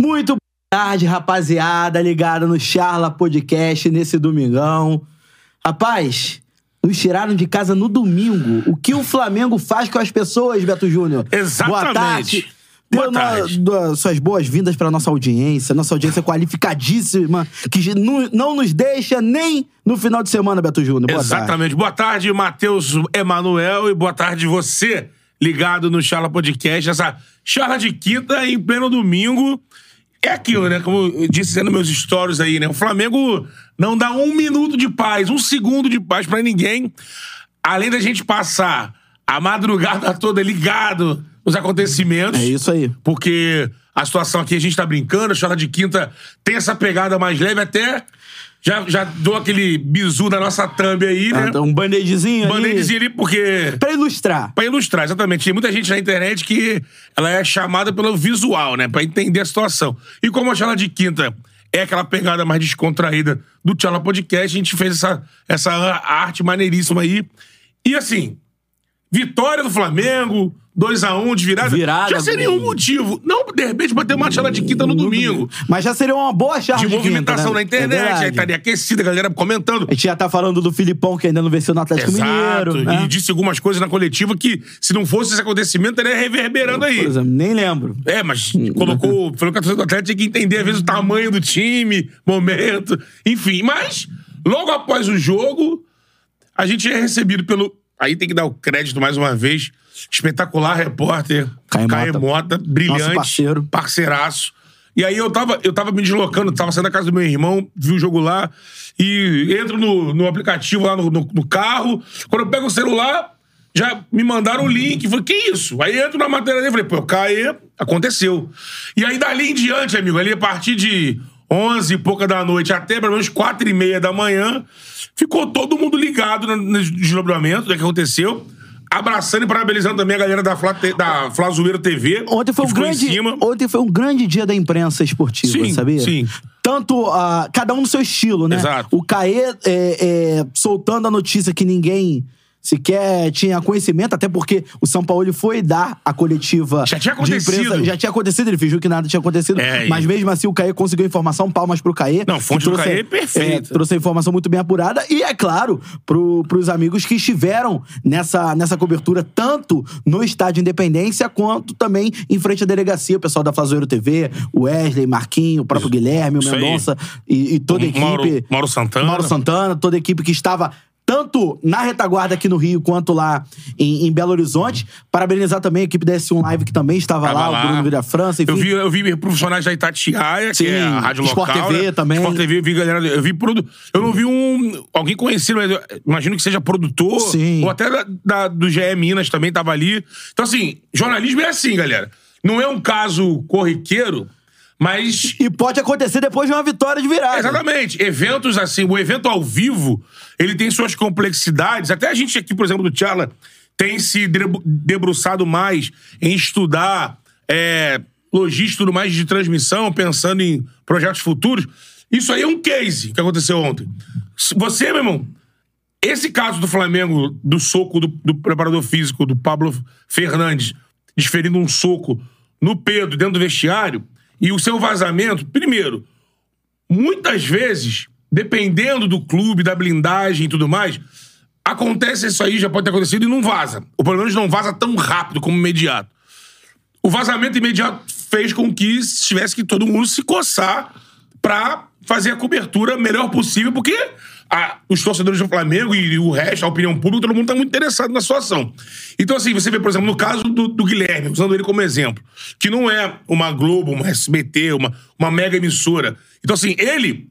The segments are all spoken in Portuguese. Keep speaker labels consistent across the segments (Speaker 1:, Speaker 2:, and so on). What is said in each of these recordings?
Speaker 1: Muito boa tarde, rapaziada, ligada no Charla Podcast nesse domingão. Rapaz, nos tiraram de casa no domingo. O que o Flamengo faz com as pessoas, Beto Júnior?
Speaker 2: Exatamente.
Speaker 1: Boa tarde.
Speaker 2: Boa tarde.
Speaker 1: da- suas boas-vindas para nossa audiência, nossa audiência qualificadíssima, que não, não nos deixa nem no final de semana, Beto Júnior. Boa tarde.
Speaker 2: Exatamente. Boa tarde, Matheus Emanuel, e boa tarde você, ligado no Charla Podcast. Essa charla de quinta em pleno domingo. É aquilo, né? Como eu disse nos meus stories aí, né? O Flamengo não dá um minuto de paz, um segundo de paz pra ninguém. Além da gente passar a madrugada toda ligado nos acontecimentos.
Speaker 1: É isso aí.
Speaker 2: Porque a situação aqui, a gente tá brincando, a charla de quinta tem essa pegada mais leve, até já, já dou aquele bizu na nossa thumb aí, né?
Speaker 1: Um band-aidzinho ali.
Speaker 2: Band-aidzinho ali, porque.
Speaker 1: Pra ilustrar.
Speaker 2: Pra ilustrar, exatamente. Tem muita gente na internet que ela é chamada pelo visual, né? Pra entender a situação. E como a charla de quinta é aquela pegada mais descontraída do Tchala Podcast, a gente fez essa, essa arte maneiríssima aí. E assim, vitória do Flamengo, 2x1 de virada.
Speaker 1: Virada,
Speaker 2: Já seria um motivo. Não, de repente, pra ter uma charla de quinta no domingo.
Speaker 1: Mas já seria uma boa charla
Speaker 2: De
Speaker 1: de,
Speaker 2: movimentação
Speaker 1: quinta, né?
Speaker 2: na internet,
Speaker 1: É
Speaker 2: aí estaria aquecida, a galera comentando.
Speaker 1: A gente já tá falando do Filipão, que ainda não venceu no Atlético
Speaker 2: Exato.
Speaker 1: Mineiro. Né?
Speaker 2: E disse algumas coisas na coletiva que, se não fosse esse acontecimento, estaria reverberando aí.
Speaker 1: Por exemplo, nem lembro.
Speaker 2: É, mas colocou. Falou que a torcida do Atlético tinha que entender, às vezes, o tamanho do time, momento, enfim. Mas, logo após o jogo, a gente é recebido pelo. Aí tem que dar o crédito mais uma vez. Espetacular repórter.
Speaker 1: Caio
Speaker 2: Caio
Speaker 1: Mota.
Speaker 2: Mota, brilhante.
Speaker 1: Nosso parceiro.
Speaker 2: Parceiraço. E aí eu tava, eu tava me deslocando, tava saindo da casa do meu irmão, vi o jogo lá, e entro no, no aplicativo lá no, no- no carro. Quando eu pego o celular, já me mandaram o link. Falei, que isso? Aí entro na matéria dele, falei, pô, Caê, aconteceu. E aí dali em diante, amigo, ali a partir de 11 e pouca da noite até pelo menos 4 e meia da manhã, ficou todo mundo ligado no, no desdobramento do que aconteceu. Abraçando e parabenizando também a galera da Fla, da Fla TV.
Speaker 1: Ontem foi, um grande, ontem foi um grande dia da imprensa esportiva,
Speaker 2: Sim,
Speaker 1: sabia?
Speaker 2: sim.
Speaker 1: Tanto ah, cada um no seu estilo, né?
Speaker 2: Exato.
Speaker 1: O Caê é, é, soltando a notícia que ninguém sequer tinha conhecimento, até porque o São Paulo foi dar a coletiva
Speaker 2: Já tinha
Speaker 1: de
Speaker 2: acontecido.
Speaker 1: imprensa. Já tinha acontecido, ele fingiu que nada tinha acontecido.
Speaker 2: É,
Speaker 1: mas mesmo assim o Caê conseguiu informação, palmas pro Caê.
Speaker 2: Não, fonte
Speaker 1: que
Speaker 2: do Caê é perfeita.
Speaker 1: trouxe a informação muito bem apurada. E, é claro, pro, pros amigos que estiveram nessa, nessa cobertura, tanto no Estádio Independência, quanto também em frente à delegacia. O pessoal da Flazoeiro TV, o Wesley, Marquinho, o próprio Guilherme, o. Mendonça e, e toda a equipe.
Speaker 2: Mauro- Mauro Santana.
Speaker 1: Mauro Santana, toda a equipe que estava tanto na retaguarda aqui no Rio quanto lá em, em Belo Horizonte. Parabenizar também a equipe da S1 Live que também estava
Speaker 2: Tava
Speaker 1: lá,
Speaker 2: lá.
Speaker 1: o Bruno Vira França, enfim.
Speaker 2: Eu vi, eu vi profissionais da Itatiaia,
Speaker 1: Sim,
Speaker 2: que é a rádio
Speaker 1: Sport
Speaker 2: local.
Speaker 1: TV
Speaker 2: né?
Speaker 1: também.
Speaker 2: Sport TV, eu vi galera. Eu vi produ... Eu não vi um. Alguém conhecido, mas imagino que seja produtor.
Speaker 1: Sim.
Speaker 2: Ou até da, da- do GE Minas também tava ali. Então, assim, jornalismo é assim, galera. Não é um caso corriqueiro, mas
Speaker 1: E pode acontecer depois de uma vitória de virada.
Speaker 2: Exatamente. Eventos assim, o evento ao vivo, ele tem suas complexidades. Até a gente aqui, por exemplo, do Tchala, tem se debru- debruçado mais em estudar é, logística tudo mais de transmissão, pensando em projetos futuros. Isso aí é um case que aconteceu ontem. Você, meu irmão, esse caso do Flamengo, do soco do, do preparador físico, do Pablo Fernandes, desferindo um soco no Pedro dentro do vestiário, e o seu vazamento, primeiro, muitas vezes, dependendo do clube, da blindagem e tudo mais, acontece isso aí, já pode ter acontecido e não vaza. Ou pelo menos não vaza tão rápido como imediato. O vazamento imediato fez com que tivesse que todo mundo se coçar pra fazer a cobertura melhor possível, porque a- os torcedores do Flamengo e o resto, a opinião pública, todo mundo tá muito interessado na situação. Então, assim, você vê, por exemplo, no caso do, do Guilherme, usando ele como exemplo, que não é uma Globo, uma SBT, uma, uma mega emissora. Então, assim, ele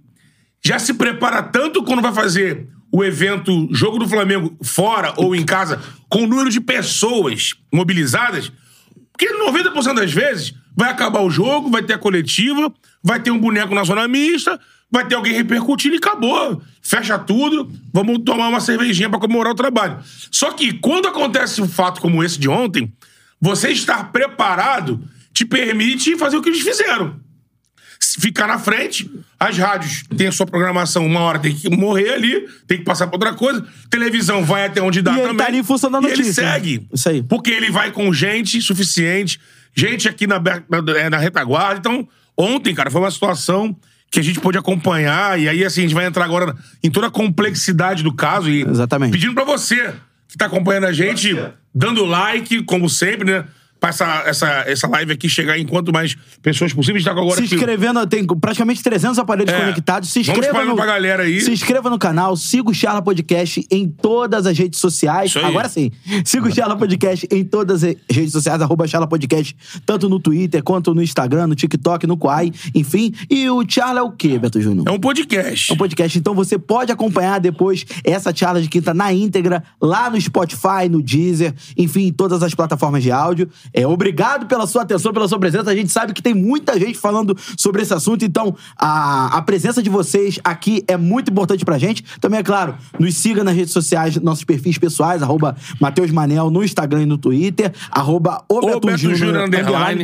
Speaker 2: já se prepara tanto quando vai fazer o evento Jogo do Flamengo fora ou em casa, com o número de pessoas mobilizadas, porque 90% das vezes vai acabar o jogo, vai ter a coletiva, vai ter um boneco na zona mista, vai ter alguém repercutindo e acabou. Fecha tudo, vamos tomar uma cervejinha pra comemorar o trabalho. Só que quando acontece um fato como esse de ontem, você estar preparado te permite fazer o que eles fizeram ficar na frente. As rádios têm a sua programação, uma hora tem que morrer ali, tem que passar pra outra coisa. Televisão vai até onde dá
Speaker 1: E ele
Speaker 2: também.
Speaker 1: tá ali em função da
Speaker 2: E ele
Speaker 1: notícia.
Speaker 2: segue.
Speaker 1: Isso aí.
Speaker 2: Porque ele vai com gente suficiente, gente aqui na, na, é, na retaguarda. Então, ontem, cara, foi uma situação que a gente pôde acompanhar. E aí, assim, a gente vai entrar agora em toda a complexidade do caso. E
Speaker 1: Exatamente.
Speaker 2: Pedindo pra você que tá acompanhando a gente, dando like, como sempre, né? Pra essa, essa, essa live aqui chegar em quanto mais pessoas possível. A gente tá agora
Speaker 1: Se
Speaker 2: aqui-
Speaker 1: inscrevendo, tem praticamente 300 aparelhos
Speaker 2: É.
Speaker 1: conectados. Se inscreva no,
Speaker 2: pra galera aí.
Speaker 1: Se inscreva no canal, siga o Charla Podcast em todas as redes sociais. Agora sim. Siga o Charla Podcast em todas as redes sociais, arroba Charla Podcast, tanto no Twitter quanto no Instagram, no TikTok, no Quai, enfim. E o Charla é o quê, Beto Júnior?
Speaker 2: É um podcast.
Speaker 1: É um podcast. Então você pode acompanhar depois essa charla de quinta na íntegra, lá no Spotify, no Deezer, enfim, em todas as plataformas de áudio. É, obrigado pela sua atenção, pela sua presença. A gente sabe que tem muita gente falando sobre esse assunto, então a, a presença de vocês aqui é muito importante pra gente. Também, é claro, nos siga nas redes sociais, nossos perfis pessoais, arroba Matheus Manel no Instagram e no Twitter, arroba o Beto Júnior,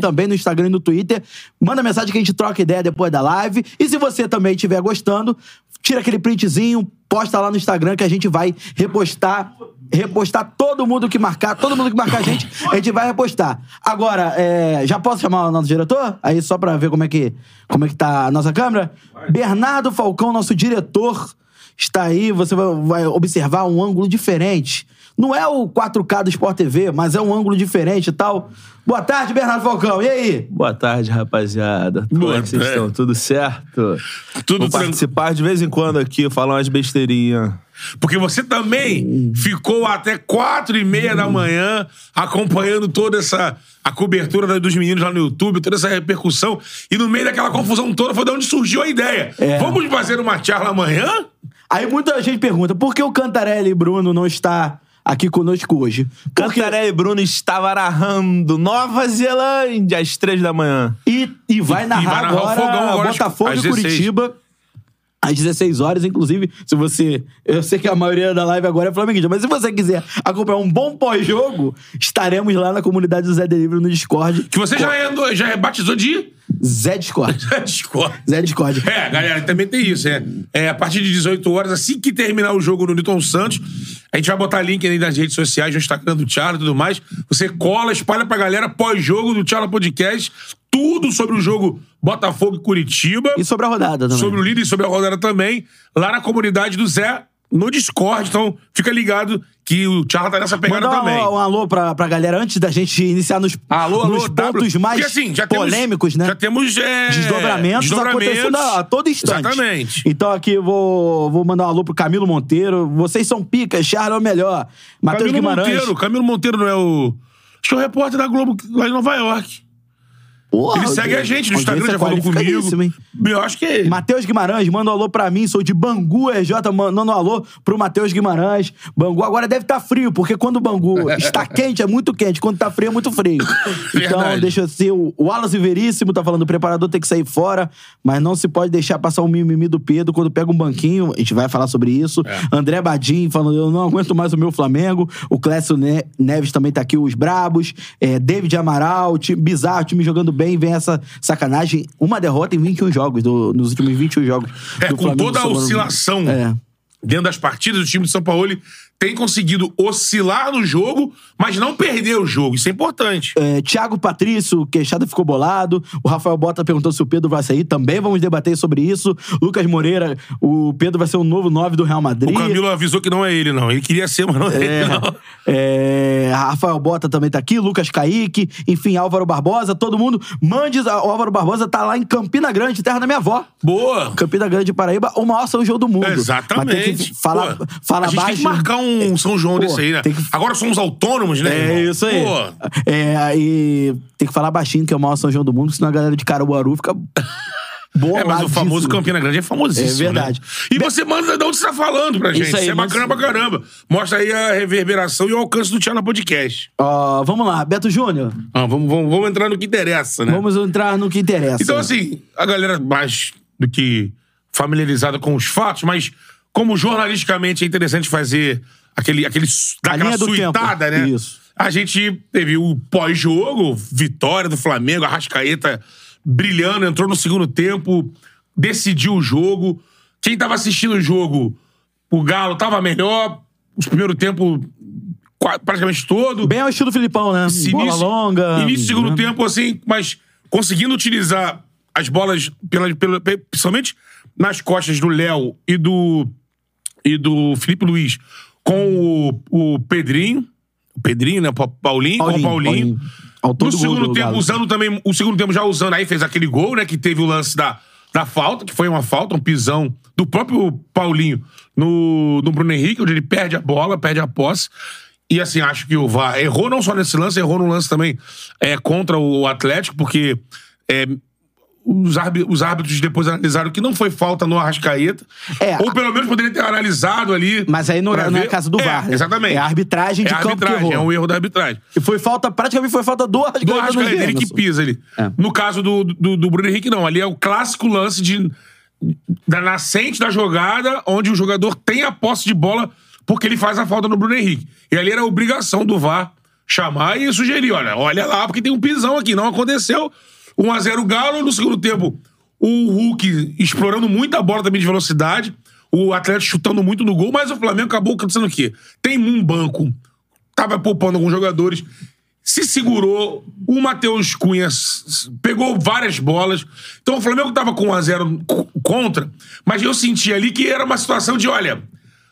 Speaker 1: também no Instagram e no Twitter. Manda mensagem que a gente troca ideia depois da live. E se você também estiver gostando, tira aquele printzinho, posta lá no Instagram que a gente vai repostar. Repostar todo mundo que marcar, todo mundo que marcar a gente, a gente vai repostar. Agora, é, já posso chamar o nosso diretor? Aí só pra ver como é que, como é que tá a nossa câmera. Bernardo Falcão, nosso diretor, está aí. Você vai, vai observar um ângulo diferente. Não é o 4K do Sport TV, mas é um ângulo diferente e tal. Boa tarde, Bernardo Falcão. E aí?
Speaker 3: Boa tarde, rapaziada. Como é que vocês estão? Tudo certo?
Speaker 2: Tudo
Speaker 3: Vou participar de vez em quando aqui, falar umas besteirinhas.
Speaker 2: Porque você também ficou até quatro e meia da manhã acompanhando toda essa a cobertura dos meninos lá no YouTube, toda essa repercussão. E no meio daquela confusão toda foi de onde surgiu a ideia.
Speaker 1: É.
Speaker 2: Vamos fazer uma charla amanhã?
Speaker 1: Aí muita gente pergunta, por que o Cantarelli Bruno não está aqui conosco hoje? Porque...
Speaker 3: Cantaré e Bruno estava narrando Nova Zelândia às três da manhã.
Speaker 1: E, e vai
Speaker 2: E- e
Speaker 1: narrar
Speaker 2: vai narrar o
Speaker 1: agora
Speaker 2: Fogão agora
Speaker 1: Botafogo e
Speaker 2: 16.
Speaker 1: Curitiba. Às 16 horas, inclusive, se você. Eu sei que a maioria da live agora é flamenguista, mas se você quiser acompanhar um bom pós-jogo, estaremos lá na comunidade do Zé Delivery no Discord.
Speaker 2: Que você já, andou, já rebatizou de
Speaker 1: Zé Discord.
Speaker 2: Discord.
Speaker 1: Zé Discord.
Speaker 2: É, galera, também tem isso. É, é, a partir de 18 horas, assim que terminar o jogo no Newton Santos, a gente vai botar link aí nas redes sociais, no Instagram do Thiago e tudo mais. Você cola, espalha pra galera pós-jogo do Thiago Podcast, tudo sobre o jogo Botafogo e Curitiba,
Speaker 1: E sobre a rodada também.
Speaker 2: sobre o líder e sobre a rodada também, lá na comunidade do Zé, no Discord. Então, fica ligado que o Thiago tá nessa pegada
Speaker 1: Mandar
Speaker 2: também.
Speaker 1: um, um alô pra, pra galera antes da gente iniciar nos,
Speaker 2: Alô, alô,
Speaker 1: nos
Speaker 2: W.
Speaker 1: pontos mais
Speaker 2: Porque, assim, já temos-
Speaker 1: polêmicos, né?
Speaker 2: Já temos é,
Speaker 1: desdobramentos, acontecendo a, a todo instante.
Speaker 2: Exatamente.
Speaker 1: Então aqui vou, vou mandar um alô pro Camilo Monteiro. Vocês são picas, Charles é o melhor. Matheus Guimarães.
Speaker 2: Monteiro. Camilo Monteiro não é o. Acho que é o repórter da Globo lá em Nova York.
Speaker 1: Porra,
Speaker 2: Ele segue a gente no Instagram, já falou comigo.
Speaker 1: hein?
Speaker 2: Eu acho que é.
Speaker 1: Matheus Guimarães, manda um alô pra mim, sou de Bangu, RJ, mandando um alô pro Matheus Guimarães. Bangu agora deve estar frio, porque quando o Bangu está quente, é muito quente, quando tá frio, é muito frio. Então, deixa eu ser. O Wallace Veríssimo tá falando, o preparador tem que sair fora, mas não se pode deixar passar o mimimi do Pedro quando pega um banquinho, a gente vai falar sobre isso.
Speaker 2: É.
Speaker 1: André Badim falando, eu não aguento mais o meu Flamengo. O Clécio Ne- Neves também tá aqui, os Brabos. É, David Amaral, time, bizarro, time jogando bem, vem essa sacanagem. Uma derrota em 21 jogos, do- nos últimos 21 jogos.
Speaker 2: É, com
Speaker 1: Flamengo
Speaker 2: toda a oscilação
Speaker 1: É.
Speaker 2: dentro das partidas, o time de São Paulo tem conseguido oscilar no jogo, mas não perder o jogo. Isso é importante.
Speaker 1: É, Thiago Patrício, queixada ficou bolado. O Rafael Bota perguntou se o Pedro vai sair. Também vamos debater sobre isso. Lucas Moreira, o Pedro vai ser o novo 9 do Real Madrid.
Speaker 2: O Camilo avisou que não é ele, não. Ele queria ser, mas não é,
Speaker 1: É,
Speaker 2: ele, não.
Speaker 1: é, Rafael Bota também tá aqui, Lucas Kaique, enfim, Álvaro Barbosa, todo mundo. Mandes, o Álvaro Barbosa tá lá em Campina Grande, terra da minha avó.
Speaker 2: Boa.
Speaker 1: Campina Grande, Paraíba, o maior São João do mundo. Mas
Speaker 2: Exatamente.
Speaker 1: tem que falar,
Speaker 2: Pô,
Speaker 1: falar
Speaker 2: a gente
Speaker 1: baixo.
Speaker 2: tem que marcar um São João
Speaker 1: Pô,
Speaker 2: desse aí, né?
Speaker 1: que-
Speaker 2: Agora somos autônomos, né?
Speaker 1: É
Speaker 2: irmão?
Speaker 1: isso aí.
Speaker 2: Pô,
Speaker 1: É, aí tem que falar baixinho, que é o maior São João do mundo, senão a galera de Caruaru fica boa
Speaker 2: É, mas o famoso Campina Grande é famosíssimo.
Speaker 1: É verdade.
Speaker 2: né? E você manda de onde você tá falando pra gente.
Speaker 1: Isso aí,
Speaker 2: Isso é bacana pra caramba. Mostra aí a reverberação e o alcance do Tiana Podcast.
Speaker 1: Ó, vamos lá, Beto Júnior.
Speaker 2: Ah, vamos, vamos, vamos entrar no que interessa, né?
Speaker 1: Vamos entrar no que interessa.
Speaker 2: Então, assim, a galera mais do que familiarizada com os fatos, mas como jornalisticamente é interessante fazer aquele, aquele dar
Speaker 1: A
Speaker 2: aquela
Speaker 1: linha do
Speaker 2: suitada,
Speaker 1: tempo.
Speaker 2: né?
Speaker 1: Isso.
Speaker 2: A gente teve o pós-jogo, vitória do Flamengo, a Rascaeta brilhando, entrou no segundo tempo, decidiu o jogo. Quem tava assistindo o jogo, o Galo tava melhor, os primeiro tempo praticamente todo.
Speaker 1: Bem ao estilo Filipão, né?
Speaker 2: Esse
Speaker 1: Bola
Speaker 2: início-
Speaker 1: longa.
Speaker 2: Início do segundo
Speaker 1: né?
Speaker 2: tempo, assim, mas conseguindo utilizar as bolas, pela, pela, pe- principalmente nas costas do Léo e do, e do Felipe Luiz, com o, o Pedrinho. O Pedrinho, né? Pa- Paulinho, com o Paulinho.
Speaker 1: Autor
Speaker 2: No segundo
Speaker 1: do
Speaker 2: tempo, usando também. O segundo tempo já usando, aí fez aquele gol, né? Que teve o lance da, da falta, que foi uma falta, um pisão do próprio Paulinho no, no Bruno Henrique, onde ele perde a bola, perde a posse. E assim, acho que o VAR errou não só nesse lance, errou no lance também é, contra o Atlético, porque é, os, árbi- os árbitros depois analisaram que não foi falta no Arrascaeta.
Speaker 1: É,
Speaker 2: ou pelo menos poderia ter analisado ali.
Speaker 1: Mas aí não, é- não é casa do
Speaker 2: É,
Speaker 1: VAR. né?
Speaker 2: Exatamente.
Speaker 1: É a arbitragem de
Speaker 2: É a arbitragem, é um erro da arbitragem
Speaker 1: E foi falta, praticamente foi falta do Arrascaeta.
Speaker 2: do
Speaker 1: no
Speaker 2: Arrascaeta, ele que pisa ali.
Speaker 1: É.
Speaker 2: No caso do, do, do Bruno Henrique, não. Ali é o clássico lance de, da nascente da jogada, onde o jogador tem a posse de bola porque ele faz a falta no Bruno Henrique. E ali era a obrigação do VAR chamar e sugerir, olha, olha lá, porque tem um pisão aqui. Não aconteceu. 1x0 Galo, no segundo tempo, o Hulk explorando muito a bola também de velocidade, o Atlético chutando muito no gol, mas o Flamengo acabou acontecendo o quê? Tem um banco, tava poupando alguns jogadores, se segurou, o Matheus Cunha pegou várias bolas. Então o Flamengo tava com 1x0 co- contra, mas eu senti ali que era uma situação de, olha,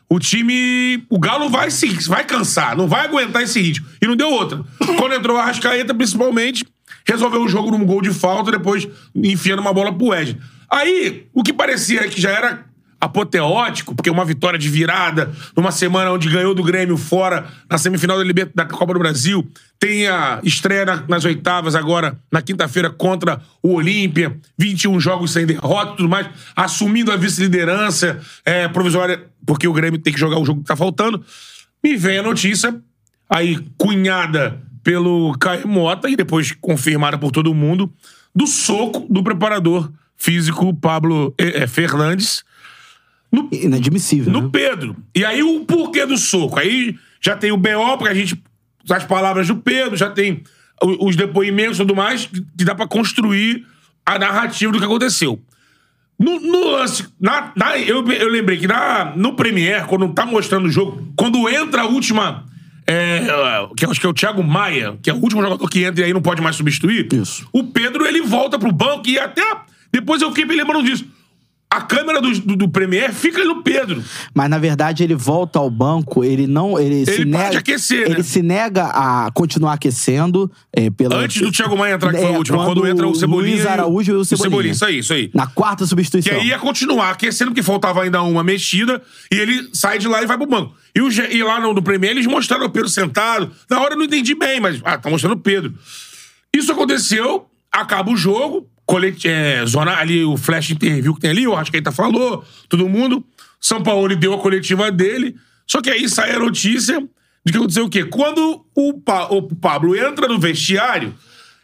Speaker 2: o time. O Galo vai se vai cansar, não vai aguentar esse ritmo. E não deu outra. Quando entrou o Arrascaeta, principalmente, resolveu o jogo num gol de falta, depois enfiando uma bola pro Wesley. Aí, o que parecia que já era apoteótico, porque uma vitória de virada, numa semana onde ganhou do Grêmio fora, na semifinal da, Liber- da Copa do Brasil, tem a estreia na- nas oitavas agora, na quinta-feira, contra o Olímpia, 21 jogos sem derrota e tudo mais, assumindo a vice-liderança é, provisória, porque o Grêmio tem que jogar o jogo que tá faltando. Me vem a notícia, aí cunhada pelo Caio Mota e depois confirmada por todo mundo, do soco do preparador físico Pablo eh, eh, Fernandes
Speaker 1: Inadmissível.
Speaker 2: no
Speaker 1: né?
Speaker 2: Pedro. E aí o porquê do soco? Aí já tem o BO, porque a gente. As palavras do Pedro, já tem os depoimentos e tudo mais, que dá pra construir a narrativa do que aconteceu. No, no lance. Na, na- eu, eu lembrei que na, no Premiere, quando tá mostrando o jogo, quando entra a última. É, que eu acho que é o Thiago Maia, que é o último jogador que entra e aí não pode mais substituir.
Speaker 1: Isso.
Speaker 2: O Pedro, ele volta pro banco e até. Depois eu fiquei me lembrando disso. A câmera do, do, do Premier fica no Pedro.
Speaker 1: Mas na verdade ele volta ao banco, ele não. Ele, se
Speaker 2: para
Speaker 1: nega,
Speaker 2: aquecer, né?
Speaker 1: Ele se nega a continuar aquecendo. É, pela,
Speaker 2: Antes do Thiago Maia entrar, que foi
Speaker 1: É,
Speaker 2: a última, quando, entra o Cebolinha.
Speaker 1: Luiz
Speaker 2: e o-
Speaker 1: Araújo e o Cebolinha.
Speaker 2: Isso aí, isso aí.
Speaker 1: Na quarta
Speaker 2: Que
Speaker 1: substituição.
Speaker 2: aí ia continuar aquecendo, porque faltava ainda uma mexida, e ele sai de lá e vai pro banco. E, o, e lá no, no Premier eles mostraram o Pedro sentado. Na hora eu não entendi bem, mas. Ah, tá mostrando o Pedro. Isso aconteceu, acaba o jogo, colete, é, zona ali, o flash interview que tem ali, o Arrascaeta falou, todo mundo. São Paulo deu a coletiva dele. Só que aí sai a notícia de que aconteceu o quê? Quando o, Pa- o Pablo entra no vestiário,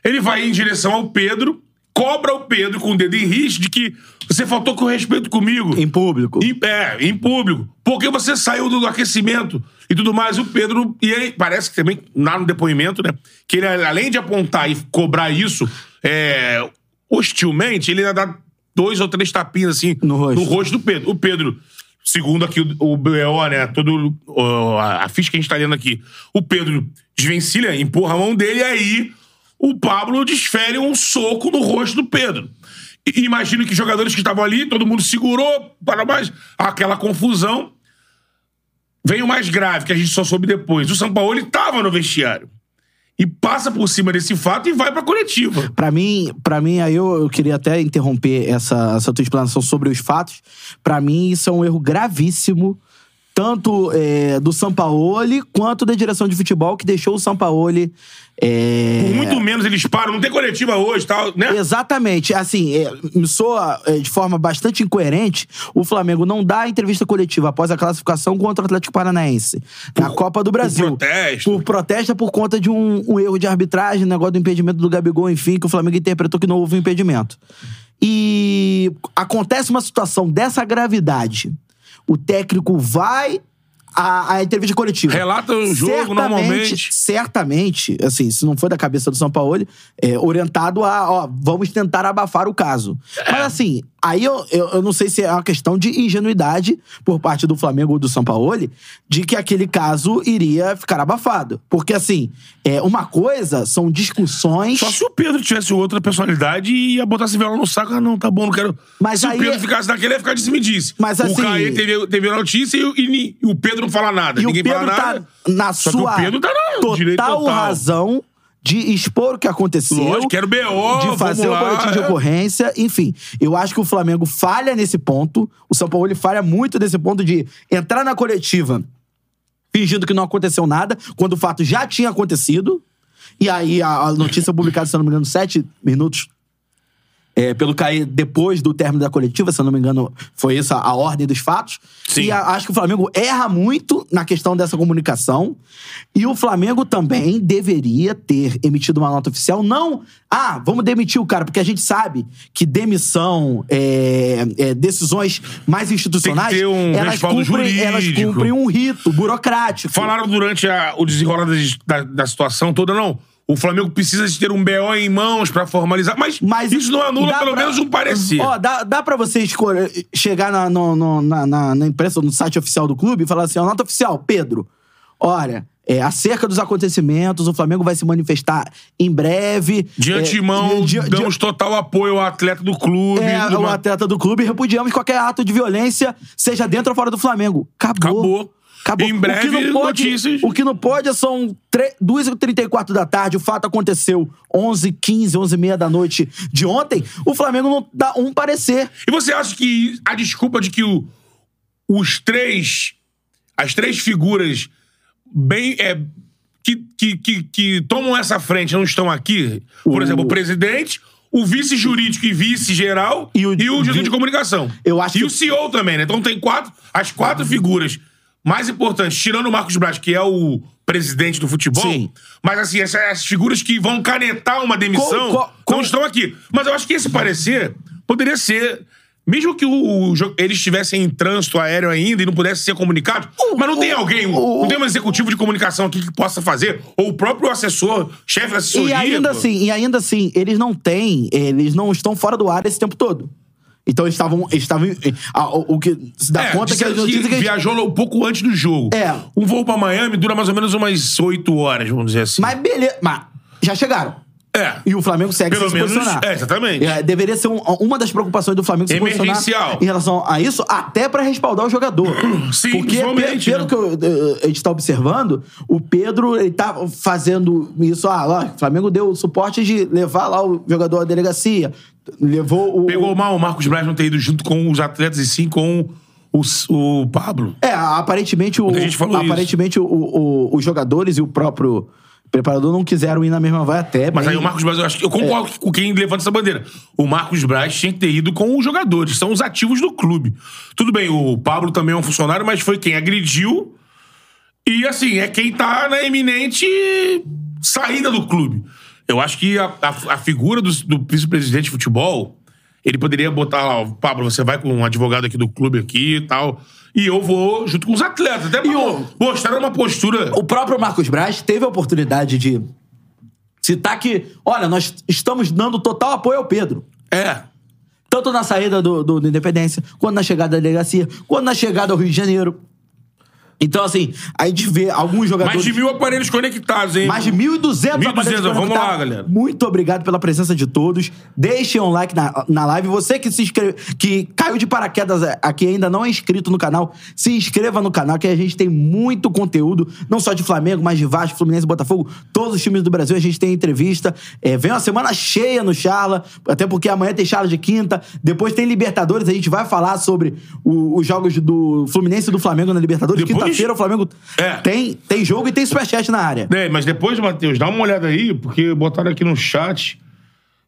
Speaker 2: ele vai em direção ao Pedro, cobra o Pedro com o dedo em risco de que você faltou com respeito comigo.
Speaker 1: Em público.
Speaker 2: Em, é, em público. Porque você saiu do, do aquecimento e tudo mais. O Pedro, e aí, parece que também, lá no depoimento, né? Que ele, além de apontar e cobrar isso é, hostilmente, ele ainda dá dois ou três tapinhas assim
Speaker 1: No rosto.
Speaker 2: do Pedro. O Pedro, segundo aqui o, o BO, né? Todo, ó, a, a ficha que a gente tá lendo aqui, o Pedro desvencilha, empurra a mão dele e aí o Pablo desfere um soco no rosto do Pedro. E imagino que jogadores que estavam ali, todo mundo segurou, para mais aquela confusão. Vem o mais grave, que a gente só soube depois. O São Paulo estava no vestiário. E passa por cima desse fato e vai pra coletiva.
Speaker 1: Pra mim, para mim aí eu, eu queria até interromper essa, essa tua explanação sobre os fatos. Pra mim isso é um erro gravíssimo, tanto é, do Sampaoli quanto da direção de futebol que deixou o Sampaoli é,
Speaker 2: Por muito menos eles param. Não tem coletiva hoje, tal, né?
Speaker 1: Exatamente. Assim, é, me soa é, de forma bastante incoerente o Flamengo não dá entrevista coletiva após a classificação contra o Atlético Paranaense na Copa do Brasil.
Speaker 2: protesto.
Speaker 1: Por protesto por conta de um, um erro de arbitragem, negócio do impedimento do Gabigol, enfim, que o Flamengo interpretou que não houve um impedimento. E acontece uma situação dessa gravidade. O técnico vai a, a entrevista coletiva.
Speaker 2: Relata o jogo normalmente.
Speaker 1: Certamente, assim, se não foi da cabeça do São Paulo, é, orientado a, ó, vamos tentar abafar o caso.
Speaker 2: É.
Speaker 1: Mas assim, aí eu, eu, eu não sei se é uma questão de ingenuidade por parte do Flamengo ou do São Paulo de que aquele caso iria ficar abafado. Porque assim, é, uma coisa são discussões.
Speaker 2: Só se o Pedro tivesse outra personalidade e ia botar esse violão no saco, ah, não, tá bom, não quero.
Speaker 1: Mas
Speaker 2: se
Speaker 1: aí
Speaker 2: o Pedro ficasse daquele, ia ficar disse-me-disse.
Speaker 1: Mas, assim-
Speaker 2: O Caê teve, teve a notícia e, e e o Pedro não fala nada.
Speaker 1: E o
Speaker 2: Ninguém
Speaker 1: Pedro
Speaker 2: fala
Speaker 1: tá
Speaker 2: nada.
Speaker 1: na
Speaker 2: Só que
Speaker 1: sua
Speaker 2: o Pedro tá direito
Speaker 1: total,
Speaker 2: total.
Speaker 1: razão de expor o que aconteceu.
Speaker 2: Lógico, quero BO,
Speaker 1: de fazer
Speaker 2: vamos
Speaker 1: o boletim de
Speaker 2: é.
Speaker 1: ocorrência. Enfim, eu acho que o Flamengo falha nesse ponto. O São Paulo ele falha muito nesse ponto de entrar na coletiva fingindo que não aconteceu nada, quando o fato já tinha acontecido. E aí a, a notícia publicada, se eu não me engano, sete minutos é, pelo cair depois do término da coletiva, se eu não me engano, foi essa a ordem dos fatos.
Speaker 2: Sim.
Speaker 1: E a- acho que o Flamengo erra muito na questão dessa comunicação. E o Flamengo também deveria ter emitido uma nota oficial. Não, ah, vamos demitir o cara, porque a gente sabe que demissão, é, é, decisões mais institucionais,
Speaker 2: um
Speaker 1: elas, cumprem, elas cumprem um rito burocrático.
Speaker 2: Falaram durante a- o desenrolar da, da situação toda, não. O Flamengo precisa de ter um BO em mãos pra formalizar. Mas,
Speaker 1: Mas
Speaker 2: isso não anula pelo
Speaker 1: pra-
Speaker 2: menos um parecer.
Speaker 1: Ó, dá, dá pra você escolher, chegar na, no- no- na, na, na imprensa, no site oficial do clube e falar assim: ó, nota oficial, Pedro, olha, é, acerca dos acontecimentos, o Flamengo vai se manifestar em breve.
Speaker 2: De
Speaker 1: é,
Speaker 2: antemão,
Speaker 1: de- de-
Speaker 2: damos total apoio ao atleta do clube.
Speaker 1: é,
Speaker 2: do
Speaker 1: o
Speaker 2: ma-
Speaker 1: atleta do clube e repudiamos qualquer ato de violência, seja dentro ou fora do Flamengo. Acabou.
Speaker 2: Acabou.
Speaker 1: Acabou.
Speaker 2: Em
Speaker 1: O que
Speaker 2: breve,
Speaker 1: não pode,
Speaker 2: notícias.
Speaker 1: O que não pode são 2h34 da tarde, o fato aconteceu 11h15, 11h30 da noite de ontem, o Flamengo não dá um parecer.
Speaker 2: E você acha que a desculpa de que o- os três. As três figuras bem. é, que, que, que, que tomam essa frente não estão aqui? Por
Speaker 1: O-
Speaker 2: exemplo, o presidente, o vice jurídico e vice-geral
Speaker 1: E o-
Speaker 2: e o diretor
Speaker 1: de-
Speaker 2: de comunicação.
Speaker 1: Eu acho
Speaker 2: e
Speaker 1: que-
Speaker 2: o CEO também, né? Então tem quatro. As quatro figuras mais importantes, tirando o Marcos Braz, que é o presidente do futebol.
Speaker 1: Sim.
Speaker 2: Mas assim, essas, essas figuras que vão canetar uma demissão
Speaker 1: Co- co- co-
Speaker 2: não estão aqui. Mas eu acho que esse parecer poderia ser. Mesmo que o, o eles estivessem em trânsito aéreo ainda e não pudesse ser comunicado, mas não tem alguém,
Speaker 1: o-
Speaker 2: não tem um executivo de comunicação aqui que possa fazer, ou o próprio assessor, chefe da assessoria.
Speaker 1: E ainda
Speaker 2: pô.
Speaker 1: assim, e ainda assim, eles não têm, eles não estão fora do ar esse tempo todo. Então eles estavam, eles estavam, ah, o, o que se dá
Speaker 2: É,
Speaker 1: conta que as
Speaker 2: disseram
Speaker 1: notícias que, a gente-
Speaker 2: viajou um pouco antes do jogo.
Speaker 1: É.
Speaker 2: Um voo pra Miami dura mais ou menos umas oito horas, vamos dizer assim.
Speaker 1: mas beleza, mas já chegaram.
Speaker 2: É.
Speaker 1: E o Flamengo segue
Speaker 2: Pelo
Speaker 1: se
Speaker 2: menos,
Speaker 1: posicionar.
Speaker 2: é, exatamente.
Speaker 1: É, deveria ser um- uma das preocupações do Flamengo se
Speaker 2: Emergencial.
Speaker 1: posicionar em relação a isso, até pra respaldar o jogador.
Speaker 2: Sim,
Speaker 1: Porque pe- pelo
Speaker 2: né?
Speaker 1: que eu- eu- a gente tá observando, o Pedro ele tá fazendo isso. Ah, lá, o Flamengo deu o suporte de levar lá o jogador à delegacia. Levou o.
Speaker 2: Pegou mal o Marcos Braz não ter ido junto com os atletas e sim com o, o Pablo.
Speaker 1: É, aparentemente, o,
Speaker 2: Muita gente falou
Speaker 1: aparentemente o, o- os jogadores e o próprio preparador não quiseram ir na mesma vai até.
Speaker 2: Mas
Speaker 1: bem-
Speaker 2: aí o Marcos Braz, eu acho que eu concordo com quem levanta essa bandeira. O Marcos Braz tinha que ter ido com os jogadores, são os ativos do clube. Tudo bem, o Pablo também é um funcionário, mas foi quem agrediu. E assim, é quem tá na eminente saída do clube. Eu acho que a, a- a figura do, do vice-presidente de futebol, ele poderia botar lá, Pablo, você vai com um advogado aqui do clube aqui e tal. E eu vou junto com os atletas. Até pra
Speaker 1: E
Speaker 2: mostrar uma postura.
Speaker 1: O próprio Marcos Braz teve a oportunidade de citar que, olha, nós estamos dando total apoio ao Pedro.
Speaker 2: É.
Speaker 1: Tanto na saída do, do, do Independência, quanto na chegada da delegacia, quanto na chegada ao Rio de Janeiro. Então, assim, a gente vê alguns jogadores.
Speaker 2: Mais de mil aparelhos conectados, hein?
Speaker 1: Mais de 1.200
Speaker 2: 1.200,
Speaker 1: aparelhos
Speaker 2: vamos
Speaker 1: conectados.
Speaker 2: lá, galera.
Speaker 1: Muito obrigado pela presença de todos. Deixem um like na, na live. Você que se inscreve, que caiu de paraquedas aqui e ainda não é inscrito no canal, se inscreva no canal, que a gente tem muito conteúdo, não só de Flamengo, mas de Vasco, Fluminense, Botafogo, todos os times do Brasil. A gente tem entrevista. É, vem uma semana cheia no Charla, até porque amanhã tem Charla de quinta. Depois tem Libertadores. A gente vai falar sobre o- os jogos do Fluminense e do Flamengo na Libertadores.
Speaker 2: Depois-
Speaker 1: Quinta-feira o Flamengo
Speaker 2: É.
Speaker 1: tem, tem jogo e tem superchat na área.
Speaker 2: É, mas depois, Matheus, dá uma olhada aí, porque botaram aqui no chat.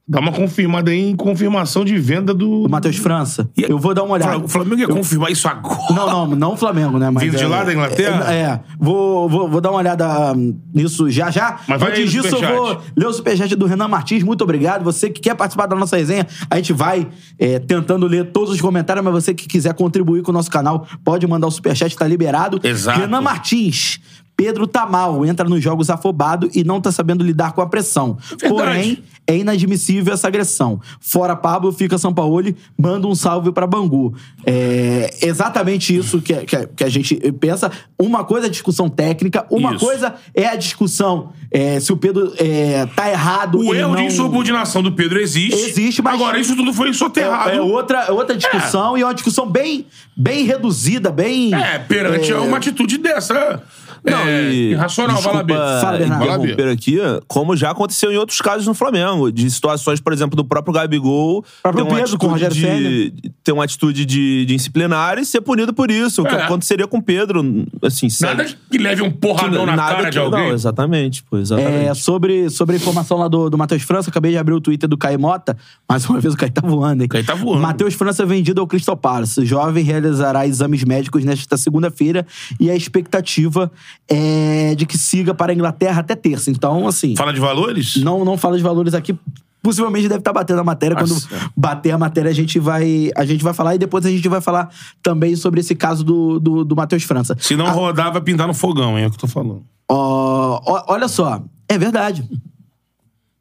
Speaker 2: Dá uma confirmada aí em confirmação de venda do.
Speaker 1: O Matheus França.
Speaker 2: E-
Speaker 1: Eu vou dar uma olhada.
Speaker 2: O Flamengo ia confirmar isso agora.
Speaker 1: Não, não, não o Flamengo, né? Mas
Speaker 2: Vindo de
Speaker 1: é-
Speaker 2: lá da Inglaterra?
Speaker 1: É, é. Vou, vou, vou dar uma olhada hum, nisso já já.
Speaker 2: Mas vai
Speaker 1: Antes disso, eu vou ler o superchat do Renan Martins. Muito obrigado. Você que quer participar da nossa resenha, a gente vai é, tentando ler todos os comentários, mas você que quiser contribuir com o nosso canal, pode mandar o superchat, tá liberado.
Speaker 2: Exato.
Speaker 1: Renan Martins. Pedro tá mal, entra nos jogos afobado e não tá sabendo lidar com a pressão.
Speaker 2: Verdade.
Speaker 1: Porém, é inadmissível essa agressão. Fora Pablo, fica São Paulo, manda um salve pra Bangu. É exatamente isso que, que, que a gente pensa. Uma coisa é discussão técnica, uma
Speaker 2: Isso.
Speaker 1: coisa é a discussão é, se o Pedro é, tá errado.
Speaker 2: O erro
Speaker 1: não...
Speaker 2: de insubordinação do Pedro existe.
Speaker 1: Existe, mas-
Speaker 2: Agora, isso tudo foi soterrado.
Speaker 1: É, é outra, é outra discussão e é uma discussão bem, bem reduzida, bem.
Speaker 2: É, perante
Speaker 1: é,
Speaker 2: uma atitude dessa.
Speaker 3: Não,
Speaker 2: é,
Speaker 3: e-
Speaker 2: irracional, vai lá,
Speaker 3: desculpa
Speaker 2: Bê.
Speaker 1: Fala, Bernardo.
Speaker 3: interromper aqui, como já aconteceu em outros casos no Flamengo, de situações, por exemplo, do próprio Gabigol
Speaker 1: Próprio
Speaker 3: ter uma
Speaker 1: Pedro, com o
Speaker 3: atitude
Speaker 1: Rogério
Speaker 3: de, ter uma atitude de, de disciplinar e ser punido por isso. O que
Speaker 2: É.
Speaker 3: aconteceria com o Pedro, assim,
Speaker 2: Nada
Speaker 3: sério.
Speaker 2: que leve um porradão na
Speaker 3: Nada
Speaker 2: cara
Speaker 3: que-
Speaker 2: de alguém.
Speaker 3: Não, exatamente, pô,
Speaker 1: É,
Speaker 3: exatamente.
Speaker 1: sobre, sobre a informação lá do, do Matheus França, acabei de abrir o Twitter do Caio Mota. Mais uma vez o Caio tá voando, hein?
Speaker 2: Caio tá voando.
Speaker 1: Matheus França vendido ao Crystal Palace. Jovem realizará exames médicos nesta segunda-feira e a expectativa é de que siga para a Inglaterra até terça. Então, assim,
Speaker 2: Fala de valores?
Speaker 1: não, não fala de valores aqui. Possivelmente deve estar batendo a matéria. Quando
Speaker 2: Nossa.
Speaker 1: bater a matéria, a gente, vai, a gente vai falar. E depois a gente vai falar também sobre esse caso do, do, do Matheus França.
Speaker 2: Se não rodar, vai pintar no fogão, hein? É o que eu tô falando.
Speaker 1: Olha só, é verdade.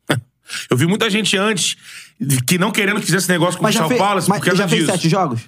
Speaker 2: Eu vi muita gente antes que não querendo que fizesse negócio com o
Speaker 1: Mas já,
Speaker 2: Crystal
Speaker 1: fez,
Speaker 2: Palace
Speaker 1: mas
Speaker 2: por causa
Speaker 1: já fez
Speaker 2: disso.
Speaker 1: sete jogos?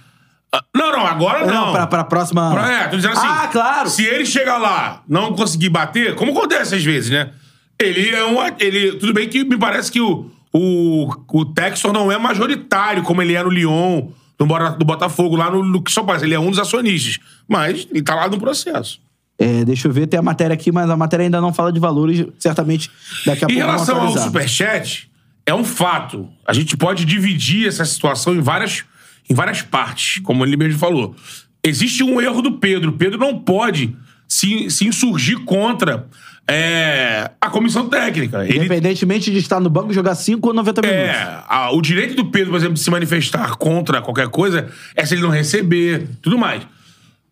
Speaker 2: Ah, Não, não, agora não.
Speaker 1: Não, pra, pra próxima.
Speaker 2: Pra- É, tô dizendo assim.
Speaker 1: Ah, claro!
Speaker 2: Se ele chegar lá, não conseguir bater, como acontece às vezes, né? Ele é um. Ele, tudo bem que me parece que o, o, o Textor não é majoritário, como ele é no Lyon, no, no Botafogo, lá no, no Crystal Palace. Ele é um dos acionistas. Mas ele tá lá no processo.
Speaker 1: É, deixa eu ver, tem a matéria aqui, mas a matéria ainda não fala de valores. Certamente daqui a
Speaker 2: Em
Speaker 1: pouco
Speaker 2: relação ao
Speaker 1: atualizar.
Speaker 2: superchat, é um fato. A gente pode dividir essa situação em várias, em várias partes, como ele mesmo falou. Existe um erro do Pedro. O Pedro não pode se, se insurgir contra é, a comissão técnica. Ele
Speaker 1: Independentemente de estar no banco, jogar 5 ou 90 minutos.
Speaker 2: é, a- o direito do Pedro, por exemplo, de se manifestar contra qualquer coisa é se ele não receber, tudo mais.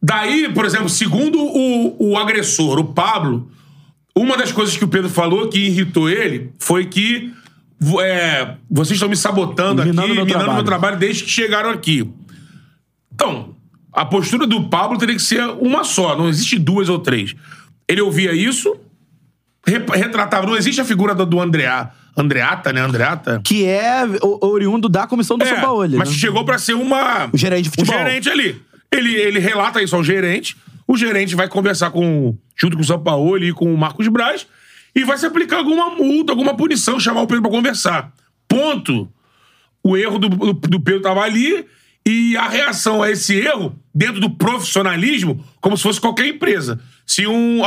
Speaker 2: Daí, por exemplo, segundo o, o agressor, o Pablo, uma das coisas que o Pedro falou que irritou ele foi que é, vocês estão me sabotando
Speaker 1: Minando
Speaker 2: aqui,
Speaker 1: meu
Speaker 2: minando
Speaker 1: trabalho.
Speaker 2: meu trabalho desde que chegaram aqui. Então, a postura do Pablo teria que ser uma só, não existe duas ou três. Ele ouvia isso, retratava, não existe a figura do, Andrea, Andreata, né? Andreata.
Speaker 1: Que é o- oriundo da comissão do
Speaker 2: É,
Speaker 1: São Paulo.
Speaker 2: mas
Speaker 1: né?
Speaker 2: chegou pra ser uma...
Speaker 1: O gerente de futebol.
Speaker 2: Um gerente ali. Ele, ele relata isso ao gerente, o gerente vai conversar com, junto com o São Paulo e com o Marcos Braz e vai se aplicar alguma multa, alguma punição, chamar o Pedro pra conversar. Ponto. O erro do, do, Pedro tava ali e a reação a esse erro, dentro do profissionalismo, como se fosse qualquer empresa. Se um,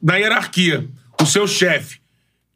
Speaker 2: na hierarquia, o seu chefe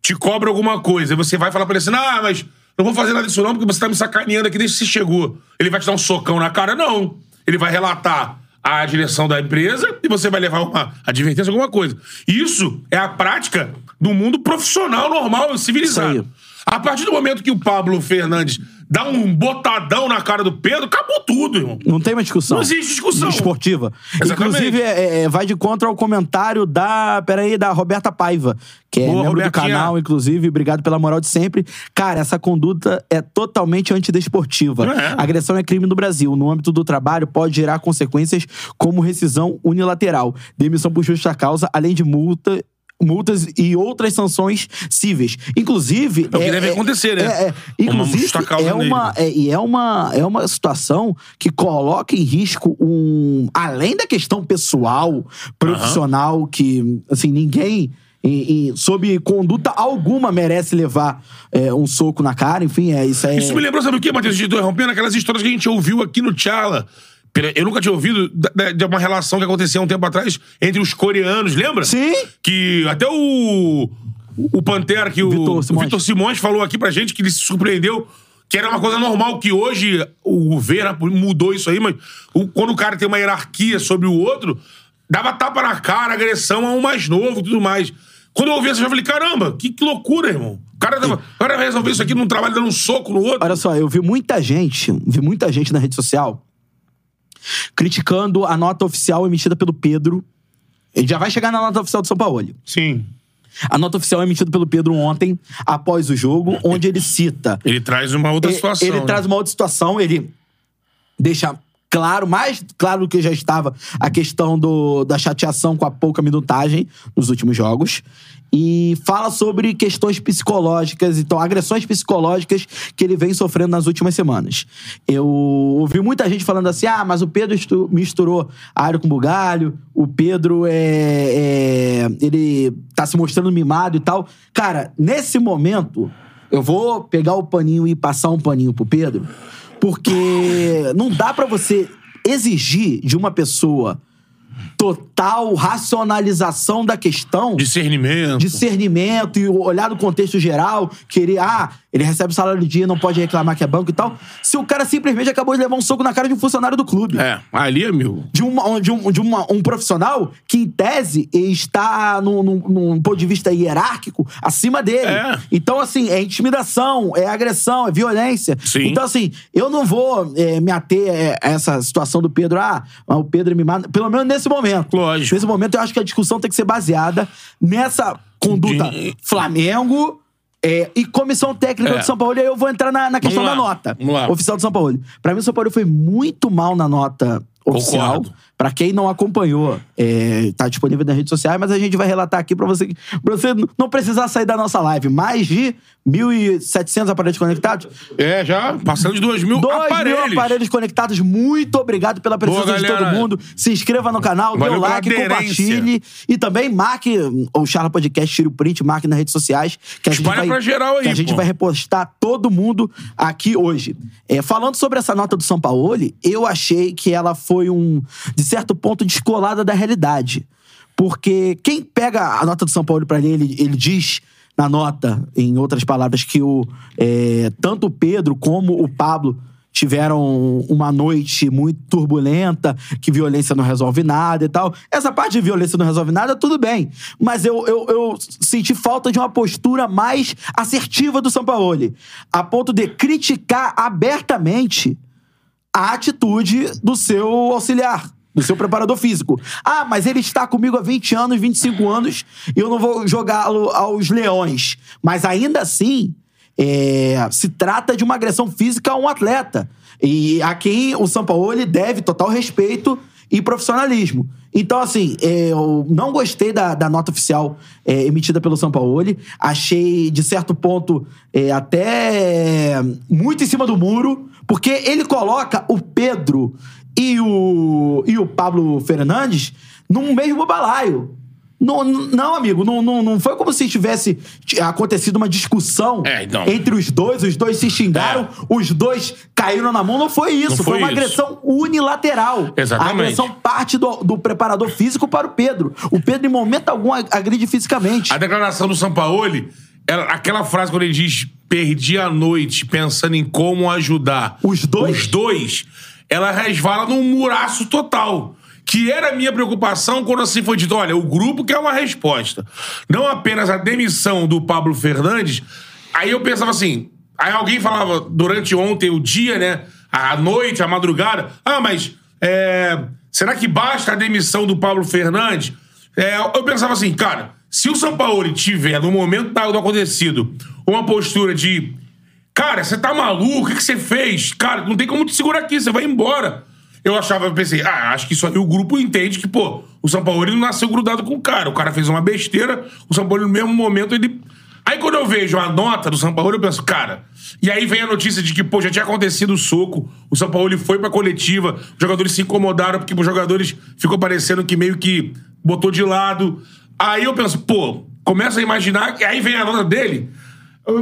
Speaker 2: te cobra alguma coisa, você vai falar pra ele assim: ah, mas não vou fazer nada disso não, porque você tá me sacaneando aqui desde que você chegou. Ele vai te dar um socão na cara? Não. Ele vai relatar à direção da empresa e você vai levar uma advertência, alguma coisa. Isso é a prática do mundo profissional, normal, civilizado. A partir do momento que o Pablo Fernandes dá um botadão na cara do Pedro, acabou tudo, irmão.
Speaker 1: Não tem mais discussão.
Speaker 2: Não existe discussão.
Speaker 1: Esportiva.
Speaker 2: Exatamente.
Speaker 1: Inclusive, é, é, vai de contra ao comentário da. Peraí, da Roberta Paiva, que é
Speaker 2: Boa,
Speaker 1: membro do
Speaker 2: Robertinha.
Speaker 1: canal, inclusive. Obrigado pela moral de sempre. Cara, essa conduta é totalmente antidesportiva.
Speaker 2: É.
Speaker 1: Agressão é crime no Brasil. No âmbito do trabalho, pode gerar consequências como rescisão unilateral, demissão por justa causa, além de multa. Multas e outras sanções cíveis. Inclusive.
Speaker 2: É o que deve acontecer, né?
Speaker 1: É, é,
Speaker 2: Uma
Speaker 1: inclusive,
Speaker 2: causa
Speaker 1: é uma, é, e é uma, é uma situação que coloca em risco um. Além da questão pessoal, profissional, que assim, ninguém. E, e, sob conduta alguma merece levar é, um soco na cara, enfim, é isso é.
Speaker 2: Isso me lembrou, sabe o quê, Matheus? De interrompendo aquelas histórias que a gente ouviu aqui no Tchala. Eu nunca tinha ouvido de uma relação que acontecia um tempo atrás entre os coreanos, lembra?
Speaker 1: Sim.
Speaker 2: Que até o. O Pantera, que o
Speaker 1: Vitor Simões.
Speaker 2: Vitor Simões falou aqui pra gente que ele se surpreendeu. Que era uma coisa normal, que hoje o governo mudou isso aí, mas o- quando o cara tem uma hierarquia sobre o outro, dava tapa na cara, agressão a um mais novo e tudo mais. Quando eu ouvi essa, eu falei, caramba, que, que loucura, irmão. O cara, tava, o cara vai resolver isso aqui num trabalho dando um soco no outro.
Speaker 1: Olha só, eu vi muita gente, vi muita gente na rede social criticando a nota oficial emitida pelo Pedro. Ele já vai chegar na nota oficial do São Paulo.
Speaker 2: Sim.
Speaker 1: A nota oficial emitida pelo Pedro ontem, após o jogo, onde ele cita.
Speaker 2: Ele traz uma outra
Speaker 1: Ele-
Speaker 2: situação.
Speaker 1: Ele
Speaker 2: né?
Speaker 1: traz uma outra situação, ele deixa claro, mais claro do que já estava, a questão do, da chateação com a pouca minutagem nos últimos jogos. E fala sobre questões psicológicas, então, agressões psicológicas que ele vem sofrendo nas últimas semanas. Eu ouvi muita gente falando assim: ah, mas o Pedro misturou área com bugalho, o Pedro é, é. Ele tá se mostrando mimado e tal. Cara, nesse momento, eu vou pegar o paninho e passar um paninho pro Pedro, porque não dá pra você exigir de uma pessoa total racionalização da questão,
Speaker 2: Discernimento.
Speaker 1: discernimento e olhar no contexto geral, querer, ah, ele recebe o salário do dia, não pode reclamar que é banco e tal, se o cara simplesmente acabou de levar um soco na cara de um funcionário do clube
Speaker 2: É, ali é meu.
Speaker 1: de, uma, de, um, de uma- um profissional que, em tese, está num, num, num ponto de vista hierárquico acima dele.
Speaker 2: É.
Speaker 1: Então, assim, é intimidação, é agressão, é violência.
Speaker 2: Sim.
Speaker 1: Então, assim, eu não vou é, me ater a essa situação do Pedro. Ah, o Pedro me mata. Pelo menos nesse momento.
Speaker 2: Lógico.
Speaker 1: Nesse momento, eu acho que a discussão tem que ser baseada nessa conduta
Speaker 2: De-
Speaker 1: Flamengo. é, e comissão técnica
Speaker 2: É.
Speaker 1: do São Paulo, e aí eu vou entrar na, na questão da nota oficial do São Paulo. Pra mim, o São Paulo foi muito mal na nota oficial.
Speaker 2: Concordo.
Speaker 1: Pra quem não acompanhou, é, tá disponível nas redes sociais, mas a gente vai relatar aqui pra você, pra você não precisar sair da nossa live. Mais de 1.700 aparelhos conectados.
Speaker 2: É, já passando de 2 mil
Speaker 1: 2
Speaker 2: aparelhos.
Speaker 1: mil aparelhos conectados. Muito obrigado pela presença
Speaker 2: Boa,
Speaker 1: de todo mundo. Se inscreva no canal, dê
Speaker 2: Valeu
Speaker 1: o
Speaker 2: pela
Speaker 1: like, compartilhe. E também marque o Charla Podcast, tire o print, marque nas redes sociais. Que a gente
Speaker 2: Espalha
Speaker 1: vai,
Speaker 2: pra geral aí,
Speaker 1: Que a gente
Speaker 2: pô.
Speaker 1: vai repostar todo mundo aqui hoje. É, falando sobre essa nota do São Paulo, eu achei que ela foi um, de certo ponto, descolada da realidade. Porque quem pega a nota do São Paulo pra ler, ele, ele diz na nota, em outras palavras, que o, é, tanto o Pedro como o Pablo tiveram uma noite muito turbulenta, que violência não resolve nada e tal. Essa parte de violência não resolve nada, tudo bem. Mas eu, eu, eu senti falta de uma postura mais assertiva do Sampaoli, a ponto de criticar abertamente a atitude do seu auxiliar, do seu preparador físico. Ah, mas ele está comigo há 20 anos, 25 anos, e eu não vou jogá-lo aos leões. Mas ainda assim, é, se trata de uma agressão física a um atleta. E a quem o Sampaoli deve total respeito e profissionalismo. Então, assim, é, eu não gostei da, da nota oficial é, emitida pelo Sampaoli. Achei, de certo ponto, é, até muito em cima do muro, porque ele coloca o Pedro e o, e o Pablo Fernandes num mesmo balaio. Não, não, amigo, não, não, não foi como se tivesse acontecido uma discussão
Speaker 2: É,
Speaker 1: entre os dois, os dois se xingaram, os dois caíram na mão. Não foi isso,
Speaker 2: Não
Speaker 1: foi,
Speaker 2: foi
Speaker 1: uma
Speaker 2: isso.
Speaker 1: agressão unilateral.
Speaker 2: Exatamente.
Speaker 1: A agressão parte do, do preparador físico para o Pedro. O Pedro, em momento algum, ag- agride fisicamente.
Speaker 2: A declaração do Sampaoli, ela- aquela frase quando ele diz perdi a noite pensando em como ajudar
Speaker 1: Os dois?
Speaker 2: os dois, ela resvala num muraço total. Que era a minha preocupação quando assim foi dito: olha, o grupo quer uma resposta. Não apenas a demissão do Pablo Fernandes. Aí eu pensava assim. Aí alguém falava durante ontem, o dia, né? A noite, a madrugada. Ah, mas é, será que basta a demissão do Pablo Fernandes? É, eu pensava assim, cara, se o Sampaoli tiver, no momento do acontecido, uma postura de. Cara, você tá maluco? O que, você fez? Cara, não tem como te segurar aqui, você vai embora. Eu achava, pensei, ah, acho que isso aí o grupo entende que, pô, o São Paulo não nasceu grudado com o cara. O cara fez uma besteira, o São Paulo, no mesmo momento, ele. Aí quando eu vejo a nota do São Paulo, eu penso, cara. E aí vem a notícia de que, pô, já tinha acontecido o soco, o São Paulo foi pra coletiva, os jogadores se incomodaram, porque os jogadores ficou parecendo que meio que botou de lado. Aí eu penso, pô, começa a imaginar, que aí vem a nota dele.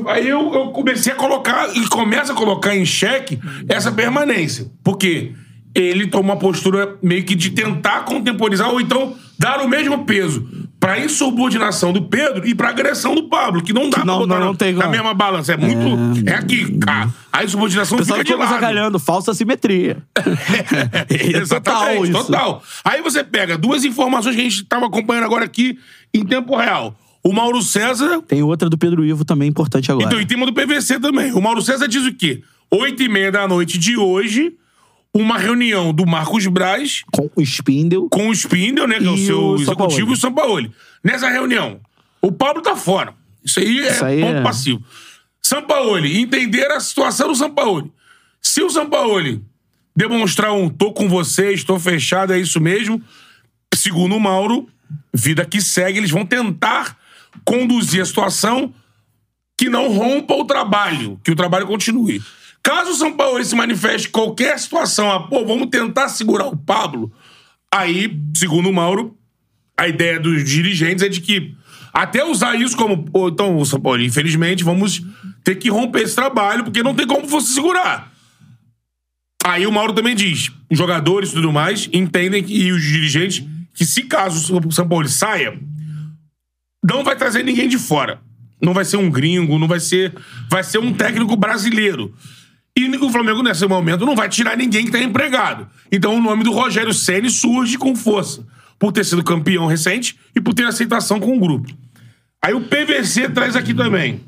Speaker 2: Aí eu, eu comecei a colocar e começa a colocar em xeque essa permanência. Porque ele toma uma postura meio que de tentar contemporizar ou então dar o mesmo peso pra insubordinação do Pedro e pra agressão do Pablo, que não dá
Speaker 1: Que não-
Speaker 2: pra botar
Speaker 1: não- não
Speaker 2: na-
Speaker 1: tem
Speaker 2: na mesma balança. É muito. É, aqui. A, a insubordinação
Speaker 1: pessoal
Speaker 2: fica de lado.
Speaker 1: sacalhando, falsa simetria. é total
Speaker 2: Exatamente,
Speaker 1: isso.
Speaker 2: total. Aí você pega duas informações que a gente estava acompanhando agora aqui em tempo real. O Mauro César
Speaker 1: Tem outra do Pedro Ivo também importante agora.
Speaker 2: então, e tem uma do PVC também. O Mauro César diz o quê? Oito e meia da noite de hoje, uma reunião do Marcos Braz
Speaker 1: Com o Spindle.
Speaker 2: com o Spindle, né? Que é o seu
Speaker 1: o
Speaker 2: executivo e o Sampaoli. Nessa reunião, o Pablo tá fora. Isso aí é
Speaker 1: Isso aí
Speaker 2: ponto
Speaker 1: é-
Speaker 2: passivo. Sampaoli, entender a situação do Sampaoli. Se o Sampaoli demonstrar um tô com vocês, tô fechado, é isso mesmo, segundo o Mauro, vida que segue, eles vão tentar conduzir a situação que não rompa o trabalho, que o trabalho continue. Caso o São Paulo se manifeste qualquer situação, ah, pô, vamos tentar segurar o Pablo, aí, segundo o Mauro, a ideia dos dirigentes é de que até usar isso como, pô, então, São Paulo, infelizmente, vamos ter que romper esse trabalho, porque não tem como você segurar. Aí o Mauro também diz: os jogadores e tudo mais entendem que, e os dirigentes que, se caso o São Paulo saia, não vai trazer ninguém de fora. Não vai ser um gringo, não vai ser. Vai ser um técnico brasileiro. E o Flamengo, nesse momento, não vai tirar ninguém que está empregado. Então o nome do Rogério Ceni surge com força. Por ter sido campeão recente e por ter aceitação com o grupo. Aí o PVC traz aqui também.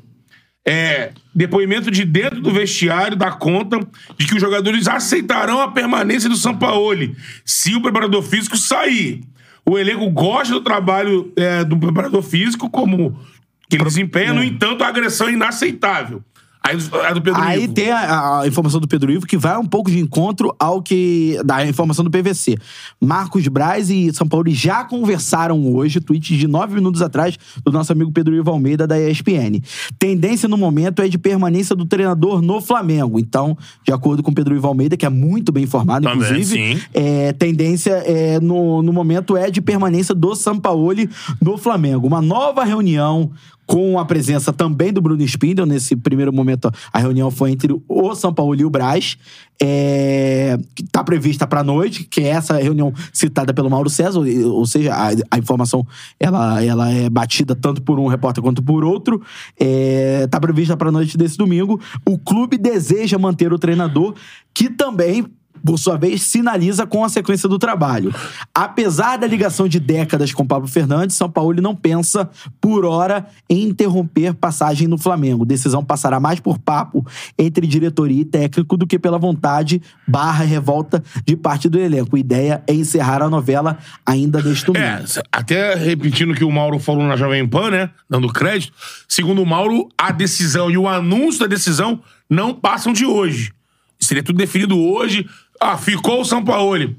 Speaker 2: É, depoimento de dentro do vestiário dá conta de que os jogadores aceitarão a permanência do Sampaoli se o preparador físico sair. O elenco gosta do trabalho é, do preparador físico, como que ele desempenha, no entanto, a agressão é inaceitável. Aí a do Pedro
Speaker 1: Aí
Speaker 2: Ivo.
Speaker 1: tem a, a informação do Pedro Ivo que vai um pouco de encontro ao que. da informação do PVC. Marcos Braz e São Paulo já conversaram hoje, tweet de nove minutos atrás, do nosso amigo Pedro Ivo Almeida, da ESPN. Tendência no momento é de permanência do treinador no Flamengo. Então, de acordo com Pedro Ivo Almeida, que é muito bem informado,
Speaker 2: Também,
Speaker 1: inclusive, é, tendência é, no, no momento é de permanência do Sampaoli no Flamengo. Uma nova reunião com a presença também do Bruno Spindel. Nesse primeiro momento, a reunião foi entre o Sampaoli e o Braz. É, que está prevista para noite, que é essa reunião citada pelo Mauro César, ou seja, a, a informação ela, ela é batida tanto por um repórter quanto por outro. Está prevista para noite desse domingo. O clube deseja manter o treinador, que também por sua vez, sinaliza com a sequência do trabalho. Apesar da ligação de décadas com Pablo Fernandes, São Paulo não pensa, por hora, em interromper passagem no Flamengo. Decisão passará mais por papo entre diretoria e técnico do que pela vontade barra revolta de parte do elenco. A ideia é encerrar a novela ainda neste domingo.
Speaker 2: É, até repetindo o que o Mauro falou na Jovem Pan, né? Dando crédito. Segundo o Mauro, a decisão e o anúncio da decisão não passam de hoje. Seria tudo definido hoje. Ah, ficou o Paulo.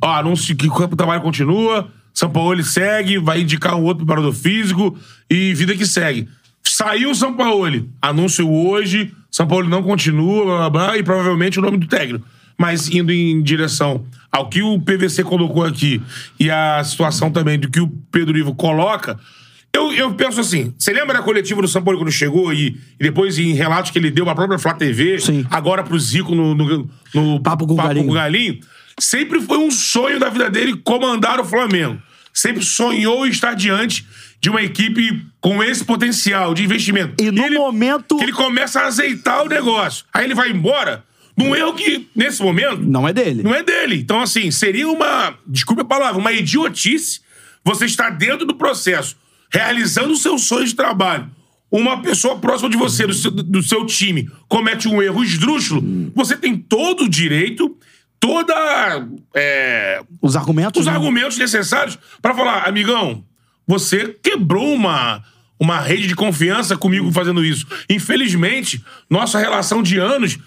Speaker 2: Ó, anúncio que o trabalho continua. São Paulo segue, vai indicar um outro preparador físico e vida que segue. Saiu o São Paulo. Anúncio hoje. São Paulo não continua, blá, blá, blá, e provavelmente o nome do técnico. Mas indo em direção ao que o PVC colocou aqui e a situação também do que o Pedro Ivo coloca, eu, eu penso assim, você lembra da coletiva do São Paulo quando chegou e, e depois em relatos que ele deu pra própria Flá TV,
Speaker 1: Sim.
Speaker 2: agora pro Zico no, no, no
Speaker 1: Papo com o Galinho.
Speaker 2: Sempre foi um sonho da vida dele comandar o Flamengo. Sempre sonhou estar diante de uma equipe com esse potencial de investimento.
Speaker 1: E no
Speaker 2: ele,
Speaker 1: momento-
Speaker 2: que ele começa a azeitar o negócio. Aí ele vai embora num erro que, nesse momento,
Speaker 1: Não é dele.
Speaker 2: não é dele. Então, assim, seria uma. Desculpe a palavra, uma idiotice você estar dentro do processo, realizando o seu sonho de trabalho. Uma pessoa próxima de você, do seu, do seu time, comete um erro esdrúxulo, você tem todo o direito, toda. é,
Speaker 1: Os argumentos.
Speaker 2: os
Speaker 1: né?
Speaker 2: argumentos necessários para falar, amigão, você quebrou uma, uma rede de confiança comigo fazendo isso. Infelizmente, nossa relação de anos,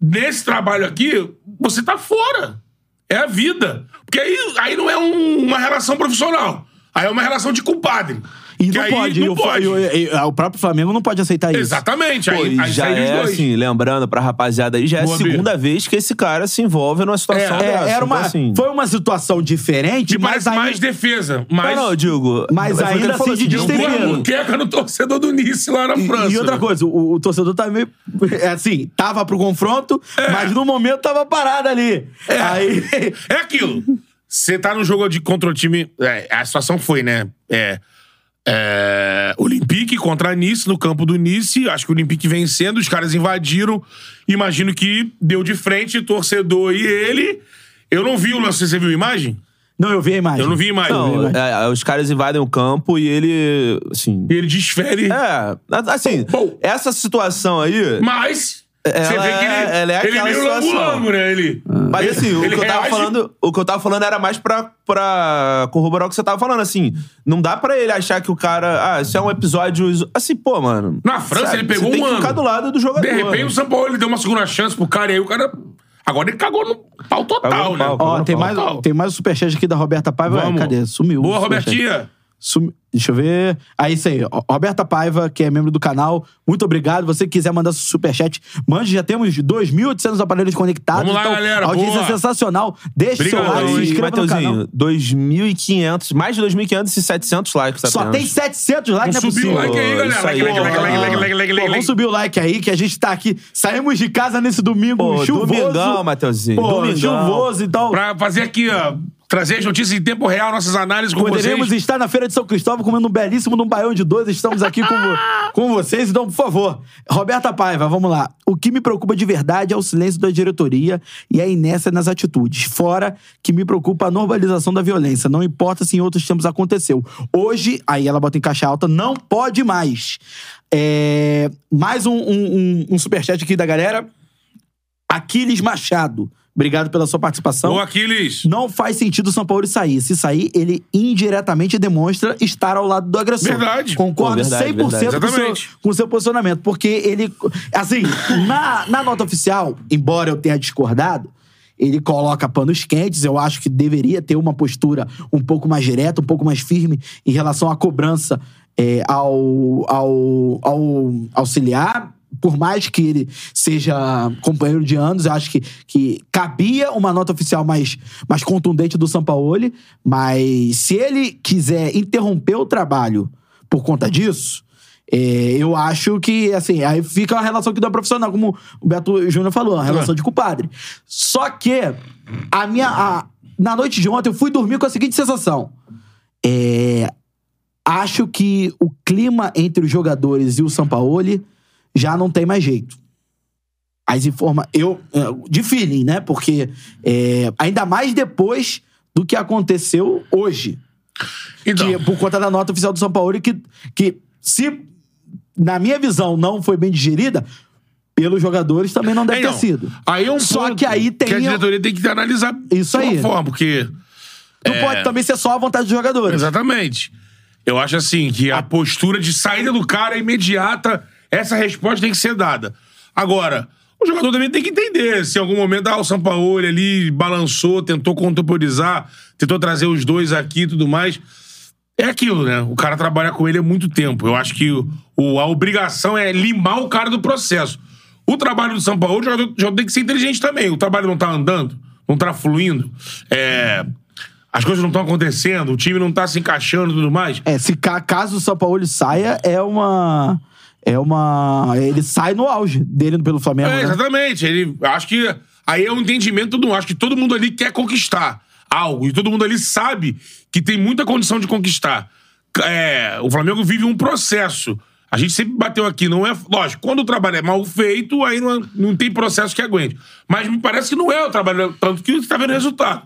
Speaker 2: nesse trabalho aqui, você tá fora. É a vida. Porque aí, aí não é um- uma relação profissional. Aí é uma relação de compadre.
Speaker 1: E
Speaker 2: Que
Speaker 1: não
Speaker 2: aí
Speaker 1: pode.
Speaker 2: não
Speaker 1: e o,
Speaker 2: pode.
Speaker 1: e o- e o próprio Flamengo não pode aceitar isso.
Speaker 2: Exatamente.
Speaker 3: Pô,
Speaker 2: aí,
Speaker 3: e
Speaker 2: aí
Speaker 3: já
Speaker 2: os
Speaker 3: é
Speaker 2: dois.
Speaker 3: assim, lembrando pra rapaziada aí, já é a
Speaker 2: Boa,
Speaker 3: segunda vez que esse cara se envolve numa situação
Speaker 2: É,
Speaker 3: dessa.
Speaker 1: É, era
Speaker 3: Então,
Speaker 1: uma,
Speaker 3: assim,
Speaker 1: Foi uma situação diferente, mas
Speaker 2: parece
Speaker 1: ainda,
Speaker 2: mais defesa. Mais...
Speaker 3: Não, não, eu digo.
Speaker 1: Mas
Speaker 3: foi o que
Speaker 1: ainda
Speaker 3: falou,
Speaker 1: assim de disteria.
Speaker 3: plano.
Speaker 2: Muqueca no torcedor do Nice lá na
Speaker 1: E-
Speaker 2: França.
Speaker 1: E outra coisa, o, o torcedor também, é assim, tava pro confronto, mas no momento tava parado ali. Aí,
Speaker 2: É aquilo. Você tá no jogo de contra o time. é, a situação foi, né? É. é Olympique contra a Nice, no campo do Nice. Acho que o Olympique vencendo, os caras invadiram. Imagino que deu de frente, torcedor e ele. Eu não vi o lance, você viu a imagem?
Speaker 1: Não, eu vi a imagem.
Speaker 2: Eu não vi mais.
Speaker 3: Não, é, é, os caras invadem o campo e ele, assim...
Speaker 2: E ele desfere.
Speaker 3: É, assim, essa situação aí...
Speaker 2: Mas.
Speaker 3: Ela
Speaker 2: você vê que ele,
Speaker 3: é- ela é
Speaker 2: ele
Speaker 3: aquela
Speaker 2: meio
Speaker 3: situação.
Speaker 2: lambulambo, né? Ele.
Speaker 3: Mas assim, o
Speaker 2: ele
Speaker 3: que, eu tava
Speaker 2: reage-
Speaker 3: falando, o que eu tava falando era mais pra, pra corroborar o que você tava falando, assim. Não dá pra ele achar que o cara. Ah, isso é um episódio. iso- Assim, pô, mano.
Speaker 2: Na França, ele pegou
Speaker 3: você tem
Speaker 2: um
Speaker 3: que
Speaker 2: ano.
Speaker 3: ficar do lado do jogador.
Speaker 2: De repente, o São Paulo ele deu uma segunda chance pro cara e aí o cara. Agora ele cagou no pau total,
Speaker 3: Cagou no
Speaker 2: né?
Speaker 3: pau.
Speaker 1: Ó, tem mais, tem mais um superchat aqui da Roberta Paiva.
Speaker 2: Vamos.
Speaker 1: Cadê? Sumiu.
Speaker 2: Boa,
Speaker 1: superchat.
Speaker 2: Robertinha.
Speaker 1: Sumi- Deixa eu ver. Ah, isso aí. Ó, Roberta Paiva, que é membro do canal. Muito obrigado. Você que quiser mandar seu superchat, mande. Já temos 2.800 aparelhos conectados.
Speaker 2: Vamos lá,
Speaker 1: então,
Speaker 2: galera,
Speaker 1: A audiência
Speaker 2: boa.
Speaker 1: é sensacional. Deixe seu
Speaker 2: Obrigadão,
Speaker 1: like, se inscreva no canal.
Speaker 3: Mateuzinho, 2.500, mais de 2.500 e 700 likes
Speaker 1: Só
Speaker 3: apenas.
Speaker 1: tem 700 likes, não é
Speaker 2: Vamos subir
Speaker 1: possível.
Speaker 2: o like aí, galera.
Speaker 3: isso
Speaker 2: Like,
Speaker 3: aí,
Speaker 2: like, like,
Speaker 3: pô.
Speaker 2: like, like, like, like,
Speaker 1: Pô,
Speaker 2: like.
Speaker 1: vamos subir o like aí, que a gente tá aqui. Saímos de casa nesse domingo
Speaker 3: Pô,
Speaker 1: chuvoso.
Speaker 3: domingão, Mateuzinho.
Speaker 1: Pô,
Speaker 3: domingão.
Speaker 1: chuvoso, então.
Speaker 2: Pra fazer aqui, ó. Trazer as notícias em tempo real, nossas análises com
Speaker 1: Poderemos
Speaker 2: vocês.
Speaker 1: estar na Feira de São Cristóvão comendo um belíssimo num baião de dois. Estamos aqui com, com vocês. Então, por favor, Roberta Paiva, vamos lá. O que me preocupa de verdade é o silêncio da diretoria e a inércia nas atitudes. Fora que me preocupa a normalização da violência. Não importa se em outros tempos aconteceu. Hoje, aí ela bota em caixa alta, não pode mais. É, mais um, um, um, um superchat aqui da galera. Aquiles Machado. Obrigado pela sua participação.
Speaker 2: Ô, Aquiles.
Speaker 1: Não faz sentido o São Paulo sair. Se sair, ele indiretamente demonstra estar ao lado do agressor.
Speaker 2: Verdade.
Speaker 1: Concordo
Speaker 3: Pô, verdade,
Speaker 1: 100%
Speaker 3: verdade.
Speaker 1: Com, o seu, com o seu posicionamento. Porque ele. Assim, na, na nota oficial, embora eu tenha discordado, ele coloca panos quentes. Eu acho que deveria ter uma postura um pouco mais direta, um pouco mais firme em relação à cobrança é, ao, ao, ao auxiliar. Por mais que ele seja companheiro de anos, eu acho que, que cabia uma nota oficial mais, mais contundente do Sampaoli. Mas se ele quiser interromper o trabalho por conta disso, é, eu acho que, assim, aí fica uma relação que é profissional, como o Beto Júnior falou, uma relação de compadre. Só que a minha. a- na noite de ontem, eu fui dormir com a seguinte sensação. É, acho que o clima entre os jogadores e o Sampaoli já não tem mais jeito. As informa eu é, De feeling, né? Porque é, ainda mais depois do que aconteceu hoje
Speaker 2: Então,
Speaker 1: que, por conta da nota oficial do São Paulo, que, que se, na minha visão, não foi bem digerida, pelos jogadores também não deve
Speaker 2: então,
Speaker 1: ter sido.
Speaker 2: Aí é um
Speaker 1: Só que aí tem-
Speaker 2: que a diretoria tem que analisar
Speaker 1: Isso aí.
Speaker 2: forma, porque...
Speaker 1: Não pode também ser só a vontade dos jogadores.
Speaker 2: Exatamente. Eu acho assim que a postura de saída do cara é imediata, essa resposta tem que ser dada. Agora, o jogador também tem que entender se em algum momento ah, o Sampaoli ali balançou, tentou contemporizar, tentou trazer os dois aqui e tudo mais. É aquilo, né? O cara trabalha com ele há muito tempo. Eu acho que o, a obrigação é limar o cara do processo. O trabalho do São Paulo, o jogador, o jogador tem que ser inteligente também. O trabalho não tá andando, não tá fluindo. É, as coisas não estão acontecendo, o time não tá se encaixando e tudo mais.
Speaker 1: É, se ca- caso o São Paulo saia, é uma. É uma. Ele sai no auge dele pelo Flamengo.
Speaker 2: É,
Speaker 1: né?
Speaker 2: exatamente. Ele, acho que aí é um entendimento do. Acho que todo mundo ali quer conquistar algo. E todo mundo ali sabe que tem muita condição de conquistar. É, o Flamengo vive um processo. A gente sempre bateu aqui, não é. Lógico, quando o trabalho é mal feito, aí não, não tem processo que aguente. Mas me parece que não é o trabalho, tanto que você tá vendo resultado.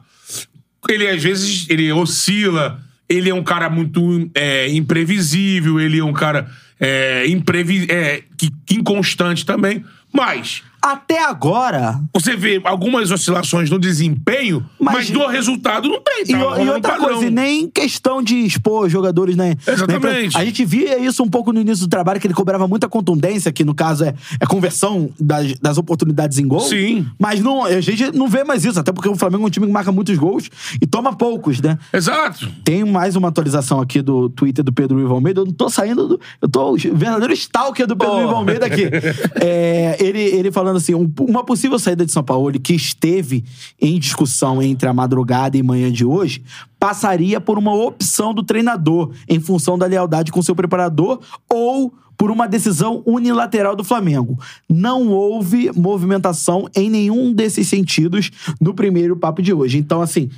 Speaker 2: Ele, às vezes, ele oscila, ele é um cara muito é, imprevisível, ele é um cara é, imprevi é, que, inconstante também. Mas
Speaker 1: Até agora.
Speaker 2: você vê algumas oscilações no desempenho, mas,
Speaker 1: Mas-
Speaker 2: do resultado não tem.
Speaker 1: E,
Speaker 2: tá
Speaker 1: o-
Speaker 2: rolando
Speaker 1: e outra coisa, e nem questão de expor jogadores, né?
Speaker 2: Exatamente.
Speaker 1: A gente via isso um pouco no início do trabalho, que ele cobrava muita contundência, que no caso é, é conversão das, das oportunidades em gol.
Speaker 2: Sim.
Speaker 1: Mas não, a gente não vê mais isso, até porque o Flamengo é um time que marca muitos gols e toma poucos, né?
Speaker 2: Exato.
Speaker 1: Tem mais uma atualização aqui do Twitter do Pedro Ivo Almeida. Eu não tô saindo do. Eu tô o verdadeiro stalker do Pedro
Speaker 3: Porra.
Speaker 1: Ivo Almeida aqui. É, ele, ele falando assim: um- uma possível saída de São Paulo que esteve em discussão entre a madrugada e manhã de hoje passaria por uma opção do treinador em função da lealdade com seu preparador ou por uma decisão unilateral do Flamengo. Não houve movimentação em nenhum desses sentidos no primeiro papo de hoje. Então, assim,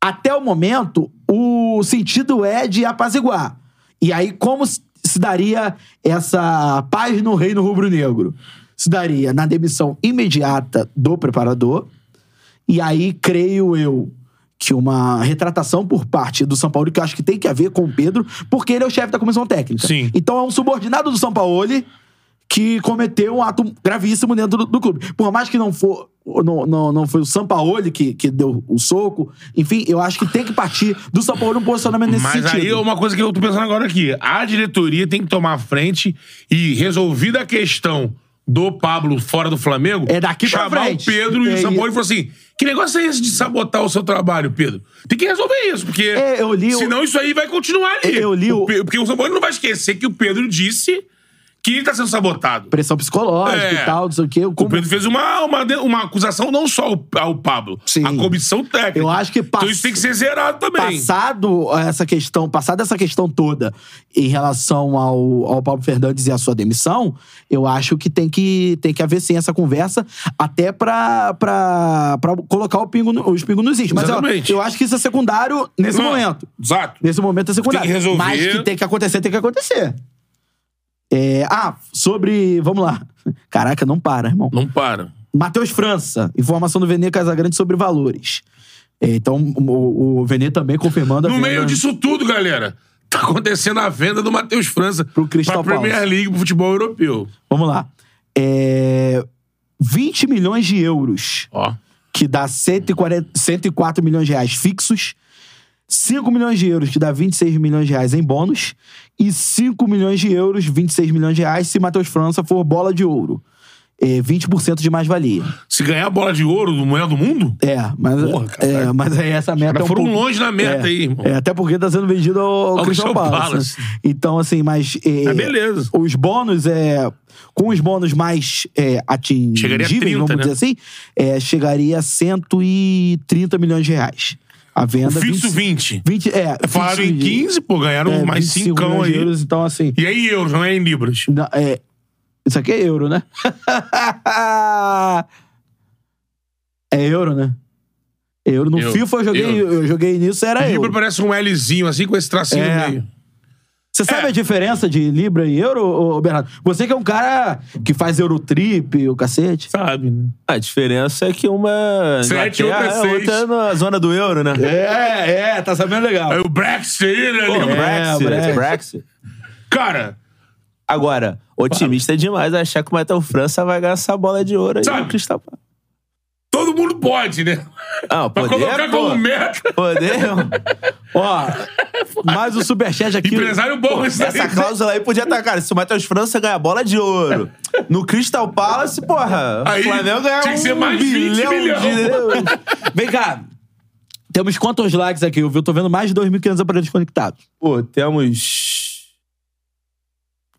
Speaker 1: até o momento, o sentido é de apaziguar. E aí, como se daria essa paz no reino rubro-negro? Se daria na demissão imediata do preparador. E aí, creio eu que uma retratação por parte do São Paulo, que eu acho que tem que haver com o Pedro, porque ele é o chefe da comissão técnica.
Speaker 2: Sim.
Speaker 1: Então é um subordinado do São Paulo que cometeu um ato gravíssimo dentro do, do clube. Por mais que não for. Não, não, não foi o Sampaoli que, que deu o soco. Enfim, eu acho que tem que partir do São Paulo um posicionamento nesse
Speaker 2: Mas
Speaker 1: sentido.
Speaker 2: aí é uma coisa que eu tô pensando agora aqui. A diretoria tem que tomar frente e, resolvida a questão do Pablo fora do Flamengo,
Speaker 1: É daqui pra
Speaker 2: chamar
Speaker 1: frente.
Speaker 2: o Pedro e
Speaker 1: É
Speaker 2: o Paulo
Speaker 1: isso.
Speaker 2: e falar assim: que negócio é esse de sabotar o seu trabalho, Pedro? Tem que resolver isso, porque
Speaker 1: É, eu li
Speaker 2: senão isso aí vai continuar ali.
Speaker 1: Eu li o-
Speaker 2: Porque o São Paulo não vai esquecer que o Pedro disse que ele tá sendo sabotado.
Speaker 1: Pressão psicológica
Speaker 2: É.
Speaker 1: e tal, não sei o quê.
Speaker 2: O Pedro fez uma, uma, uma acusação não só ao, ao Pablo,
Speaker 1: Sim.
Speaker 2: a comissão técnica.
Speaker 1: Eu acho que
Speaker 2: Então
Speaker 1: pass-
Speaker 2: isso tem que ser zerado também.
Speaker 1: Passado essa questão, passada essa questão toda em relação ao, ao Paulo Fernandes e a sua demissão, eu acho que tem que, tem que haver sim essa conversa, até pra, pra, pra colocar o pingo no- os pingos nos is. Mas
Speaker 2: Exatamente.
Speaker 1: eu acho que isso é secundário nesse
Speaker 2: Não,
Speaker 1: momento.
Speaker 2: Exato.
Speaker 1: Nesse momento é secundário.
Speaker 2: Tem que resolver.
Speaker 1: Mas que tem que acontecer, tem que acontecer. É, ah, sobre. Vamos lá. Caraca, não para, irmão.
Speaker 2: Não para.
Speaker 1: Matheus França, informação do Venê Casagrande sobre valores. É, então, o, o Venê também confirmando a
Speaker 2: No
Speaker 1: venda-
Speaker 2: meio disso tudo, galera, tá acontecendo a venda do Matheus França
Speaker 1: Pro Crystal
Speaker 2: pra Premier
Speaker 1: Palace.
Speaker 2: League pro futebol europeu.
Speaker 1: Vamos lá. É, 20 milhões de euros,
Speaker 2: Ó.
Speaker 1: que dá 140, 104 milhões de reais fixos. 5 milhões de euros, que dá 26 milhões de reais em bônus. E 5 milhões de euros, 26 milhões de reais, se Matheus França for bola de ouro. É, 20% de mais-valia.
Speaker 2: Se ganhar a bola de ouro do Mulher do Mundo,
Speaker 1: É, mas,
Speaker 2: Porra,
Speaker 1: é, mas aí essa meta
Speaker 2: caras
Speaker 1: é um
Speaker 2: foram
Speaker 1: pouco-
Speaker 2: longe na meta
Speaker 1: é,
Speaker 2: aí, irmão.
Speaker 1: É, até porque tá sendo vendido ao,
Speaker 2: Ao
Speaker 1: Crystal Palace.
Speaker 2: Palace.
Speaker 1: né? Então, assim, mas... É,
Speaker 2: É, beleza.
Speaker 1: Os bônus, é, com os bônus mais é, atingíveis,
Speaker 2: Chegaria a 30,
Speaker 1: vamos
Speaker 2: né?
Speaker 1: dizer assim, é, chegaria a 130 milhões de reais. A
Speaker 2: o
Speaker 1: venda...
Speaker 2: fixo 20.
Speaker 1: 20 é,
Speaker 2: Falaram em
Speaker 1: de-
Speaker 2: 15, pô, ganharam
Speaker 1: é,
Speaker 2: mais
Speaker 1: 25
Speaker 2: 5
Speaker 1: milhões
Speaker 2: aí.
Speaker 1: euros, então, assim...
Speaker 2: E aí, euros, não é em libras.
Speaker 1: não, é, isso aqui é euro, né? é euro, né? Euro. No
Speaker 2: Euro.
Speaker 1: FIFA eu joguei, eu joguei nisso, era
Speaker 2: Libra
Speaker 1: euro.
Speaker 2: parece um Lzinho, assim, com esse tracinho
Speaker 1: É.
Speaker 2: no meio.
Speaker 1: Você sabe
Speaker 2: É.
Speaker 1: a diferença de Libra e Euro, ô, Bernardo? Você que é um cara que faz Eurotrip, o cacete.
Speaker 2: Sabe, né?
Speaker 3: A diferença é que uma é
Speaker 2: Sete, outra seis.
Speaker 3: outra é na zona do euro, né?
Speaker 1: É, é, tá sabendo legal.
Speaker 2: Aí o Brexit aí, né?
Speaker 3: Pô,
Speaker 2: ali, ó.
Speaker 3: Brexit,
Speaker 1: Brexit.
Speaker 3: Brexit.
Speaker 2: Cara,
Speaker 3: Agora, otimista é demais achar que o Matheus França vai ganhar essa bola de ouro aí
Speaker 2: Sabe?
Speaker 3: no.
Speaker 2: Todo mundo pode, né?
Speaker 3: Ah,
Speaker 2: Pra
Speaker 3: poder,
Speaker 2: colocar
Speaker 3: pô.
Speaker 2: como meta.
Speaker 3: Poder.
Speaker 1: Ó, mais o superchat aqui.
Speaker 2: Empresário bom, isso
Speaker 3: Essa
Speaker 2: aí.
Speaker 3: cláusula aí podia estar, cara. Se o Matheus França ganhar bola de ouro no Crystal Palace, porra,
Speaker 2: Aí
Speaker 3: o Flamengo ganha
Speaker 2: tinha que
Speaker 3: um
Speaker 2: ser mais 20
Speaker 3: bilhão
Speaker 2: milhão.
Speaker 3: de euros.
Speaker 1: Vem cá. Temos quantos likes aqui? Eu vi- eu tô vendo mais de 2.500 aparelhos conectados.
Speaker 3: Pô, temos.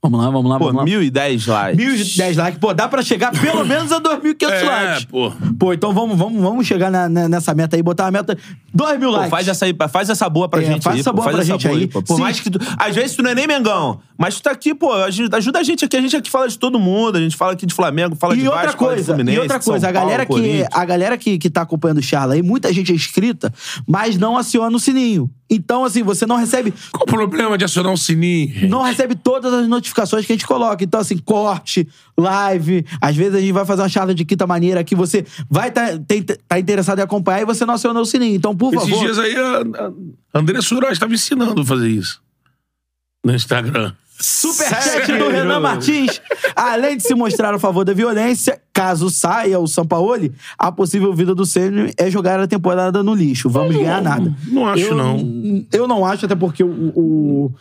Speaker 1: Vamos lá, vamos lá,
Speaker 3: Pô,
Speaker 1: vamos lá.
Speaker 3: 1.010 likes.
Speaker 1: 1.010 likes. Pô, dá pra chegar pelo menos a 2.500
Speaker 2: É,
Speaker 1: likes.
Speaker 2: pô.
Speaker 1: Pô, então vamos, vamos, vamos chegar na- na- nessa meta aí, botar a meta 2 mil
Speaker 3: Pô,
Speaker 1: likes.
Speaker 3: faz essa, aí, faz essa boa pra
Speaker 1: É,
Speaker 3: gente
Speaker 1: faz
Speaker 3: aí.
Speaker 1: essa
Speaker 3: pô,
Speaker 1: boa pra gente aí.
Speaker 3: pô. Por mais que tu, às vezes tu não é nem Mengão, mas tu tá aqui, pô, ajuda, a gente aqui. A gente aqui fala de todo mundo. A gente fala aqui de Flamengo, fala
Speaker 1: E
Speaker 3: de
Speaker 1: outra
Speaker 3: Vasco, fala de
Speaker 1: coisa,
Speaker 3: Fluminense,
Speaker 1: e outra
Speaker 3: São
Speaker 1: coisa, a
Speaker 3: Paulo,
Speaker 1: galera, que, a galera que, que tá acompanhando o Charla aí, muita gente é inscrita, mas não aciona o sininho. Então, assim, você não recebe,
Speaker 2: Qual o problema de acionar um sininho? gente?
Speaker 1: não recebe todas as notificações que a gente coloca. Então, assim, corte, live, às vezes a gente vai fazer uma charla de quinta maneira que você vai tá, tem- tá interessado em acompanhar e você não acionou o sininho. Então, por
Speaker 2: Esses
Speaker 1: favor.
Speaker 2: dias aí, a, a André Suraz estava ensinando a fazer isso. No Instagram.
Speaker 1: Superchat do Renan Martins. Além de se mostrar a favor da violência, caso saia o Sampaoli, a possível vida do Sênior é jogar a temporada no lixo. Vamos ganhar nada.
Speaker 2: não acho,
Speaker 1: eu,
Speaker 2: não.
Speaker 1: Eu não acho, até porque o. o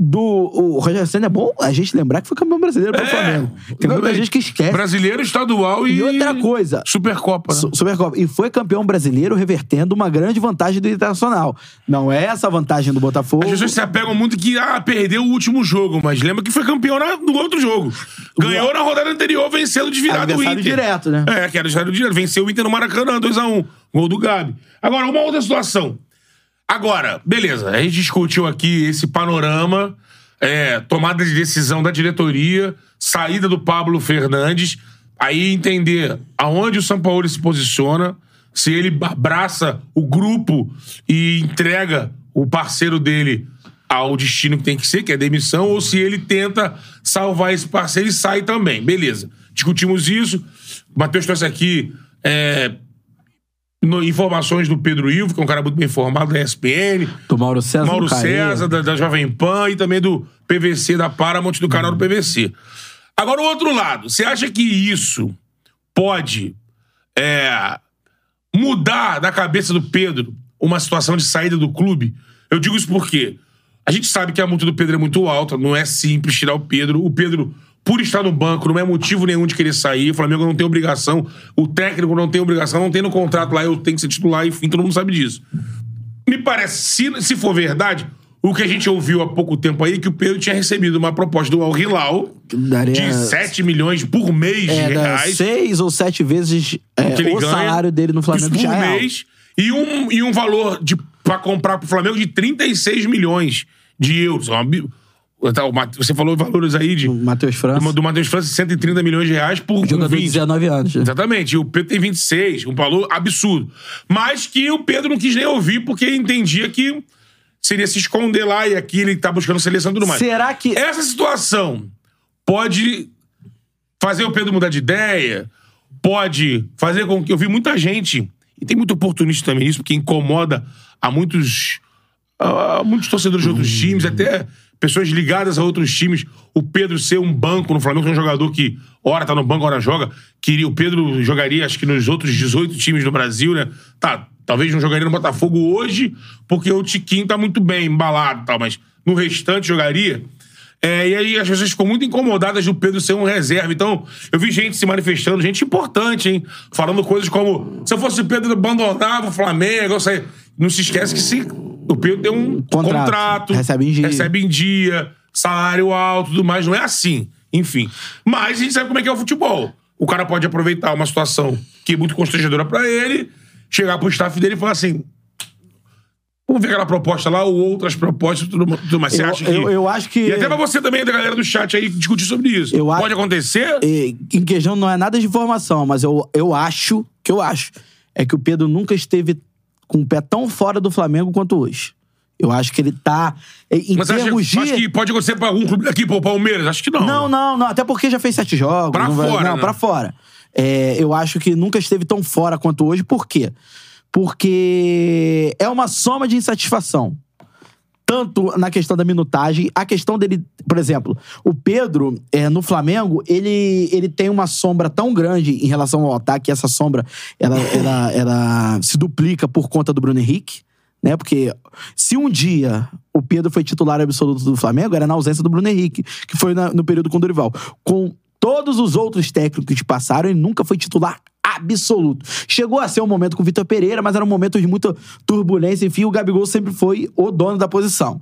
Speaker 1: do, o Rogério Senna é bom a gente lembrar que foi campeão brasileiro pelo
Speaker 2: É,
Speaker 1: Flamengo. Tem muita gente que esquece.
Speaker 2: Brasileiro, estadual e.
Speaker 1: E outra coisa.
Speaker 2: Supercopa. Né?
Speaker 1: Su- Supercopa. E foi campeão brasileiro revertendo uma grande vantagem do Internacional. Não é essa vantagem do Botafogo.
Speaker 2: As pessoas se apegam muito que, ah, perdeu o último jogo, mas lembra que foi campeão na- no outro jogo. Ganhou na rodada anterior, vencendo de virada o
Speaker 1: Adversário Direto, né?
Speaker 2: É, que era adversário direto. Venceu o Inter no Maracanã, 2x1. Gol do Gabi. Agora, uma outra situação. Agora, beleza, a gente discutiu aqui esse panorama, é, tomada de decisão da diretoria, saída do Pablo Fernandes, aí entender aonde o São Paulo se posiciona, se ele abraça o grupo e entrega o parceiro dele ao destino que tem que ser, que é demissão, ou se ele tenta salvar esse parceiro e sai também. Beleza. Discutimos isso. O Matheus trouxe aqui é, no- informações do Pedro Ivo, que é um cara muito bem informado da ESPN,
Speaker 1: Do Mauro César.
Speaker 2: Mauro. César, da, da Jovem Pan e também do PVC, da Paramount, do canal do PVC. Agora, o outro lado. Você acha que isso pode é, mudar da cabeça do Pedro uma situação de saída do clube? Eu digo isso porque a gente sabe que a multa do Pedro é muito alta, não é simples tirar o Pedro. O Pedro, por estar no banco, não é motivo nenhum de querer sair. O Flamengo não tem obrigação, o técnico não tem obrigação, não tem no contrato lá, eu tenho que ser titular, enfim, todo mundo sabe disso. Me parece, se, se for verdade, o que a gente ouviu há pouco tempo aí, é que o Pedro tinha recebido uma proposta do Al Hilal
Speaker 1: Daria-
Speaker 2: de 7 milhões por mês de
Speaker 1: É, dá
Speaker 2: reais.
Speaker 1: seis ou sete vezes é, o
Speaker 2: ganha.
Speaker 1: salário dele no Flamengo
Speaker 2: Isso
Speaker 1: já
Speaker 2: por
Speaker 1: é
Speaker 2: mês. E um, e um valor de, pra comprar pro Flamengo de 36 milhões de euros. É uma o Você falou valores aí de.
Speaker 1: O Matheus França.
Speaker 2: Do, Matheus França, 130 milhões de reais por
Speaker 1: Jogador
Speaker 2: com
Speaker 1: de
Speaker 2: 20.
Speaker 1: 19 anos. né?
Speaker 2: Exatamente. E o Pedro tem 26, um valor absurdo. Mas que o Pedro não quis nem ouvir porque entendia que seria se esconder lá e aqui ele tá buscando seleção e tudo mais.
Speaker 1: Será que.
Speaker 2: Essa situação pode fazer o Pedro mudar de ideia, pode fazer com que. Eu vi muita gente, e tem muito oportunista também nisso, porque incomoda a muitos. a muitos torcedores de outros times, até pessoas ligadas a outros times. O Pedro ser um banco no Flamengo, que é um jogador que ora tá no banco, ora joga. Queria, o Pedro jogaria, acho que nos outros 18 times do Brasil, né? Tá, talvez não jogaria no Botafogo hoje, porque o Tiquinho tá muito bem embalado e tal, mas no restante jogaria. É, e aí as pessoas ficam muito incomodadas do Pedro ser um reserva. Então, eu vi gente se manifestando, gente importante, hein? Falando coisas como: se eu fosse o Pedro, abandonava o Flamengo. Eu sei. Não se esquece que se, o Pedro tem um
Speaker 1: Contrato.
Speaker 2: contrato,
Speaker 1: Recebe em dia.
Speaker 2: recebe em dia, salário alto tudo mais. Não é assim. Enfim. Mas a gente sabe como é que é o futebol. O cara pode aproveitar uma situação que é muito constrangedora pra ele, chegar pro staff dele e falar assim: Vamos ver aquela proposta lá ou outras propostas tudo, tudo mais. Você
Speaker 1: Eu-
Speaker 2: acha que.
Speaker 1: eu- eu acho que-
Speaker 2: E até pra você também, da galera do chat aí, discutir sobre isso.
Speaker 1: Eu a-
Speaker 2: Pode acontecer?
Speaker 1: E, em questão não é nada de informação, mas eu, eu acho, que eu acho, é que o Pedro nunca esteve com o pé tão fora do Flamengo quanto hoje. Eu acho que ele tá. Em
Speaker 2: Mas acha,
Speaker 1: termos de.
Speaker 2: acho que pode acontecer pra algum clube daqui, pro Palmeiras? Acho que não.
Speaker 1: Não, não, não. Até porque já fez sete jogos.
Speaker 2: Pra
Speaker 1: não vai-
Speaker 2: fora,
Speaker 1: Não,
Speaker 2: né?
Speaker 1: pra fora. É, eu acho que nunca esteve tão fora quanto hoje. Por quê? Porque é uma soma de insatisfação. Tanto na questão da minutagem, a questão dele, por exemplo, o Pedro, é, no Flamengo, ele, ele tem uma sombra tão grande em relação ao ataque, essa sombra ela, ela, ela se duplica por conta do Bruno Henrique né? Porque se um dia o Pedro foi titular absoluto do Flamengo, era na ausência do Bruno Henrique, que foi na- no período com o Dorival. Com todos os outros técnicos que passaram, ele nunca foi titular absoluto. Chegou a ser um momento com o Vitor Pereira, mas era um momento de muita turbulência. Enfim, o Gabigol sempre foi o dono da posição.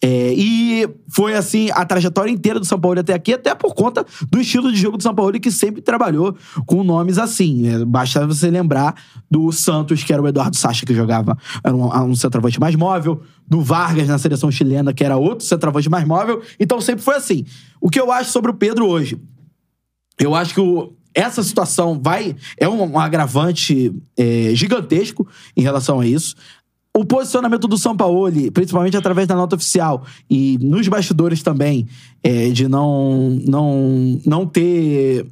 Speaker 1: É, e foi assim a trajetória inteira do São Paulo até aqui, até por conta do estilo de jogo do São Paulo, que sempre trabalhou com nomes assim. né? Basta você lembrar do Santos, que era o Eduardo Sacha, que jogava, era um, um centroavante mais móvel, do Vargas na seleção chilena, que era outro centroavante mais móvel. Então sempre foi assim. O que eu acho sobre o Pedro hoje? Eu acho que o- essa situação vai. É um, um agravante é, gigantesco em relação a isso. O posicionamento do São Paulo, principalmente através da nota oficial e nos bastidores também, é, de não, não, não ter.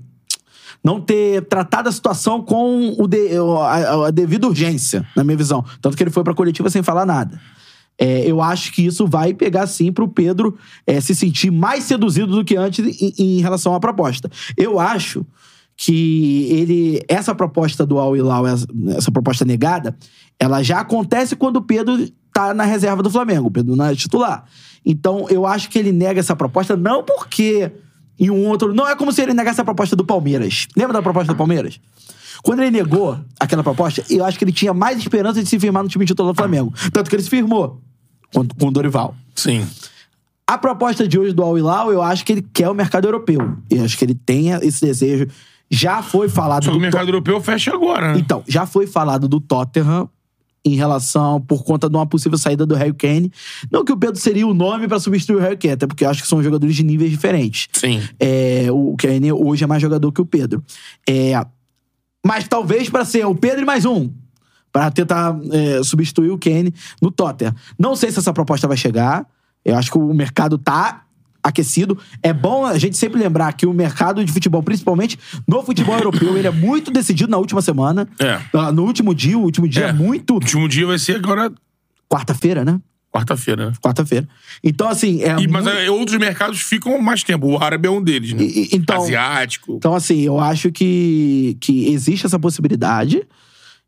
Speaker 1: Não ter tratado a situação com o de- a, a devida urgência, na minha visão. Tanto que ele foi pra coletiva sem falar nada. É, eu acho que isso vai pegar sim pro Pedro é, se sentir mais seduzido do que antes em, em relação à proposta. Eu acho que ele essa proposta do Al Hilal, essa, essa proposta negada, ela já acontece quando o Pedro tá na reserva do Flamengo, o Pedro não é titular. Então eu acho que ele nega essa proposta não porque em um outro, não é como se ele negasse a proposta do Palmeiras. Lembra da proposta do Palmeiras? Quando ele negou aquela proposta, eu acho que ele tinha mais esperança de se firmar no time titular do Flamengo. Tanto que ele se firmou com, com o Dorival.
Speaker 2: Sim.
Speaker 1: A proposta de hoje do Al Hilal, eu acho que ele quer o mercado europeu. Eu acho que ele tem esse desejo. Já foi falado
Speaker 2: Só que
Speaker 1: do
Speaker 2: o mercado europeu fecha agora, né?
Speaker 1: Então, já foi falado do Tottenham em relação por conta de uma possível saída do Harry Kane. Não que o Pedro seria o nome pra substituir o Harry Kane, até porque eu acho que são jogadores de níveis diferentes.
Speaker 2: Sim.
Speaker 1: É, o Kane hoje é mais jogador que o Pedro. É, mas talvez pra ser o Pedro e mais um. Pra tentar é, substituir o Kane no Tottenham. Não sei se essa proposta vai chegar. Eu acho que o mercado tá aquecido. É bom a gente sempre lembrar que o mercado de futebol, principalmente no futebol europeu, ele é muito decidido na última semana.
Speaker 2: É.
Speaker 1: Ah, No último dia, o último dia é,
Speaker 2: É.
Speaker 1: muito.
Speaker 2: O último dia vai ser agora
Speaker 1: Quarta-feira, né?
Speaker 2: quarta-feira, né?
Speaker 1: Quarta-feira. Então, assim. É
Speaker 2: E, mas
Speaker 1: muito-
Speaker 2: é, outros mercados ficam mais tempo. O árabe é um deles, né?
Speaker 1: E- e- então-
Speaker 2: Asiático.
Speaker 1: Então, assim, eu acho que, que existe essa possibilidade.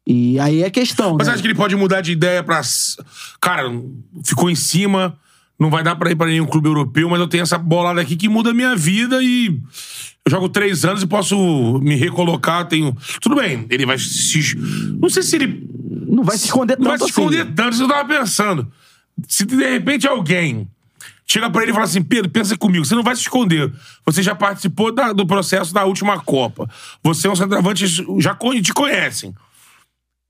Speaker 1: E aí é questão.
Speaker 2: Mas
Speaker 1: né?
Speaker 2: acho que ele pode mudar de ideia pra. s- Cara, ficou em cima, não vai dar pra ir pra nenhum clube europeu, mas eu tenho essa bolada aqui que muda a minha vida e. Eu jogo três anos e posso me recolocar. Tenho. Tudo bem, ele vai se. Não sei se ele
Speaker 1: Não vai se esconder tanto
Speaker 2: não vai se esconder
Speaker 1: assim.
Speaker 2: tanto, isso eu tava pensando. Se de repente alguém chega pra ele e fala assim: Pedro, pensa comigo, você não vai se esconder. Você já participou da- do processo da última Copa. Você é um centroavante, já te conhecem.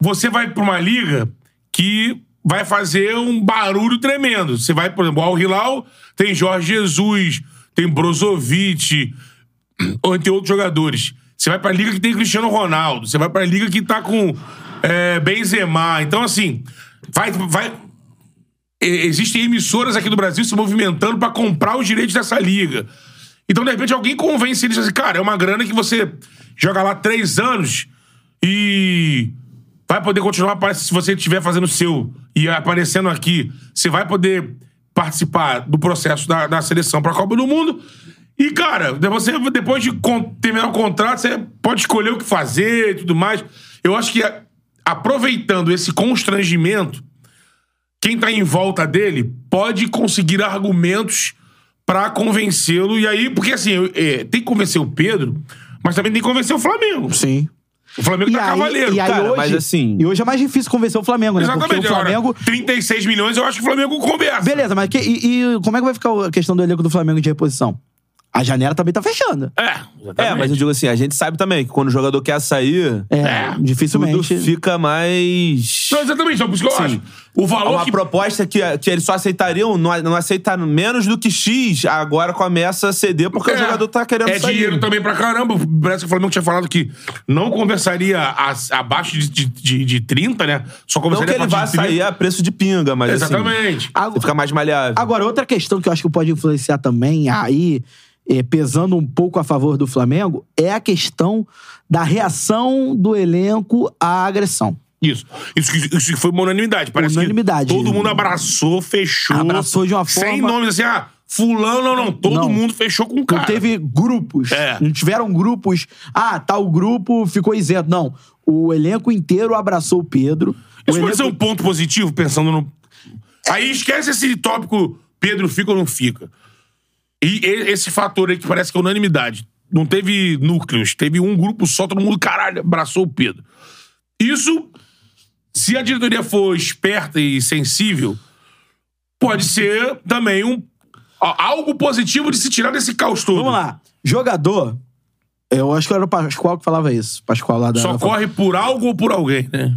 Speaker 2: Você vai pra uma liga que vai fazer um barulho tremendo. Você vai, por exemplo, ao Hilal, tem Jorge Jesus, tem Brozovic, ou entre outros jogadores. Você vai pra liga que tem Cristiano Ronaldo. Você vai pra liga que tá com é, Benzema. Então, assim, vai, vai, existem emissoras aqui do Brasil se movimentando pra comprar os direitos dessa liga. Então, de repente, alguém convence eles assim, cara, é uma grana que você joga lá três anos e vai poder continuar aparecendo. Se você estiver fazendo o seu e aparecendo aqui, você vai poder participar do processo da, da seleção pra Copa do Mundo. E, cara, você, depois de terminar o contrato, você pode escolher o que fazer e tudo mais. Eu acho que a- aproveitando esse constrangimento, quem tá em volta dele pode conseguir argumentos pra convencê-lo. E aí, porque assim, é, tem que convencer o Pedro, mas também tem que convencer o Flamengo.
Speaker 1: Sim.
Speaker 2: O Flamengo
Speaker 1: E
Speaker 2: tá
Speaker 1: aí,
Speaker 2: cavaleiro.
Speaker 1: e aí
Speaker 3: cara,
Speaker 1: hoje,
Speaker 3: mas assim-
Speaker 1: E hoje é mais difícil convencer o Flamengo, né?
Speaker 2: Exatamente.
Speaker 1: Porque o Flamengo.
Speaker 2: Agora, 36 milhões, eu acho que o Flamengo conversa.
Speaker 1: Beleza, mas que- e, e como é que vai ficar a questão do elenco do Flamengo de reposição? A janela também tá fechando.
Speaker 2: É,
Speaker 3: É,
Speaker 2: exatamente.
Speaker 3: mas eu digo assim, a gente sabe também que quando o jogador quer sair,
Speaker 1: É,
Speaker 2: É,
Speaker 3: tudo
Speaker 1: dificilmente.
Speaker 3: fica mais.
Speaker 2: Não, exatamente, então, por isso que eu acho. O valor
Speaker 3: Uma
Speaker 2: que...
Speaker 3: proposta que, que eles só aceitariam, não, não aceitar menos do que X, agora começa a ceder porque o
Speaker 2: É,
Speaker 3: jogador tá querendo
Speaker 2: É
Speaker 3: sair.
Speaker 2: dinheiro também pra caramba. Parece que o Flamengo tinha falado que não conversaria abaixo de, de, de, de 30, né? Só
Speaker 3: Não
Speaker 2: conversaria
Speaker 3: que ele vá
Speaker 2: partir de 30.
Speaker 3: sair a preço de pinga, mas
Speaker 2: Exatamente.
Speaker 3: assim, você fica mais maleável.
Speaker 1: Agora, outra questão que eu acho que pode influenciar também, aí, eh, pesando um pouco a favor do Flamengo, é a questão da reação do elenco à agressão.
Speaker 2: Isso. Isso, que- isso foi uma unanimidade. Parece
Speaker 1: Unanimidade.
Speaker 2: que todo mundo abraçou, fechou.
Speaker 1: Abraçou de uma
Speaker 2: Sem
Speaker 1: forma-
Speaker 2: nomes assim, ah, fulano, não, não. Todo
Speaker 1: Não.
Speaker 2: mundo fechou com o cara.
Speaker 1: Não teve grupos.
Speaker 2: É.
Speaker 1: Não tiveram grupos. Ah, tal grupo ficou isento. Não. O elenco inteiro abraçou o Pedro. O
Speaker 2: Isso pode ser um
Speaker 1: elenco...
Speaker 2: ponto positivo, pensando no. Aí esquece esse tópico Pedro fica ou não fica. E esse fator aí que parece que é unanimidade. Não teve núcleos, teve um grupo só, todo mundo, caralho, abraçou o Pedro. Isso, se a diretoria for esperta e sensível, pode ser também um algo positivo de se tirar desse caos todo.
Speaker 1: Vamos lá. Jogador. Eu acho que era o Pascoal que falava isso. Pascoal lá da.
Speaker 2: Só corre por algo ou por alguém, né?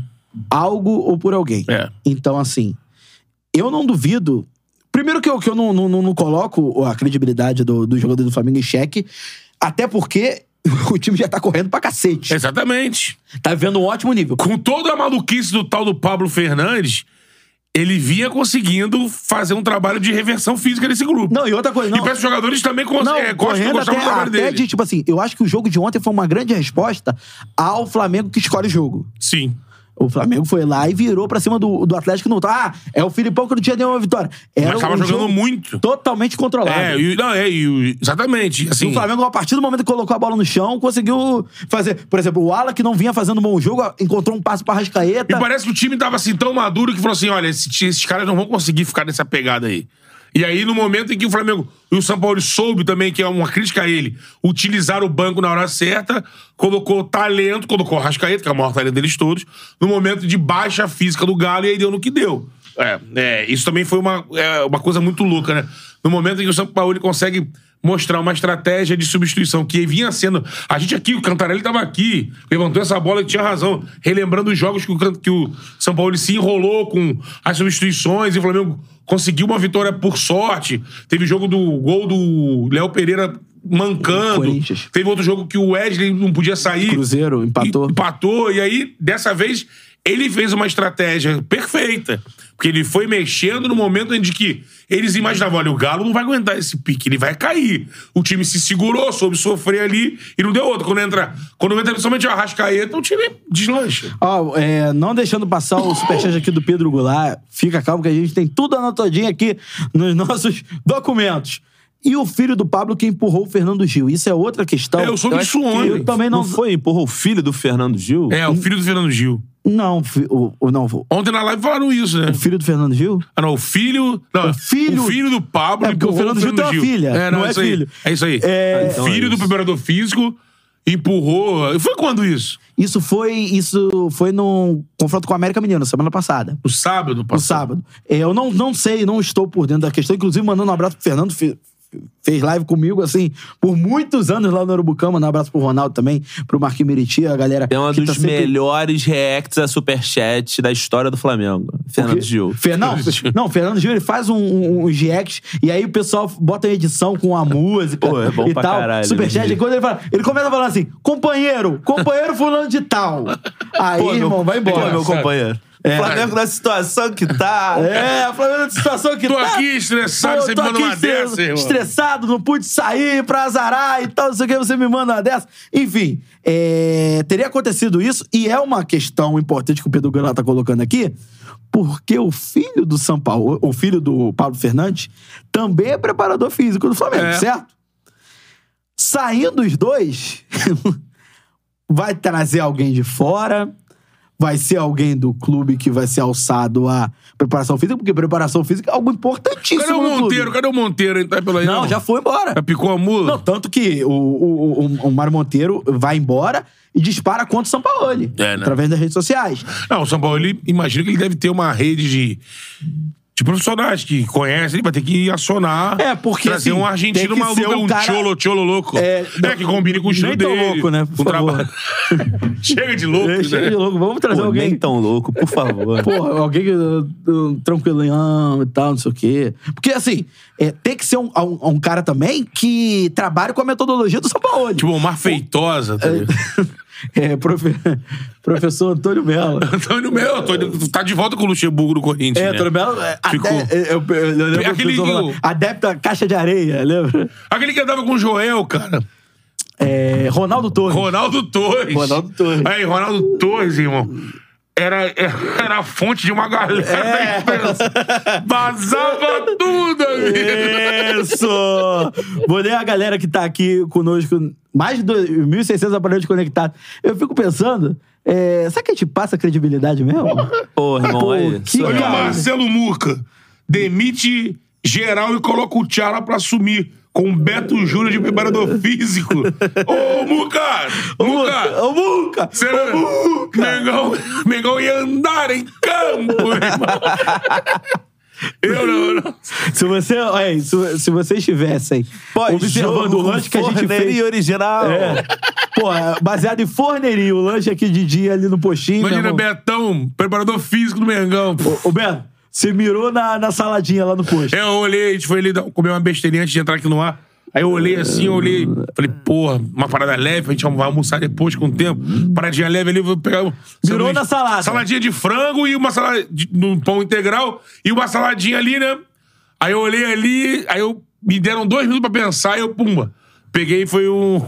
Speaker 1: Algo ou por alguém.
Speaker 2: É.
Speaker 1: Então, assim, eu não duvido. Primeiro que eu, que eu não, não, não- coloco a credibilidade do, do jogador do Flamengo em xeque, até porque o time já tá correndo pra cacete.
Speaker 2: Exatamente.
Speaker 1: Tá vendo um ótimo nível.
Speaker 2: com toda a maluquice do tal do Pablo Fernandes, ele vinha conseguindo fazer um trabalho de reversão física nesse grupo.
Speaker 1: Não, e outra coisa,
Speaker 2: E
Speaker 1: não.
Speaker 2: parece que os jogadores também cons-
Speaker 1: Não,
Speaker 2: é, gostam,
Speaker 1: correndo até,
Speaker 2: do trabalho
Speaker 1: até
Speaker 2: dele.
Speaker 1: de, tipo assim, eu acho que o jogo de ontem foi uma grande resposta ao Flamengo que escolhe o jogo.
Speaker 2: Sim.
Speaker 1: O Flamengo foi lá e virou pra cima do, do Atlético no Ah, é o Filipão que não tinha nenhuma vitória. Era
Speaker 2: Mas tava
Speaker 1: um
Speaker 2: jogando muito.
Speaker 1: Totalmente controlado.
Speaker 2: É, e, não, é, e, exatamente. Assim,
Speaker 1: o Flamengo, a partir do momento que colocou a bola no chão, conseguiu fazer. Por exemplo, o Ala, que não vinha fazendo um bom jogo, encontrou um passe pra
Speaker 2: E
Speaker 1: Rascaeta.
Speaker 2: parece que o time tava assim tão maduro que falou assim: olha, esse ti- esses caras não vão conseguir ficar nessa pegada aí. E aí, no momento em que o Flamengo e o São Paulo soube também, que é uma crítica a ele, utilizar o banco na hora certa, colocou talento, colocou o Rascaeta, que é o maior talento deles todos, no momento de baixa física do Galo, e aí deu no que deu. É, é, isso também foi uma, é, uma coisa muito louca, né? No momento em que o São Paulo consegue mostrar uma estratégia de substituição que vinha sendo. A gente aqui, o Cantarelli tava aqui, levantou essa bola e tinha razão, relembrando os jogos que o, que o São Paulo se enrolou com as substituições e o Flamengo conseguiu uma vitória por sorte. Teve jogo do gol do Léo Pereira mancando. Teve outro jogo que o Wesley não podia sair.
Speaker 1: Cruzeiro empatou.
Speaker 2: E- empatou. E aí, dessa vez, ele fez uma estratégia perfeita. Porque ele foi mexendo no momento em que eles imaginavam: olha, o Galo não vai aguentar esse pique, ele vai cair. O time se segurou, soube sofrer ali e não deu outro. Quando entra, quando entra somente o Arrascaeta, o time deslancha.
Speaker 1: Ó, é, não deixando passar o superchat aqui do Pedro Goulart, fica calmo que a gente tem tudo anotadinho aqui nos nossos documentos. E o filho do Pablo que empurrou o Fernando Gil. Isso é outra questão.
Speaker 2: É, eu soube
Speaker 1: que
Speaker 2: ontem.
Speaker 1: Eu também
Speaker 3: Não
Speaker 1: não.
Speaker 3: foi? Empurrou o filho do Fernando Gil?
Speaker 2: É, o filho do Fernando Gil.
Speaker 1: Não, fi- o, o- não, o
Speaker 2: Ontem na live falaram isso, né?
Speaker 1: filho do Fernando Gil?
Speaker 2: Ah, não, o filho. Não,
Speaker 1: O filho-
Speaker 2: o filho do Pablo.
Speaker 1: É, porque o
Speaker 2: empurrou
Speaker 1: Fernando Gil tem uma filha,
Speaker 2: É,
Speaker 1: não é
Speaker 2: isso aí.
Speaker 1: filho.
Speaker 2: É isso aí.
Speaker 1: É-
Speaker 2: o
Speaker 3: Então
Speaker 2: filho
Speaker 3: é
Speaker 2: do
Speaker 3: isso.
Speaker 2: preparador físico empurrou. Foi quando isso?
Speaker 1: Isso foi, isso foi no confronto com o América Mineiro, semana passada.
Speaker 2: No sábado
Speaker 1: No
Speaker 2: passado.
Speaker 1: sábado. É, eu não, não sei, não estou por dentro da questão. Inclusive, mandando um abraço pro Fernando. Fe- Fez live comigo, assim, por muitos anos lá no Urubucama. Um abraço pro Ronaldo também, pro Marquinhos Meriti, a galera.
Speaker 3: É um dos
Speaker 1: tá sempre-
Speaker 3: melhores reacts a superchat da história do Flamengo. Fernando
Speaker 1: Porque-
Speaker 3: Gil.
Speaker 1: Fe- não, Fernando Gil, ele faz um, um, uns reacts e aí o pessoal bota em edição com a música
Speaker 3: Pô, é bom
Speaker 1: e
Speaker 3: pra
Speaker 1: tal.
Speaker 3: caralho,
Speaker 1: Superchat,
Speaker 3: né?
Speaker 1: e quando ele fala, ele começa falando assim, companheiro, companheiro fulano de tal. Aí,
Speaker 3: Pô,
Speaker 1: irmão,
Speaker 3: meu-
Speaker 1: vai embora.
Speaker 3: Pô, meu companheiro. O Flamengo na situação que tá.
Speaker 1: É, Flamengo na situação que
Speaker 2: Tô
Speaker 1: tá.
Speaker 2: aqui estressado,
Speaker 1: Pô,
Speaker 2: você me
Speaker 1: tô
Speaker 2: manda uma dessa, irmão.
Speaker 1: Estressado, não pude sair pra azarar e tal, não sei o que, você me manda uma dessa. Enfim, é, teria acontecido isso, e é uma questão importante que o Pedro Gana tá colocando aqui, porque o filho do São Paulo, o filho do Pablo Fernandes, também é preparador físico do Flamengo,
Speaker 2: É.
Speaker 1: certo? Saindo os dois, vai trazer alguém de fora, vai ser alguém do clube que vai ser alçado a preparação física, porque preparação física é algo importantíssimo.
Speaker 2: Cadê o
Speaker 1: no clube.
Speaker 2: Monteiro? Cadê o Monteiro? Ele tá aí?
Speaker 1: Não, já foi embora.
Speaker 2: Já picou a mula?
Speaker 1: Não, tanto que o, o, o, o Mário Monteiro vai embora e dispara contra o São Paulo.
Speaker 2: É, né?
Speaker 1: Através das redes sociais.
Speaker 2: Não, o São Paulo, ele imagina que ele deve ter uma rede de, de profissionais que conhecem, ele vai ter que acionar.
Speaker 1: É, porque,
Speaker 2: Trazer
Speaker 1: assim,
Speaker 2: um argentino maluco,
Speaker 1: ser um
Speaker 2: um
Speaker 1: cara-
Speaker 2: cholo, cholo louco.
Speaker 1: É,
Speaker 2: É, que combine com o estilo
Speaker 1: nem tão
Speaker 2: dele.
Speaker 1: louco, né? Por favor.
Speaker 2: trabalho. Chega de louco,
Speaker 1: É, chega
Speaker 2: né?
Speaker 1: de louco. Vamos trazer
Speaker 3: Pô,
Speaker 1: alguém.
Speaker 3: nem tão louco, por favor.
Speaker 1: Porra, alguém que, uh, tranquilão e tal, não sei o quê. Porque, assim, é, tem que ser um, um, um cara também que trabalhe com a metodologia do São Paulo.
Speaker 2: Tipo, Mar Feitosa, tá ligado?
Speaker 1: É, profe- professor Antônio Mello.
Speaker 2: Antônio Meu, Antônio, tá de volta com o Luxemburgo no Corinthians,
Speaker 1: É,
Speaker 2: né?
Speaker 1: Antônio Mello. é,
Speaker 2: Ficou.
Speaker 1: eu, eu, eu lembro
Speaker 2: Aquele
Speaker 1: que falava, adepto à caixa de areia, lembra?
Speaker 2: Aquele que andava com o Joel, cara.
Speaker 1: É, Ronaldo Torres.
Speaker 2: Ronaldo Torres.
Speaker 1: Ronaldo Torres.
Speaker 2: Aí, Ronaldo Torres, irmão. Era, era a fonte de uma galera
Speaker 1: É.
Speaker 2: da imprensa. Vazava tudo, amigo.
Speaker 1: Isso! Vou ler a galera que tá aqui conosco, mais de 1.600 aparelhos conectados. Eu fico pensando, é, será que a gente passa credibilidade mesmo?
Speaker 3: Pô, irmão,
Speaker 1: Pô,
Speaker 3: aí.
Speaker 1: que
Speaker 3: surreal.
Speaker 2: Olha o. Marcelo Murca. Demite geral e coloca o Tchala pra assumir. Com o Beto Júnior de preparador físico. Ô, Muca! Muca!
Speaker 1: Ô, Muca!
Speaker 2: Será? Mengão, Mengão ia andar em campo, irmão. Eu não, não.
Speaker 1: Se você, olha aí, se, se vocês estivessem observando o lanche que a gente fez...
Speaker 3: Original.
Speaker 1: É. Pô, baseado em forneria, o lanche aqui de dia ali no postinho.
Speaker 2: Imagina. Betão, preparador físico do Mengão.
Speaker 1: Ô, ô, Beto, você mirou na, na saladinha lá no posto.
Speaker 2: Eu olhei, a gente foi ali comer uma besteirinha antes de entrar aqui no ar. Aí eu olhei assim, eu olhei, falei, porra, uma parada leve, a gente vai almoçar depois com o tempo. Paradinha leve ali, vou pegar. um
Speaker 1: Virou
Speaker 2: sanduíche.
Speaker 1: na salada.
Speaker 2: Saladinha de frango e uma salada de, num pão integral e uma saladinha ali, né? Aí eu olhei ali, aí eu me deram dois minutos pra pensar e eu, pumba. Peguei e foi um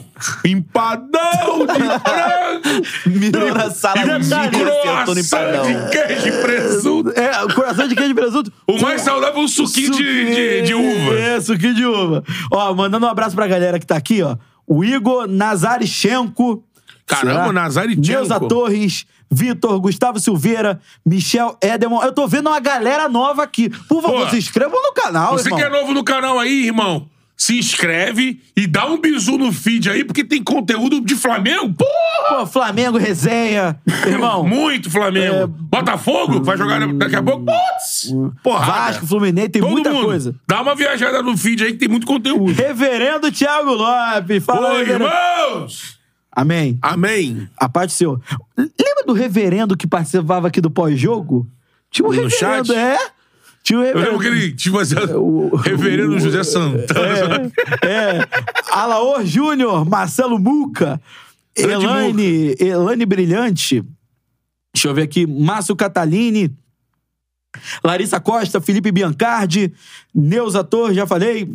Speaker 2: empadão de frango.
Speaker 3: Mirou na sala
Speaker 2: e um croissant
Speaker 3: empadão.
Speaker 2: de queijo e presunto.
Speaker 1: É, o coração de queijo de presunto.
Speaker 2: O mais saudável é um suquinho de, de, de uva.
Speaker 1: É, suquinho de uva. Ó, mandando um abraço pra galera que tá aqui, ó. O Igor Nazarechenko.
Speaker 2: Caramba,
Speaker 1: Será?
Speaker 2: Nazarechenko.
Speaker 1: Neuza Torres, Vitor, Gustavo Silveira, Michel Edelman. Eu tô vendo uma galera nova aqui. Por favor,
Speaker 2: Pô,
Speaker 1: se inscrevam no canal,
Speaker 2: Você
Speaker 1: irmão.
Speaker 2: que é novo no canal aí, irmão, se inscreve e dá um bisu no feed aí, porque tem conteúdo de Flamengo. Porra!
Speaker 1: Pô, Flamengo, resenha. Irmão,
Speaker 2: Muito Flamengo.
Speaker 1: É,
Speaker 2: Botafogo, vai jogar daqui a pouco. Putz! Porra!
Speaker 1: Vasco, Fluminense, tem muita coisa.
Speaker 2: Dá uma viajada no feed aí que tem muito conteúdo.
Speaker 1: Reverendo Thiago Lopes. Fala,
Speaker 2: Ô,
Speaker 1: reverendo.
Speaker 2: irmãos!
Speaker 1: Amém.
Speaker 2: Amém.
Speaker 1: A parte do senhor. Lembra do reverendo que participava aqui do pós-jogo? Tinha um
Speaker 2: No
Speaker 1: reverendo,
Speaker 2: chat?
Speaker 1: é? Tinha
Speaker 2: Eu
Speaker 1: reverendo.
Speaker 2: lembro que ele, assim,
Speaker 1: o-
Speaker 2: Reverendo José Santana.
Speaker 1: É, é. Alaor Júnior, Marcelo Muca,
Speaker 2: Grande
Speaker 1: Elane, Elane Brilhante. Deixa eu ver aqui. Márcio Catalini. Larissa Costa, Felipe Biancardi, Neuza Torres, já falei.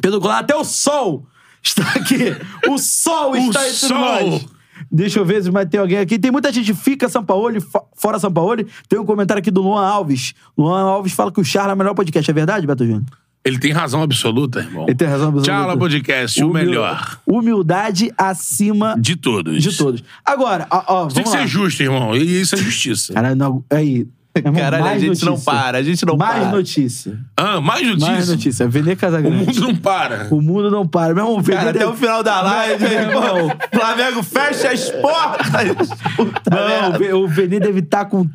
Speaker 1: Pedro Goulart, até o Sol está aqui. O Sol está entre
Speaker 2: Sol.
Speaker 1: nós. Deixa eu ver se vai ter alguém aqui. Tem muita gente fica São Paulo, fo- fora São Paulo. Tem um comentário aqui do Luan Alves. Luan Alves fala que o Charla é o melhor podcast. É verdade, Beto Júnior?
Speaker 2: Ele tem razão absoluta, irmão.
Speaker 1: Ele tem razão absoluta.
Speaker 2: Tchala Podcast, o
Speaker 1: Humil-
Speaker 2: melhor
Speaker 1: Humildade acima
Speaker 2: de todos.
Speaker 1: de todos. Agora, ó, ó,
Speaker 2: Tem que
Speaker 1: lá.
Speaker 2: ser justo, irmão. E isso é justiça.
Speaker 1: Cara, não, aí. Irmão,
Speaker 3: Caralho, a gente não
Speaker 1: notícia.
Speaker 3: para, a gente não
Speaker 1: Mais
Speaker 3: para.
Speaker 1: notícia.
Speaker 2: Ah, mais notícia.
Speaker 1: Mais notícia. Vender
Speaker 2: O
Speaker 1: Casagrande.
Speaker 2: mundo não para.
Speaker 1: O mundo não para. Meu irmão,
Speaker 3: Cara, até o final da live,
Speaker 1: Meu
Speaker 3: irmão. Flamengo fecha as portas. Puta
Speaker 1: Não, o
Speaker 3: merda.
Speaker 1: O Vene deve estar com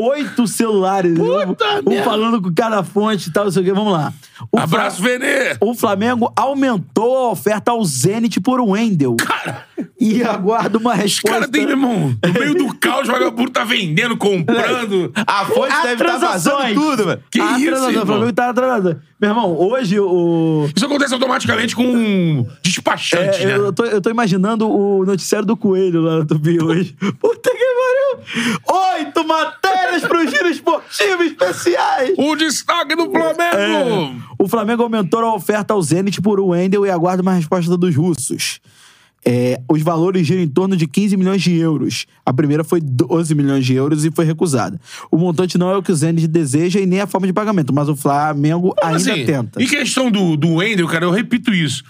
Speaker 1: oito celulares.
Speaker 2: Puta
Speaker 1: um
Speaker 2: merda.
Speaker 1: falando com cada fonte e tal, não sei o quê. Vamos lá. O
Speaker 2: Abraço.
Speaker 1: Fla- O Flamengo aumentou a oferta ao Zenit por Wendel.
Speaker 2: Cara,
Speaker 1: E aguarda uma
Speaker 2: os
Speaker 1: resposta.
Speaker 2: caras têm, meu irmão, no meio do caos, o vagabundo tá vendendo, comprando.
Speaker 3: A fonte
Speaker 1: Há
Speaker 3: deve estar vazando
Speaker 1: transações.
Speaker 3: tudo, velho.
Speaker 2: Que
Speaker 1: Ah,
Speaker 2: isso, irmão?
Speaker 1: O Flamengo tá atrasado. Meu irmão, hoje o.
Speaker 2: Isso acontece automaticamente com um despachante,
Speaker 1: É,
Speaker 2: né?
Speaker 1: eu, tô, eu tô imaginando o noticiário do Coelho lá no Tupi hoje. Puta que pariu! Oito matérias pro giro esportivo especiais!
Speaker 2: O destaque do Flamengo.
Speaker 1: O Flamengo aumentou a oferta ao Zenit por Wendel e aguarda uma resposta dos russos. É, os valores giram em torno de 15 milhões de euros. A primeira foi 12 milhões de euros e foi recusada. O montante não é o que o Zenit deseja e nem a forma de pagamento, mas o Flamengo ainda
Speaker 2: Assim,
Speaker 1: tenta.
Speaker 2: Em questão do, do Wendel, cara, eu repito isso.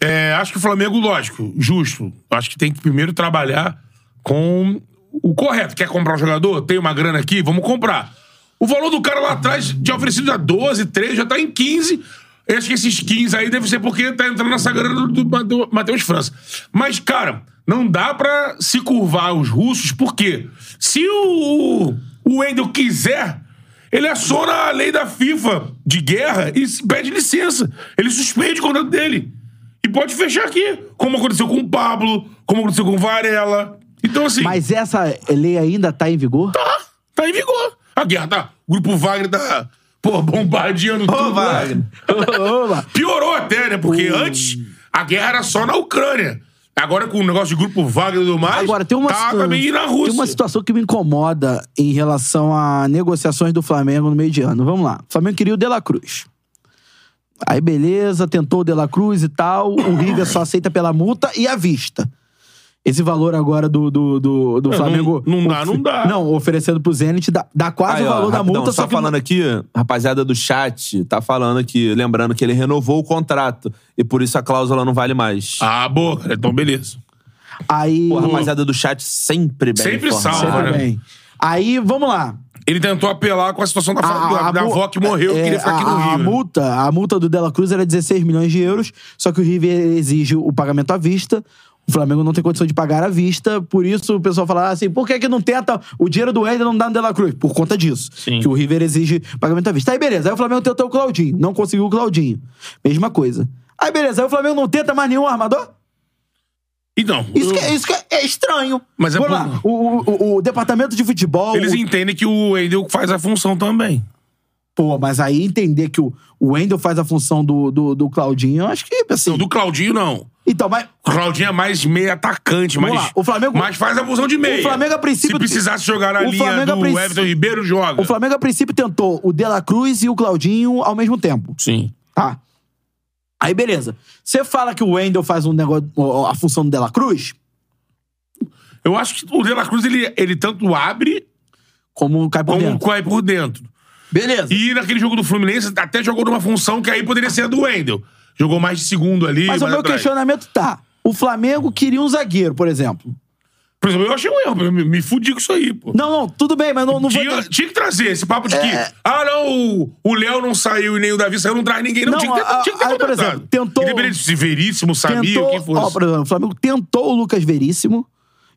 Speaker 2: É, acho que o Flamengo, lógico, justo. Acho que tem que primeiro trabalhar com o correto. Quer comprar um jogador? Tem uma grana aqui? Vamos comprar. O valor do cara lá atrás tinha oferecido a 12, 13, já tá em 15. Eu acho que esses 15 aí deve ser porque tá entrando nessa grana do, do Matheus França. Mas, cara, não dá pra se curvar aos russos, porque se o, o Wendel quiser, ele aciona a lei da FIFA de guerra e pede licença. Ele suspende o contrato dele. E pode fechar aqui. Como aconteceu com o Pablo, como aconteceu com o Varela. Então, assim,
Speaker 1: Mas essa lei ainda tá em vigor?
Speaker 2: tá, tá em vigor. A guerra tá. O grupo Wagner tá, pô, bombardeando tudo.
Speaker 3: Ô,
Speaker 2: né?
Speaker 3: Wagner.
Speaker 1: Opa.
Speaker 2: Piorou até, né? Porque antes a guerra era só na Ucrânia. Agora com o negócio de grupo Wagner e tudo mais,
Speaker 1: Agora, tem uma,
Speaker 2: tá também na Rússia.
Speaker 1: tem uma situação que me incomoda em relação a negociações do Flamengo no meio de ano. Vamos lá. O Flamengo queria o De La Cruz. Aí, beleza, tentou o De La Cruz e tal. O River só aceita pela multa e à vista. Esse valor agora do, do, do, do Flamengo.
Speaker 2: não- não dá, não dá.
Speaker 1: Não, oferecendo pro Zenit, dá, dá quase
Speaker 3: Aí,
Speaker 1: o
Speaker 3: ó,
Speaker 1: valor da
Speaker 3: rapidão,
Speaker 1: multa,
Speaker 3: só,
Speaker 1: só que.
Speaker 3: falando aqui, rapaziada do chat, tá falando aqui, lembrando que ele renovou o contrato e por isso a cláusula não vale mais.
Speaker 2: Ah, boa, cara. Então, beleza.
Speaker 1: Aí.
Speaker 3: Pô, a rapaziada do chat sempre bem
Speaker 2: Sempre salva,
Speaker 1: Sempre
Speaker 2: né?
Speaker 1: bem. Aí, vamos lá.
Speaker 2: Ele tentou apelar com a situação da, da, da
Speaker 1: mu-
Speaker 2: avó que morreu, que
Speaker 1: é,
Speaker 2: queria ficar aqui
Speaker 1: a,
Speaker 2: no Rio.
Speaker 1: A
Speaker 2: né?
Speaker 1: multa, a multa do Dela Cruz era 16 milhões de euros, só que o River exige o pagamento à vista. O Flamengo não tem condição de pagar à vista, por isso o pessoal fala assim: por que, que não tenta o dinheiro do Ender não dá no Dela Cruz? Por conta disso.
Speaker 2: Sim.
Speaker 1: Que o River exige pagamento à vista. Aí beleza, aí o Flamengo tentou o Claudinho, não conseguiu o Claudinho. Mesma coisa. Aí beleza, aí o Flamengo não tenta mais nenhum armador?
Speaker 2: Então,
Speaker 1: Isso,
Speaker 2: eu-
Speaker 1: que, é- isso que é, é estranho.
Speaker 2: Mas é
Speaker 1: Vamos
Speaker 2: por-
Speaker 1: lá, o, o, o- o departamento de futebol.
Speaker 2: eles
Speaker 1: o-
Speaker 2: entendem que o Wendel faz a função também.
Speaker 1: Pô, mas aí entender que o, o Wendel faz a função do, do, do Claudinho, eu acho que assim.
Speaker 2: Não, do Claudinho, não.
Speaker 1: Então, mas.
Speaker 2: O Claudinho é mais meio atacante,
Speaker 1: Vamos
Speaker 2: mas,
Speaker 1: lá, o Flamengo-
Speaker 2: mas faz a função de meia.
Speaker 1: O Flamengo, a princípio,
Speaker 2: Se precisasse jogar na
Speaker 1: o
Speaker 2: linha
Speaker 1: Flamengo,
Speaker 2: do Everton Ribeiro, joga.
Speaker 1: O Flamengo, a princípio, tentou o De La Cruz e o Claudinho ao mesmo tempo.
Speaker 2: Sim.
Speaker 1: Tá. Aí, beleza. Você fala que o Wendel faz um negócio, a função do De La Cruz,
Speaker 2: Eu acho que o De La Cruz, ele, ele tanto abre
Speaker 1: como cai por
Speaker 2: como
Speaker 1: dentro.
Speaker 2: cai por dentro.
Speaker 1: Beleza.
Speaker 2: E naquele jogo do Fluminense, até jogou numa função que aí poderia ser a do Wendel. Jogou mais de segundo ali,
Speaker 1: Mas o meu
Speaker 2: atrás.
Speaker 1: questionamento tá. O Flamengo queria um zagueiro, por exemplo.
Speaker 2: Por exemplo, eu achei um erro. Eu me, me fudi com isso aí, pô.
Speaker 1: Não, não, tudo bem, mas não, não vou.
Speaker 2: Tinha, tinha que trazer esse papo de que,
Speaker 1: É.
Speaker 2: ah, não, o- Léo não saiu e nem o Davi saiu, não traz ninguém. Não,
Speaker 1: Não,
Speaker 2: tinha que ter,
Speaker 1: a-
Speaker 2: tinha que ter
Speaker 1: aí, por exemplo, tentou-
Speaker 2: Independente se Veríssimo, Samir,
Speaker 1: tentou,
Speaker 2: quem fosse.
Speaker 1: ó, por exemplo, o Flamengo tentou o Lucas Veríssimo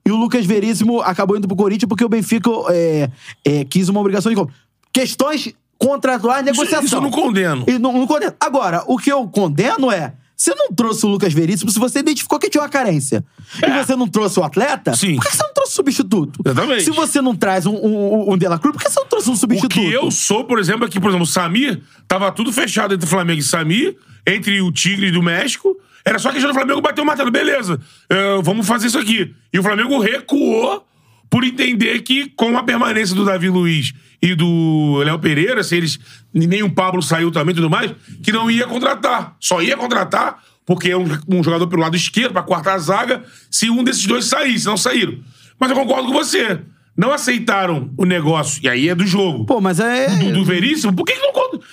Speaker 1: e o Lucas Veríssimo acabou indo pro Corinthians porque o Benfica é, é, quis uma obrigação de compra. Questões contratuais, negociação.
Speaker 2: isso eu não condeno.
Speaker 1: E não, não condeno. Agora, o que eu condeno é. Você não trouxe o Lucas Veríssimo se você identificou que tinha uma carência. E
Speaker 2: É.
Speaker 1: você não trouxe o atleta?
Speaker 2: Sim.
Speaker 1: Por que você não trouxe o substituto?
Speaker 2: Exatamente.
Speaker 1: Se você não traz um, um, um De La Cruz, por que você não trouxe um
Speaker 2: O
Speaker 1: substituto?
Speaker 2: que eu sou, por exemplo, é que, por exemplo, o Samir, tava tudo fechado entre Flamengo e Samir, entre o Tigre do México. Era só questão do Flamengo bater o martelo. Beleza, eh, vamos fazer isso aqui. E o Flamengo recuou por entender que com a permanência do Davi Luiz e do Léo Pereira, se eles. Nem o Pablo saiu também e tudo mais, que não ia contratar. Só ia contratar porque é um, um jogador pelo lado esquerdo, pra quarta zaga, se um desses dois saísse, não saíram. Mas eu concordo com você. Não aceitaram o negócio, e aí é do jogo.
Speaker 1: Pô, mas é.
Speaker 2: Do, do Veríssimo, por que, que não.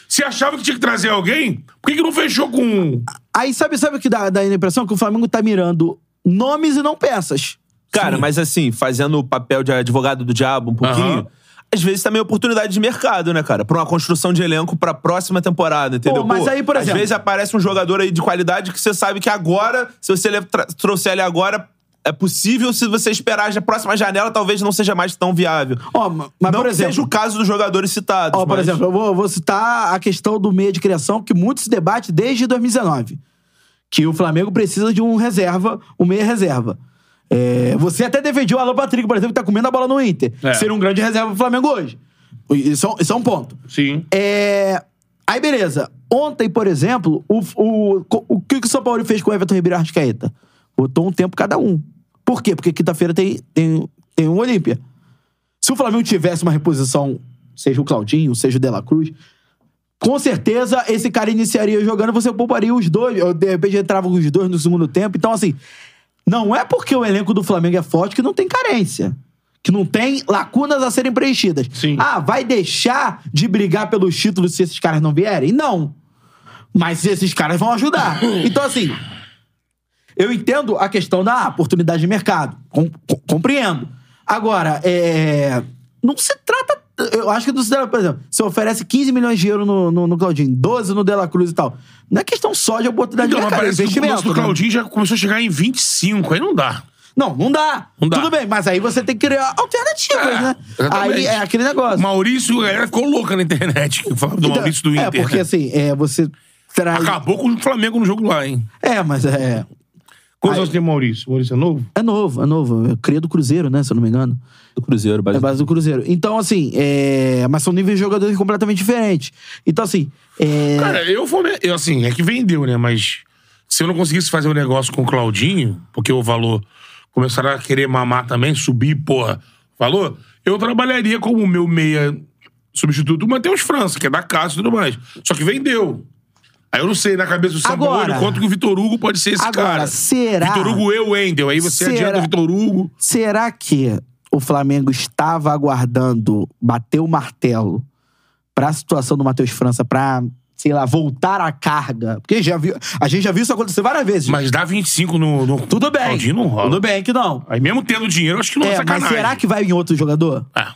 Speaker 2: Se achava que tinha que trazer alguém, por que, que não fechou com.
Speaker 1: Aí sabe, sabe o que dá, dá a impressão? Que o Flamengo tá mirando nomes e não peças.
Speaker 3: Cara,
Speaker 2: Sim.
Speaker 3: mas assim, fazendo o papel de advogado do diabo um pouquinho.
Speaker 2: Aham.
Speaker 3: Às vezes também é oportunidade de mercado, né, cara? Pra uma construção de elenco pra próxima temporada, entendeu?
Speaker 1: Pô, mas aí, por exemplo-
Speaker 3: Às vezes aparece um jogador aí de qualidade que você sabe que agora, se você le- tra- trouxer ele agora, é possível. Se você esperar a próxima janela, talvez não seja mais tão viável.
Speaker 1: Ó, ma- mas
Speaker 3: não
Speaker 1: por
Speaker 3: que
Speaker 1: exemplo.
Speaker 3: seja o caso dos jogadores citados.
Speaker 1: Ó, por
Speaker 3: mas-
Speaker 1: exemplo, eu vou, eu vou citar a questão do meia de criação, que muito se debate desde 2019. Que o Flamengo precisa de um reserva, um meia reserva. É, você até defendia o Alan Patrick, por exemplo, que tá comendo a bola no Inter.
Speaker 2: É.
Speaker 1: Ser um grande reserva pro Flamengo hoje. Isso, é um- isso é um ponto.
Speaker 2: Sim.
Speaker 1: É, Aí, beleza. Ontem, por exemplo, o, o, o que o São Paulo fez com o Everton Ribeiro e Arrascaeta? Botou um tempo cada um. Por quê? Porque quinta-feira tem, tem, tem um Olímpia. Se o Flamengo tivesse uma reposição, seja o Claudinho, seja o De La Cruz, com certeza esse cara iniciaria jogando, você pouparia os dois, ou de repente entrava os dois no segundo tempo. Então, assim, não é porque o elenco do Flamengo é forte que não tem carência. Que não tem lacunas a serem preenchidas.
Speaker 2: Sim.
Speaker 1: Ah, vai deixar de brigar pelos títulos se esses caras não vierem? Não. Mas esses caras vão ajudar. Então, assim, eu entendo a questão da oportunidade de mercado. Com- com- compreendo. Agora, é, não se trata. Eu acho que não se trata, por exemplo, você oferece 15 milhões de euros no, no, no Claudinho, 12 no Dela Cruz e tal. Não é questão só de oportunidade
Speaker 2: Então,
Speaker 1: de mercado, é
Speaker 2: parece que o
Speaker 1: investimento.
Speaker 2: do
Speaker 1: né?
Speaker 2: Claudinho já começou a chegar em 25, aí não dá.
Speaker 1: Não, não dá.
Speaker 2: Não dá.
Speaker 1: Tudo bem, mas aí você tem que criar alternativas,
Speaker 2: É,
Speaker 1: né?
Speaker 2: exatamente.
Speaker 1: Aí é aquele negócio.
Speaker 2: Maurício, a galera ficou louca na internet que falava do
Speaker 1: Então,
Speaker 2: Maurício do Inter.
Speaker 1: É, porque
Speaker 2: né?
Speaker 1: assim, é, você traz.
Speaker 2: Acabou com o Flamengo no jogo lá, hein?
Speaker 1: É, mas é.
Speaker 2: Quantos anos tem o Maurício? O Maurício é novo?
Speaker 1: É novo, é novo. É cria do Cruzeiro, né? Se eu não me engano.
Speaker 3: Do Cruzeiro,
Speaker 1: É
Speaker 3: base
Speaker 1: base do Cruzeiro. Então, assim, é... mas são níveis de jogadores completamente diferentes. Então, assim. É...
Speaker 2: Cara, eu vou. Eu, assim, é que vendeu, né? Mas se eu não conseguisse fazer um negócio com o Claudinho, porque o valor começaram a querer mamar também, subir, porra, valor, eu trabalharia como meu meia substituto, o Matheus França, que é da casa e tudo mais. Só que vendeu. Aí eu não sei, na cabeça do
Speaker 1: Agora-
Speaker 2: Paulo, quanto que o Vitor Hugo pode ser esse
Speaker 1: Agora,
Speaker 2: cara.
Speaker 1: será-
Speaker 2: Vitor Hugo e o Wendel. Aí você
Speaker 1: Será-
Speaker 2: adianta o Vitor Hugo.
Speaker 1: Será que o Flamengo estava aguardando bater o martelo pra situação do Matheus França, pra, sei lá, voltar à carga? Porque já viu, a gente já viu isso acontecer várias vezes.
Speaker 2: Mas dá 25 no. no
Speaker 1: Tudo bem.
Speaker 2: Claudinho não rola.
Speaker 1: Tudo bem que não.
Speaker 2: Aí mesmo tendo dinheiro, eu acho que não é,
Speaker 1: É, mas
Speaker 2: sacanagem.
Speaker 1: será que vai em outro jogador?
Speaker 2: É.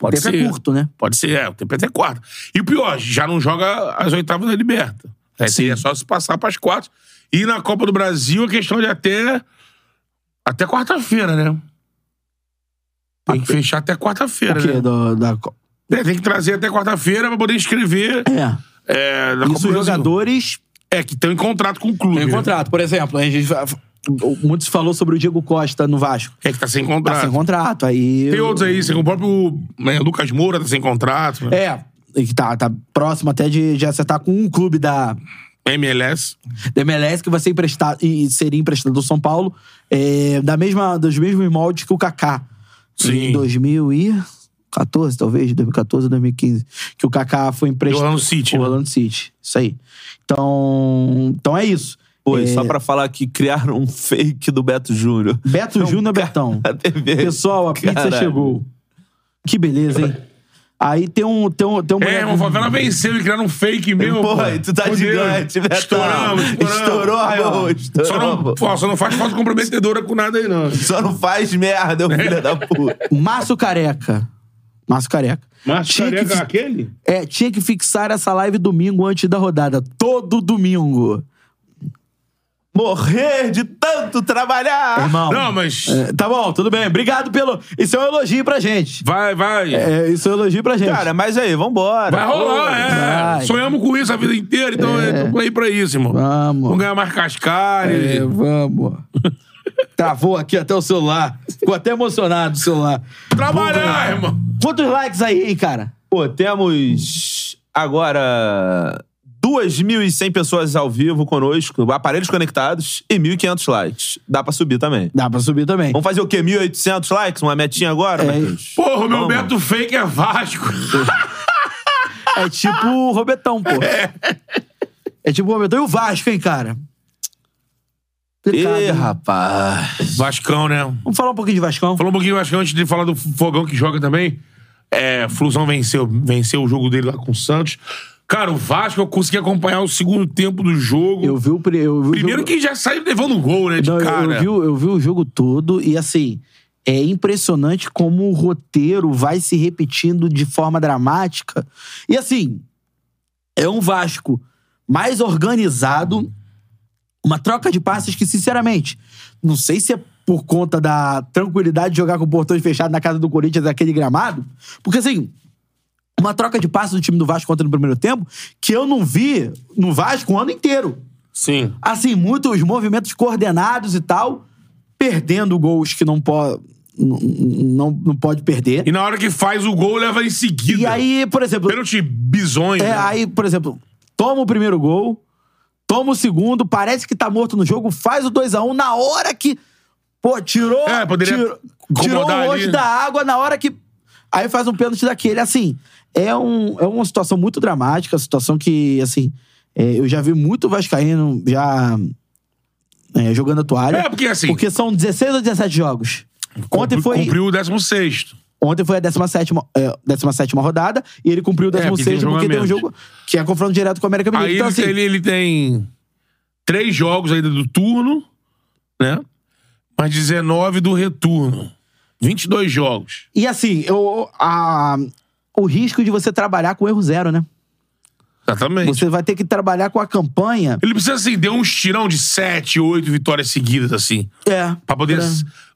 Speaker 1: O
Speaker 2: Pode
Speaker 1: tempo
Speaker 2: ser.
Speaker 1: é curto, né?
Speaker 2: Pode ser, é. O tempo é até quarto. E o pior, já não joga as oitavas da Liberta. Aí seria só se passar pras quatro. E na Copa do Brasil, a questão de até. Até quarta-feira, né? Tem que fechar até quarta-feira,
Speaker 1: O quê?
Speaker 2: né?
Speaker 1: Do- da...
Speaker 2: É, tem que trazer até quarta-feira pra poder inscrever.
Speaker 1: É.
Speaker 2: É,
Speaker 1: Isso os jogadores
Speaker 2: É, que estão em contrato com o clube.
Speaker 1: têm
Speaker 2: né?
Speaker 1: contrato. Por exemplo, a gente... Muitos falou sobre o Diego Costa no Vasco.
Speaker 2: É que tá sem
Speaker 1: Tá
Speaker 2: contrato.
Speaker 1: sem contrato. Aí...
Speaker 2: Tem outros aí, o próprio né, Lucas Moura tá sem contrato. Né?
Speaker 1: É. Que tá, tá próximo até de, de acertar com um clube da,
Speaker 2: MLS.
Speaker 1: da MLS que vai ser emprestado e seria emprestado do São Paulo é, da mesma, dos mesmos moldes que o Kaká.
Speaker 2: Sim.
Speaker 1: Em 2014, talvez, 2014, 2015. Que o Kaká foi emprestado.
Speaker 2: Do Orlando City,
Speaker 1: O
Speaker 2: né?
Speaker 1: Orlando City. Isso aí. Então, então é isso.
Speaker 3: Pô,
Speaker 1: É,
Speaker 3: só pra falar que criaram um fake do Beto Júnior.
Speaker 1: Beto Júnior Betão.
Speaker 3: A TV.
Speaker 1: Pessoal, a pizza
Speaker 3: Caralho.
Speaker 1: chegou. Que beleza, hein? Aí tem um. Tem um, tem um
Speaker 2: É, uma favela venceu e criaram um fake meu.
Speaker 3: Porra,
Speaker 2: pô.
Speaker 3: tu tá
Speaker 2: Fudeu.
Speaker 3: gigante, Betão.
Speaker 2: Estouramos, estouramos.
Speaker 3: Estourou, Raio, estourou.
Speaker 2: Só não, pô, só não faz foto comprometedora com nada aí, não.
Speaker 3: Só não faz merda, ô filho da puta.
Speaker 1: Márcio Careca. Márcio Careca.
Speaker 2: Mas
Speaker 1: Tinha que
Speaker 2: careca
Speaker 1: fi-
Speaker 2: aquele?
Speaker 1: É, tinha que fixar essa live domingo antes da rodada. Todo domingo.
Speaker 3: Morrer de tanto trabalhar.
Speaker 1: Irmão.
Speaker 2: Não, mas.
Speaker 1: É, tá bom, tudo bem. Obrigado pelo. Isso é um elogio pra gente.
Speaker 2: Vai, vai.
Speaker 1: É, isso é um elogio pra gente.
Speaker 3: Cara, mas aí, vambora.
Speaker 2: Vai rolar, é.
Speaker 1: vai.
Speaker 2: Sonhamos com isso a vida inteira, então é. tô aí pra isso, irmão.
Speaker 1: Vamos.
Speaker 2: Vamos ganhar mais cascalho.
Speaker 1: É, vamos. Travou aqui até o celular. Ficou até emocionado o celular.
Speaker 2: Trabalhar, irmão.
Speaker 1: Quantos likes aí, hein, cara?
Speaker 3: Pô, temos agora 2.100 pessoas ao vivo conosco, aparelhos conectados e 1.500 likes. Dá pra subir também.
Speaker 1: Dá pra subir também.
Speaker 3: Vamos fazer o quê? 1.800 likes? Uma metinha agora,
Speaker 1: É.
Speaker 3: Matheus?
Speaker 2: Porra, o meu
Speaker 3: Vamos.
Speaker 2: Beto Fake é Vasco.
Speaker 1: É tipo o Robetão, pô. É tipo o Robetão e o Vasco, hein, cara? Complicado,
Speaker 3: Ih, rapaz.
Speaker 2: Vascão, né?
Speaker 1: Vamos falar um pouquinho de Vascão?
Speaker 2: Falou um pouquinho do Vascão antes de falar do Fogão que joga também. É, Flusão venceu, venceu o jogo dele lá com o Santos. Cara, o Vasco eu consegui acompanhar o segundo tempo do jogo.
Speaker 1: Eu vi o, pri- eu vi o
Speaker 2: Primeiro
Speaker 1: jogo...
Speaker 2: que já saiu levando gol, né? De
Speaker 1: Não, eu-
Speaker 2: cara.
Speaker 1: eu, vi, o- eu vi o jogo todo e, assim, é impressionante como o roteiro vai se repetindo de forma dramática. E, assim, é um Vasco mais organizado, uma troca de passes que, sinceramente, não sei se é por conta da tranquilidade de jogar com portões fechados na casa do Corinthians, aquele gramado, porque, assim, uma troca de passes do time do Vasco contra no primeiro tempo que eu não vi no Vasco o ano inteiro
Speaker 2: Sim.
Speaker 1: assim, muitos movimentos coordenados e tal, perdendo gols que não pode. Não, não pode perder.
Speaker 2: E na hora que faz o gol, leva em seguida.
Speaker 1: E aí, por exemplo.
Speaker 2: Pênalti bizonho.
Speaker 1: É,
Speaker 2: né?
Speaker 1: aí, por exemplo, toma o primeiro gol, toma o segundo, parece que tá morto no jogo, faz o 2x1 na hora que. Pô, tirou.
Speaker 2: É, poderia
Speaker 1: tirou, tirou o
Speaker 2: ali.
Speaker 1: rosto da água na hora que. Aí faz um pênalti daquele. Assim, é, um, é uma situação muito dramática, situação que, assim, é, eu já vi muito Vascaíno já é, jogando a toalha.
Speaker 2: É, porque assim-
Speaker 1: Porque são 16 ou 17 jogos. Ontem foi,
Speaker 2: Cumpriu o 16.
Speaker 1: ontem foi a 17, é, 17 rodada e ele cumpriu o
Speaker 2: É, porque tem
Speaker 1: 16 porque tem um jogo que é confronto direto com o América Mineiro.
Speaker 2: Aí
Speaker 1: Então,
Speaker 2: ele,
Speaker 1: assim,
Speaker 2: ele, ele tem três jogos ainda do turno, né? Mais 19 do retorno. 22 jogos.
Speaker 1: E assim, eu, a- o risco de você trabalhar com erro zero, né?
Speaker 2: Exatamente.
Speaker 1: Você vai ter que trabalhar com a campanha.
Speaker 2: Ele precisa, assim, ter um estirão de 7, 8 vitórias seguidas, assim.
Speaker 1: É.
Speaker 2: Pra poder
Speaker 1: Pra-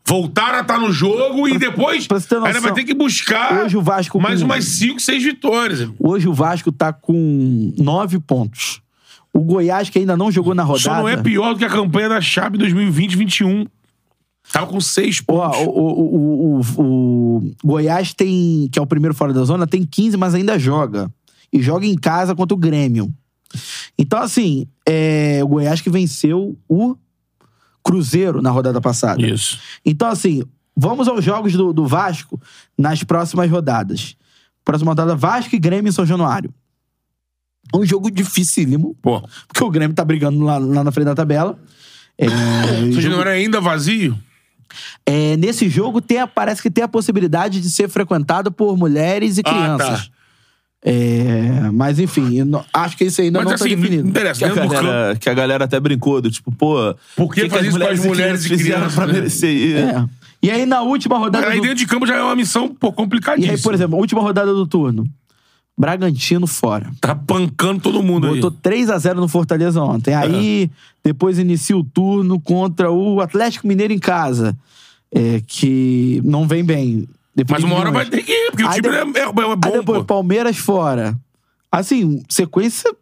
Speaker 2: voltar a estar no jogo e depois
Speaker 1: pra você ter
Speaker 2: ainda vai ter que buscar
Speaker 1: hoje o Vasco
Speaker 2: mais
Speaker 1: com-
Speaker 2: umas 5, 6 vitórias.
Speaker 1: Hoje o Vasco tá com nove pontos. O Goiás, que ainda não jogou na rodada.
Speaker 2: Só não é pior do que a campanha da Chape 2020-21. Tava com 6
Speaker 1: Ó,
Speaker 2: pontos.
Speaker 1: o, o, o, o- o Goiás tem, que é o primeiro fora da zona, tem 15, mas ainda joga. E joga em casa contra o Grêmio. Então, assim, é o Goiás que venceu o Cruzeiro na rodada passada.
Speaker 2: Isso.
Speaker 1: Então, assim, vamos aos jogos do, do Vasco nas próximas rodadas. Próxima rodada, Vasco e Grêmio em São Januário. Um jogo dificílimo,
Speaker 2: Pô,
Speaker 1: porque o Grêmio tá brigando lá, lá na frente da tabela. É,
Speaker 2: São Januário é ainda vazio?
Speaker 1: É, nesse jogo tem a- parece que tem a possibilidade de ser frequentado por mulheres e
Speaker 2: Ah,
Speaker 1: crianças.
Speaker 2: tá.
Speaker 1: É, mas enfim, não- acho que isso ainda
Speaker 2: Mas
Speaker 1: não
Speaker 2: assim,
Speaker 1: tá definido.
Speaker 2: interessa.
Speaker 3: Que a,
Speaker 2: do campo.
Speaker 3: galera, que a galera até brincou, do tipo, pô.
Speaker 2: Por que fazer isso com as mulheres e
Speaker 3: fizeram
Speaker 2: crianças,
Speaker 3: pra
Speaker 2: né?
Speaker 3: merecer isso?
Speaker 1: É. E aí na última rodada
Speaker 2: Aí
Speaker 1: do...
Speaker 2: dentro de campo já é uma missão pô,
Speaker 1: E
Speaker 2: complicadíssima.
Speaker 1: aí, por exemplo, a última rodada do turno. Bragantino fora.
Speaker 2: Tá pancando todo mundo
Speaker 1: Botou
Speaker 2: aí.
Speaker 1: 3 a 0 no Fortaleza ontem. Aí depois inicia o turno contra o Atlético Mineiro em casa. é, que não vem bem.
Speaker 2: Mas uma hora vai ter que ir, porque o
Speaker 1: Aí
Speaker 2: time
Speaker 1: de-
Speaker 2: é, é, é bom,
Speaker 1: Aí depois,
Speaker 2: pô.
Speaker 1: Palmeiras fora. Assim, sequência.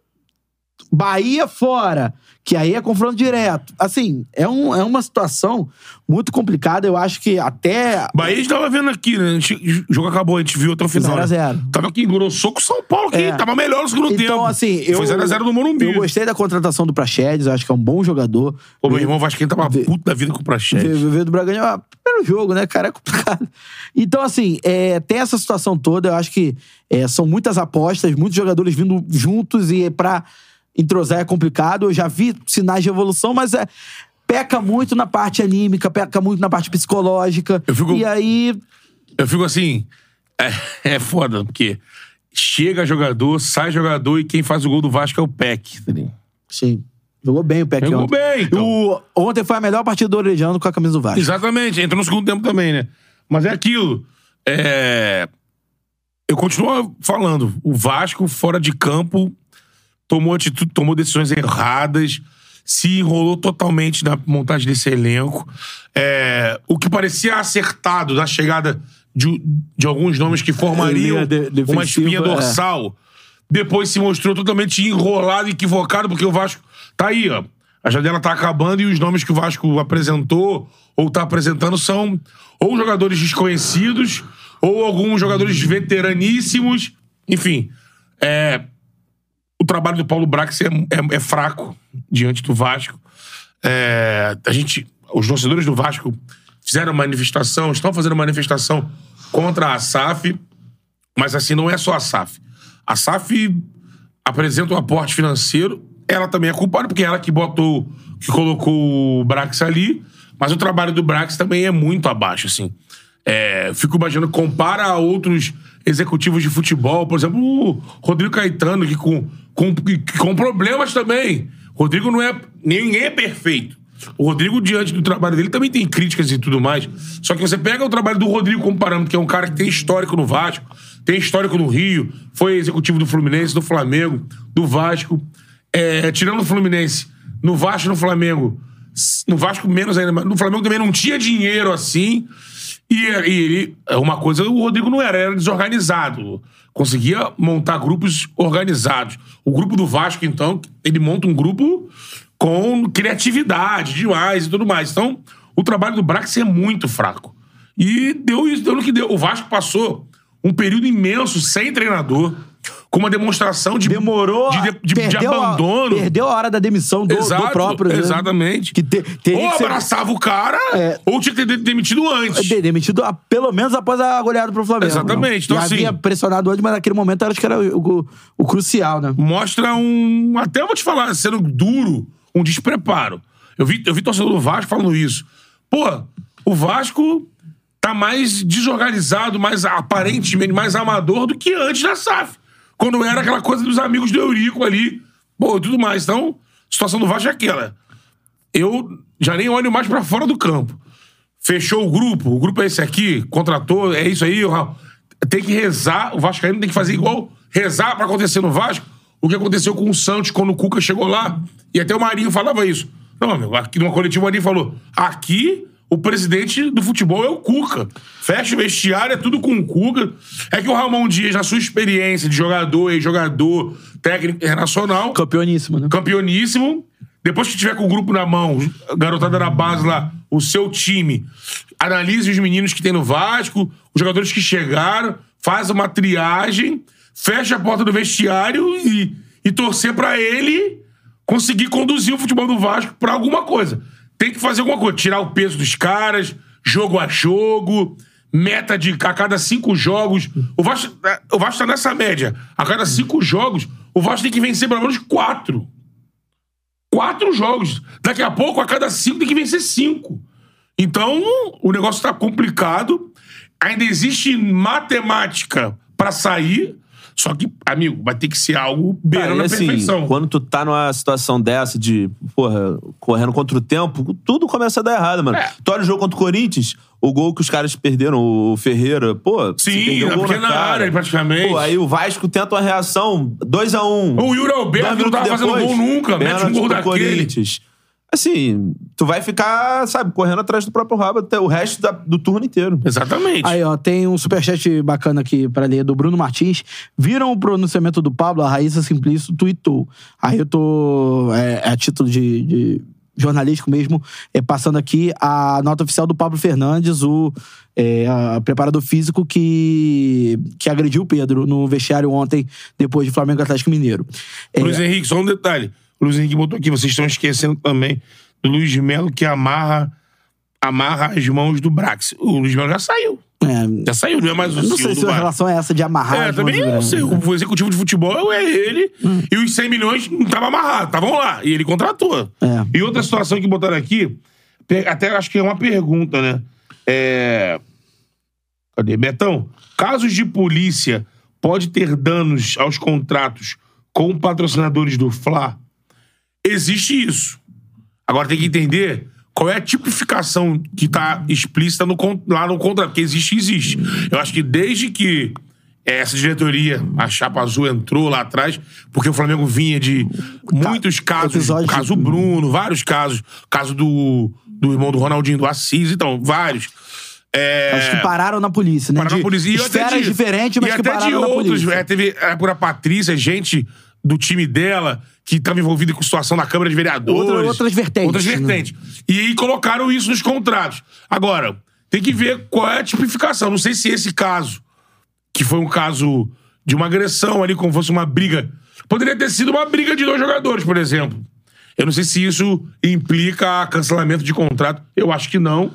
Speaker 1: Bahia fora. Que aí é confronto direto. Assim, é, um, é uma situação muito complicada. Eu acho que até.
Speaker 2: Bahia a gente tava vendo aqui, né? Gente- O jogo acabou, a gente viu até o final.
Speaker 1: 0 a
Speaker 2: né?
Speaker 1: 0.
Speaker 2: Tava aqui, engrossou com o São Paulo aqui.
Speaker 1: É.
Speaker 2: Tava melhor no segundo tempo.
Speaker 1: Então, assim, eu.
Speaker 2: Foi 0x0 no Morumbi.
Speaker 1: Eu gostei da contratação do Praxedes, eu acho que é um bom jogador.
Speaker 2: Pô, meu irmão Vasquinho tava
Speaker 1: Vê-
Speaker 2: puto da vida com o Praxedes.
Speaker 1: Ver do Bragantino, ah, primeiro jogo, né, cara? É complicado. Então, assim, é, tem essa situação toda. Eu acho que é, são muitas apostas, muitos jogadores vindo juntos e pra entrosar é complicado. Eu já vi sinais de evolução, mas é, peca muito na parte anímica, peca muito na parte psicológica.
Speaker 2: Eu fico-
Speaker 1: E aí.
Speaker 2: Eu fico assim. É, é foda, porque chega jogador, sai jogador e quem faz o gol do Vasco é o Peck.
Speaker 1: Sim. Jogou bem o Peck
Speaker 2: Jogou
Speaker 1: ontem.
Speaker 2: bem, então.
Speaker 1: O- ontem foi a melhor partida do Orejano com a camisa do Vasco.
Speaker 2: Exatamente, entrou no segundo tempo também, né? Mas é aquilo. É... Eu continuo falando. O Vasco, fora de campo, tomou atitude, tomou decisões erradas, se enrolou totalmente na montagem desse elenco. É, O que parecia acertado da chegada de, de alguns nomes que formariam
Speaker 1: de-
Speaker 2: uma espinha
Speaker 1: é.
Speaker 2: dorsal, depois se mostrou totalmente enrolado e equivocado, porque o Vasco tá aí, ó. A janela tá acabando e os nomes que o Vasco apresentou ou tá apresentando são ou jogadores desconhecidos ou alguns jogadores veteraníssimos. Enfim, é, o trabalho do Paulo Brax é, é- é fraco diante do Vasco. É, a gente, os torcedores do Vasco fizeram manifestação, estão fazendo manifestação contra a SAF, mas assim, não é só a SAF. A SAF apresenta um aporte financeiro, ela também é culpada, porque ela que botou, que colocou o Brax ali, mas o trabalho do Brax também é muito abaixo, assim. É, fico imaginando, compara a outros executivos de futebol, por exemplo, o Rodrigo Caetano, que com, com, com problemas também. Rodrigo não é. Ninguém é perfeito. O Rodrigo, diante do trabalho dele, também tem críticas e tudo mais. Só que você pega o trabalho do Rodrigo como parâmetro, que é um cara que tem histórico no Vasco, tem histórico no Rio, foi executivo do Fluminense, do Flamengo, do Vasco. É, tirando o Fluminense, no Vasco no Flamengo, no Vasco menos ainda, mas no Flamengo também não tinha dinheiro assim. E, ele, uma coisa, o Rodrigo não era, era desorganizado. Conseguia montar grupos organizados. O grupo do Vasco, então, ele monta um grupo com criatividade demais e tudo mais. Então, o trabalho do Brax é muito fraco. E deu isso, deu no que deu. O Vasco passou um período imenso sem treinador, com uma demonstração de,
Speaker 1: Demorou.
Speaker 2: de, de- de
Speaker 1: perdeu a-
Speaker 2: abandono.
Speaker 1: perdeu a hora da demissão do, do
Speaker 2: Exato,
Speaker 1: próprio. né?
Speaker 2: Exatamente.
Speaker 1: Que te- teria
Speaker 2: ou
Speaker 1: que ser-
Speaker 2: abraçava o cara,
Speaker 1: É.
Speaker 2: ou tinha que ter demitido antes.
Speaker 1: de- demitido a- pelo menos após a goleada pro Flamengo.
Speaker 2: Exatamente, então
Speaker 1: Já
Speaker 2: assim-
Speaker 1: havia pressionado antes, mas naquele momento acho que era o, o- o crucial, né?
Speaker 2: Mostra um. Até vou te falar, sendo duro, um despreparo. Eu vi, eu vi torcedor do Vasco falando isso. Pô, o Vasco tá mais desorganizado, mais aparentemente mais amador do que antes da SAF. Quando era aquela coisa dos amigos do Eurico ali, pô, tudo mais. Então, a situação do Vasco é aquela. Eu já nem olho mais pra fora do campo. Fechou o grupo, o grupo é esse aqui, contratou, é isso aí. o- Tem que rezar, o Vascaíno tem que fazer igual rezar pra acontecer no Vasco. O que aconteceu com o Santos quando o Cuca chegou lá. E até o Marinho falava isso. Não, amigo, aqui numa coletiva o Marinho falou: aqui o presidente do futebol é o Cuca. Fecha o vestiário, é tudo com o Cuca. É que o Ramon Dias, na sua experiência de jogador, ex-jogador, técnico internacional,
Speaker 1: Campeoníssimo, né?
Speaker 2: campeoníssimo. Depois que tiver com o grupo na mão, garotada na base lá, o seu time, analise os meninos que tem no Vasco, os jogadores que chegaram, faz uma triagem, fecha a porta do vestiário e, e torcer pra ele conseguir conduzir o futebol do Vasco pra alguma coisa. Tem que fazer alguma coisa, tirar o peso dos caras, jogo a jogo, meta de a cada cinco jogos. O Vasco, o Vasco tá nessa média. A cada cinco jogos, o Vasco tem que vencer pelo menos quatro. Quatro jogos. Daqui a pouco, a cada cinco, tem que vencer cinco. Então, o negócio tá complicado. Ainda existe matemática pra sair. Só que, amigo, vai ter que ser algo beirando
Speaker 3: Cara, assim,
Speaker 2: perfeição.
Speaker 3: quando tu tá numa situação dessa de, porra, correndo contra o tempo, tudo começa a dar errado, mano.
Speaker 2: É.
Speaker 3: Tu olha o jogo contra o Corinthians, o gol que os caras perderam, o Ferreira, pô,
Speaker 2: Sim, na pequena
Speaker 3: cara.
Speaker 2: área, praticamente.
Speaker 3: Pô, aí o Vasco tenta uma reação, 2x1. Um,
Speaker 2: O Yuri Alberto não tava fazendo gol nunca, mete um gol daquele.
Speaker 3: Assim, tu vai ficar, sabe, correndo atrás do próprio rabo até o resto da- do turno inteiro.
Speaker 2: Exatamente.
Speaker 1: Aí, ó, tem um superchat bacana aqui pra ler do Bruno Martins. Viram o pronunciamento do Pablo? A Raíssa Simplício tweetou. Aí eu tô, é, é a título de, de jornalístico mesmo, é, passando aqui a nota oficial do Pablo Fernandes, o é, a- preparador físico que, que agrediu o Pedro no vestiário ontem, depois de Flamengo Atlético Mineiro. É,
Speaker 2: Luiz Henrique, só um detalhe. Luiz Henrique botou aqui, vocês estão esquecendo também do Luiz Melo que amarra, amarra as mãos do Brax. O Luiz Melo já saiu.
Speaker 1: é,
Speaker 2: Já saiu, não é mais o
Speaker 1: eu não sei se a relação é essa de amarrar.
Speaker 2: É, também não sei. O executivo de futebol é ele. E os 100 milhões não estavam amarrados, estavam lá. E ele contratou.
Speaker 1: É.
Speaker 2: E outra situação que botaram aqui, até acho que é uma pergunta, né? É. Cadê? Betão, casos de polícia pode ter danos aos contratos com patrocinadores do Fla? Existe isso. Agora tem que entender qual é a tipificação que tá explícita no, lá no contrato. Porque existe, existe. Eu acho que desde que essa diretoria, a Chapa Azul, entrou lá atrás, porque o Flamengo vinha de muitos casos,
Speaker 1: episódios-
Speaker 2: caso Bruno, vários casos, caso do, do irmão do Ronaldinho, do Assis, então, vários. É,
Speaker 1: Acho que pararam na polícia, né?
Speaker 2: Pararam
Speaker 1: de
Speaker 2: na polícia. E
Speaker 1: esferas
Speaker 2: de-
Speaker 1: diferentes, mas
Speaker 2: e
Speaker 1: que
Speaker 2: até
Speaker 1: pararam
Speaker 2: de
Speaker 1: na
Speaker 2: outros.
Speaker 1: polícia.
Speaker 2: É, teve é, por a Patrícia, gente do time dela que estava envolvida com situação na Câmara de Vereadores.
Speaker 1: Outra- outras vertentes,
Speaker 2: Outras
Speaker 1: né?
Speaker 2: vertentes. E aí colocaram isso nos contratos. Agora, tem que ver qual é a tipificação. Não sei se esse caso, que foi um caso de uma agressão ali, como fosse uma briga. Poderia ter sido uma briga de dois jogadores, por exemplo. Eu não sei se isso implica cancelamento de contrato. Eu acho que não.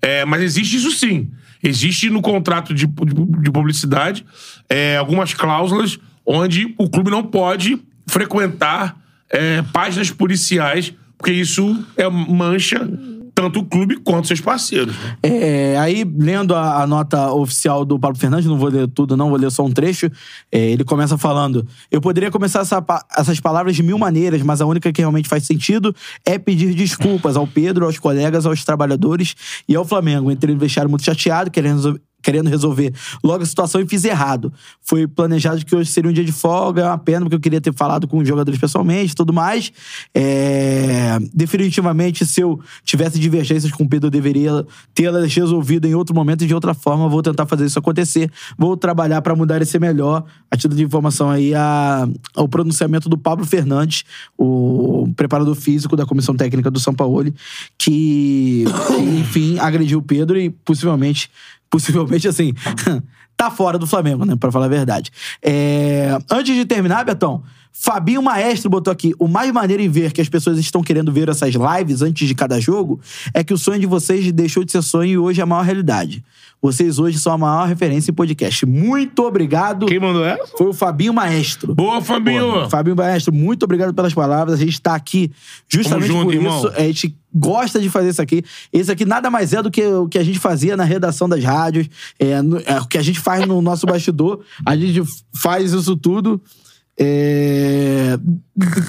Speaker 2: É, mas existe isso sim. Existe no contrato de, de, de publicidade é, algumas cláusulas onde o clube não pode frequentar é, páginas policiais, porque isso é mancha tanto o clube quanto seus parceiros. né?
Speaker 1: É, aí, lendo a, a nota oficial do Pablo Fernandes, não vou ler tudo, não, vou ler só um trecho. é, ele começa falando: Eu poderia começar essa essas palavras de mil maneiras, mas a única que realmente faz sentido é pedir desculpas ao Pedro, aos colegas, aos trabalhadores e ao Flamengo. Entrei no vestiário muito chateado, querendo. Querendo resolver logo a situação e fiz errado. Foi planejado que hoje seria um dia de folga, é uma pena, porque eu queria ter falado com os jogadores pessoalmente e tudo mais. É, Definitivamente, se eu tivesse divergências com o Pedro, eu deveria tê-las resolvido em outro momento e de outra forma. Vou tentar fazer isso acontecer. Vou trabalhar para mudar e ser melhor. A título de informação aí, a, ao pronunciamento do Pablo Fernandes, o preparador físico da comissão técnica do São Paulo, que, enfim, agrediu o Pedro e possivelmente, possivelmente assim, tá fora do Flamengo, né? Pra falar a verdade. É, Antes de terminar, Betão, Fabinho Maestro botou aqui: o mais maneiro em ver que as pessoas estão querendo ver essas lives antes de cada jogo é que o sonho de vocês deixou de ser sonho e hoje é a maior realidade. Vocês hoje são a maior referência em podcast. Muito obrigado.
Speaker 2: Quem mandou essa?
Speaker 1: Foi o Fabinho Maestro.
Speaker 2: Boa, Fabinho!
Speaker 1: Fabinho Maestro, muito obrigado pelas palavras. A gente tá aqui justamente
Speaker 2: junto,
Speaker 1: por
Speaker 2: irmão.
Speaker 1: isso. A gente gosta de fazer isso aqui. Esse aqui nada mais é do que o que a gente fazia na redação das rádios, é, no- é o que a gente faz no nosso bastidor. A gente faz isso tudo. É...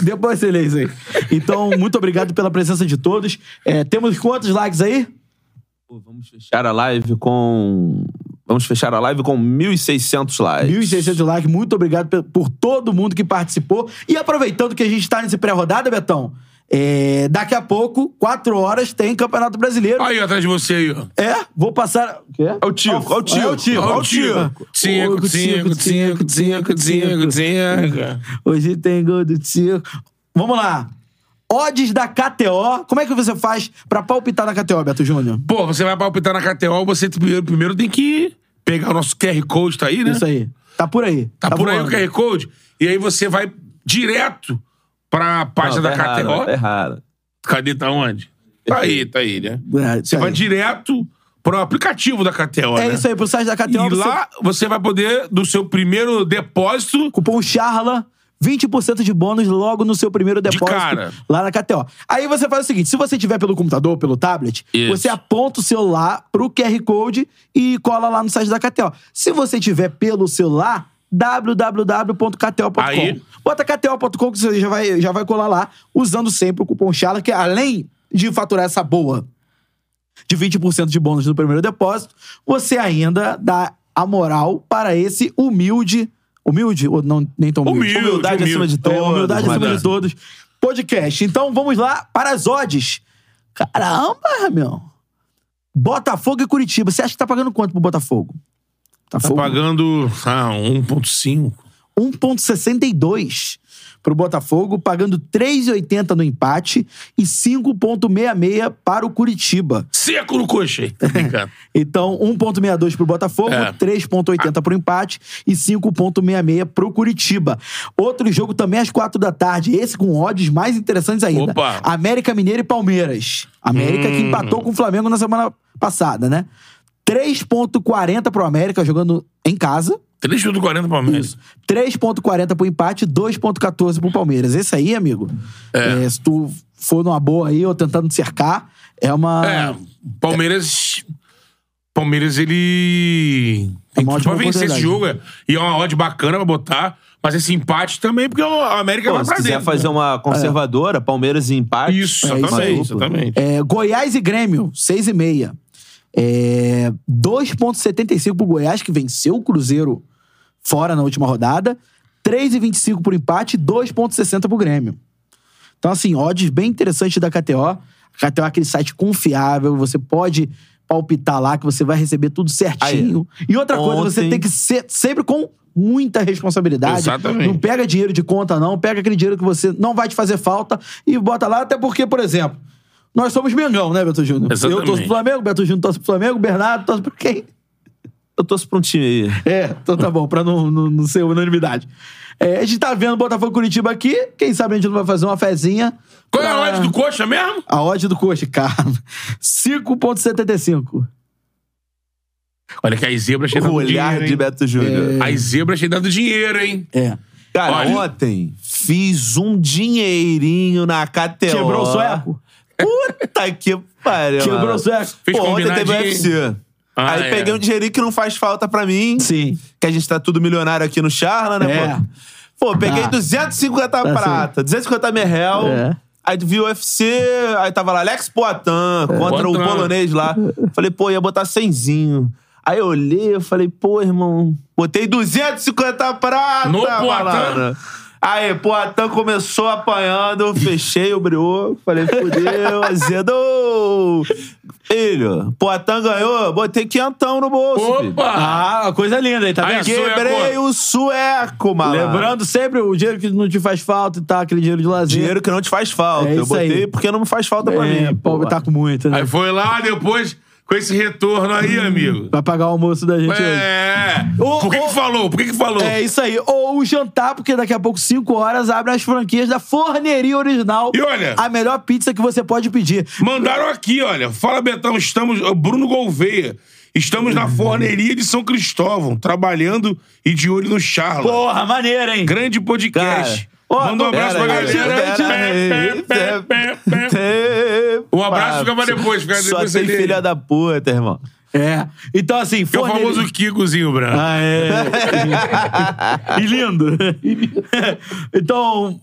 Speaker 1: Depois você lê isso aí. Então, muito obrigado pela presença de todos. É, temos quantos likes aí?
Speaker 3: Pô, Vamos fechar a live com. Vamos fechar a live com 1.600 likes.
Speaker 1: 1.600 likes. Muito obrigado por todo mundo que participou. E aproveitando que a gente tá nesse pré-rodada, Betão, é, daqui a pouco, 4 horas, tem Campeonato Brasileiro.
Speaker 2: Aí, atrás de você aí, ó.
Speaker 1: É, vou passar. O quê?
Speaker 3: É o Tico, é o Tico.
Speaker 1: É o Tico.
Speaker 2: Ó,
Speaker 1: é
Speaker 2: o Tico. Cinco,
Speaker 1: Ô,
Speaker 2: cinco, cinco, cinco, cinco, cinco.
Speaker 1: Hoje tem gol do Tico. Vamos lá. Odds da KTO. Como é que você faz pra palpitar na KTO, Beto Júnior?
Speaker 2: Pô, você vai palpitar na KTO, você primeiro, primeiro tem que pegar o nosso QR Code, tá aí, né?
Speaker 1: Isso aí. Tá por aí.
Speaker 2: Tá, por aí o
Speaker 1: voando.
Speaker 2: QR Code. E aí você vai direto pra página
Speaker 3: Não,
Speaker 2: da
Speaker 3: tá
Speaker 2: KTO.
Speaker 3: errado, tá errado.
Speaker 2: Cadê? Tá onde? Tá aí, tá aí, né?
Speaker 1: É,
Speaker 2: Você
Speaker 1: tá
Speaker 2: vai
Speaker 1: aí.
Speaker 2: direto pro aplicativo da KTO,
Speaker 1: É
Speaker 2: né?
Speaker 1: isso aí, pro site da KTO.
Speaker 2: E
Speaker 1: você-
Speaker 2: lá você vai poder, do seu primeiro depósito,
Speaker 1: Cupom CHARLA, 20% de bônus logo no seu primeiro depósito
Speaker 2: cara.
Speaker 1: lá na KTO. Aí você faz o seguinte: se você tiver pelo computador, pelo tablet,
Speaker 2: Isso.
Speaker 1: você aponta o celular pro QR Code e cola lá no site da KTO. Se você tiver pelo celular, www.kto.com. Bota kto.com que você já vai, já vai colar lá, usando sempre o cupom CHARLA, que além de faturar essa boa de 20% de bônus no primeiro depósito, você ainda dá a moral para esse humilde. Humilde? Ou não, nem tão humilde?
Speaker 2: Humilde,
Speaker 3: Humildade acima de
Speaker 1: É,
Speaker 3: todos.
Speaker 1: humildade acima de todos. Podcast. Então vamos lá para as odds. Caramba, meu. Botafogo e Curitiba. Você acha que tá pagando quanto pro Botafogo?
Speaker 2: Tá
Speaker 1: Botafogo?
Speaker 2: pagando ah, 1,5.
Speaker 1: 1,62 pro Botafogo, pagando 3,80 no empate e 5,66 para o Curitiba.
Speaker 2: Seco no coxa. Tá.
Speaker 1: Então, 1,62 pro Botafogo,
Speaker 2: É.
Speaker 1: 3,80 pro empate e 5,66 pro Curitiba. Outro jogo também às 4 da tarde, esse com odds mais interessantes ainda.
Speaker 2: Opa.
Speaker 1: América Mineiro e Palmeiras. América que
Speaker 2: Hum.
Speaker 1: empatou com o Flamengo na semana passada, né? 3,40 pro América jogando em casa.
Speaker 2: 3,40 Palmeiras.
Speaker 1: Isso. 3,40 pro empate, 2,14 pro Palmeiras. Esse aí, amigo,
Speaker 2: É.
Speaker 1: é, se tu for numa boa aí ou tentando cercar, é uma.
Speaker 2: É, Palmeiras. Palmeiras, ele. Tem
Speaker 1: uma
Speaker 2: tudo pra vencer esse jogo. é. E é uma odd bacana pra botar. Mas esse empate também, porque o América
Speaker 3: Pô,
Speaker 2: vai
Speaker 3: se
Speaker 2: pra
Speaker 3: quiser
Speaker 2: dentro.
Speaker 3: fazer
Speaker 2: né?
Speaker 3: uma conservadora, Palmeiras e empate.
Speaker 2: Isso,
Speaker 1: É,
Speaker 2: exatamente, exatamente.
Speaker 1: É, Goiás e Grêmio, 6,5. É, 2,75 pro Goiás, que venceu o Cruzeiro fora na última rodada. 3,25 pro empate e 2,60 pro Grêmio. Então, assim, odds bem interessantes da KTO. A KTO é aquele site confiável, você pode palpitar lá que você vai receber tudo certinho. E outra coisa, você
Speaker 3: Ontem-
Speaker 1: tem que ser sempre com muita responsabilidade.
Speaker 2: Exatamente.
Speaker 1: Não pega dinheiro de conta, não. Pega aquele dinheiro que você não vai te fazer falta e bota lá, até porque, por exemplo, nós somos Mengão, né, Beto Júnior?
Speaker 2: Exatamente.
Speaker 1: Eu torço pro Flamengo, Beto Júnior torce pro Flamengo, Bernardo torce pro quem?
Speaker 3: Eu torço pra um time aí.
Speaker 1: É, então tá bom, pra não, não, não ser unanimidade. É, a gente tá vendo Botafogo Curitiba aqui. Quem sabe a gente não vai fazer uma fezinha.
Speaker 2: Qual é a
Speaker 1: pra-
Speaker 2: odd do coxa mesmo?
Speaker 1: A odd do coxa, cara. 5,75.
Speaker 2: Olha que as zebras cheias
Speaker 3: O
Speaker 2: dando
Speaker 3: olhar
Speaker 2: dinheiro,
Speaker 3: de
Speaker 2: hein?
Speaker 3: Beto Júnior.
Speaker 2: As zebras cheias dando dinheiro, hein?
Speaker 1: É.
Speaker 3: Cara,
Speaker 2: Olha.
Speaker 3: ontem fiz um dinheirinho na KTO.
Speaker 1: Quebrou o sueco?
Speaker 3: Puta que pariu.
Speaker 1: Quebrou o?
Speaker 2: Fez
Speaker 3: Pô, ontem teve
Speaker 2: combinadinho.
Speaker 3: UFC.
Speaker 2: Ah,
Speaker 3: Aí
Speaker 2: é.
Speaker 3: peguei um dinheirinho que não faz falta pra mim.
Speaker 1: Sim.
Speaker 3: Que a gente tá tudo milionário aqui no Charla, né,
Speaker 1: É.
Speaker 3: pô? Pô, peguei
Speaker 1: Tá.
Speaker 3: 250
Speaker 1: Tá
Speaker 3: prata, 250 merrel.
Speaker 1: É.
Speaker 3: Aí vi o UFC, aí tava lá Alex Poitin contra o
Speaker 2: Poitin.
Speaker 3: polonês lá. Falei, pô, ia botar 100zinho. Aí eu olhei, eu falei, pô, irmão, botei 250 prata,
Speaker 2: No Poitin?
Speaker 3: Aí, Poitin começou apanhando, fechei o briô, falei, fudeu, azedou. Filho, Poitin ganhou, botei quentão no bolso, filho.
Speaker 2: Opa!
Speaker 1: Ah, coisa linda aí, tá
Speaker 2: Aí,
Speaker 1: vendo?
Speaker 2: sueco.
Speaker 3: Quebrei o sueco, malandro.
Speaker 1: Lembrando sempre o dinheiro que não te faz falta e tá, aquele dinheiro de lazer.
Speaker 3: Dinheiro que não te faz falta.
Speaker 1: É
Speaker 3: eu
Speaker 1: isso
Speaker 3: botei
Speaker 1: aí.
Speaker 3: porque não me faz falta pra
Speaker 1: É,
Speaker 3: mim.
Speaker 1: pobre
Speaker 3: pô.
Speaker 1: tá com muito, né?
Speaker 2: Aí foi lá depois, com esse retorno aí, amigo.
Speaker 1: Vai pagar o almoço da gente hoje.
Speaker 2: É.
Speaker 1: Ô,
Speaker 2: Por que, que falou? Por que, que falou?
Speaker 1: É isso aí. Ou o jantar, porque daqui a pouco, 5 horas, abre as franquias da Forneria Original.
Speaker 2: E olha-
Speaker 1: A melhor pizza que você pode pedir.
Speaker 2: Mandaram aqui, olha. Fala, Betão, estamos. Bruno Gouveia. Estamos na forneria de São Cristóvão, trabalhando e de olho no Charla.
Speaker 1: Porra, maneiro, hein?
Speaker 2: Grande podcast.
Speaker 1: Cara,
Speaker 2: Manda um abraço pra galera. pé, pé. Um abraço fica pra depois, fica
Speaker 3: Só
Speaker 2: depois
Speaker 3: tem
Speaker 2: você lê.
Speaker 3: filha da puta, irmão.
Speaker 1: É. Então, assim,
Speaker 2: Que é o famoso Kikozinho branco.
Speaker 1: Ah, é. e lindo. então,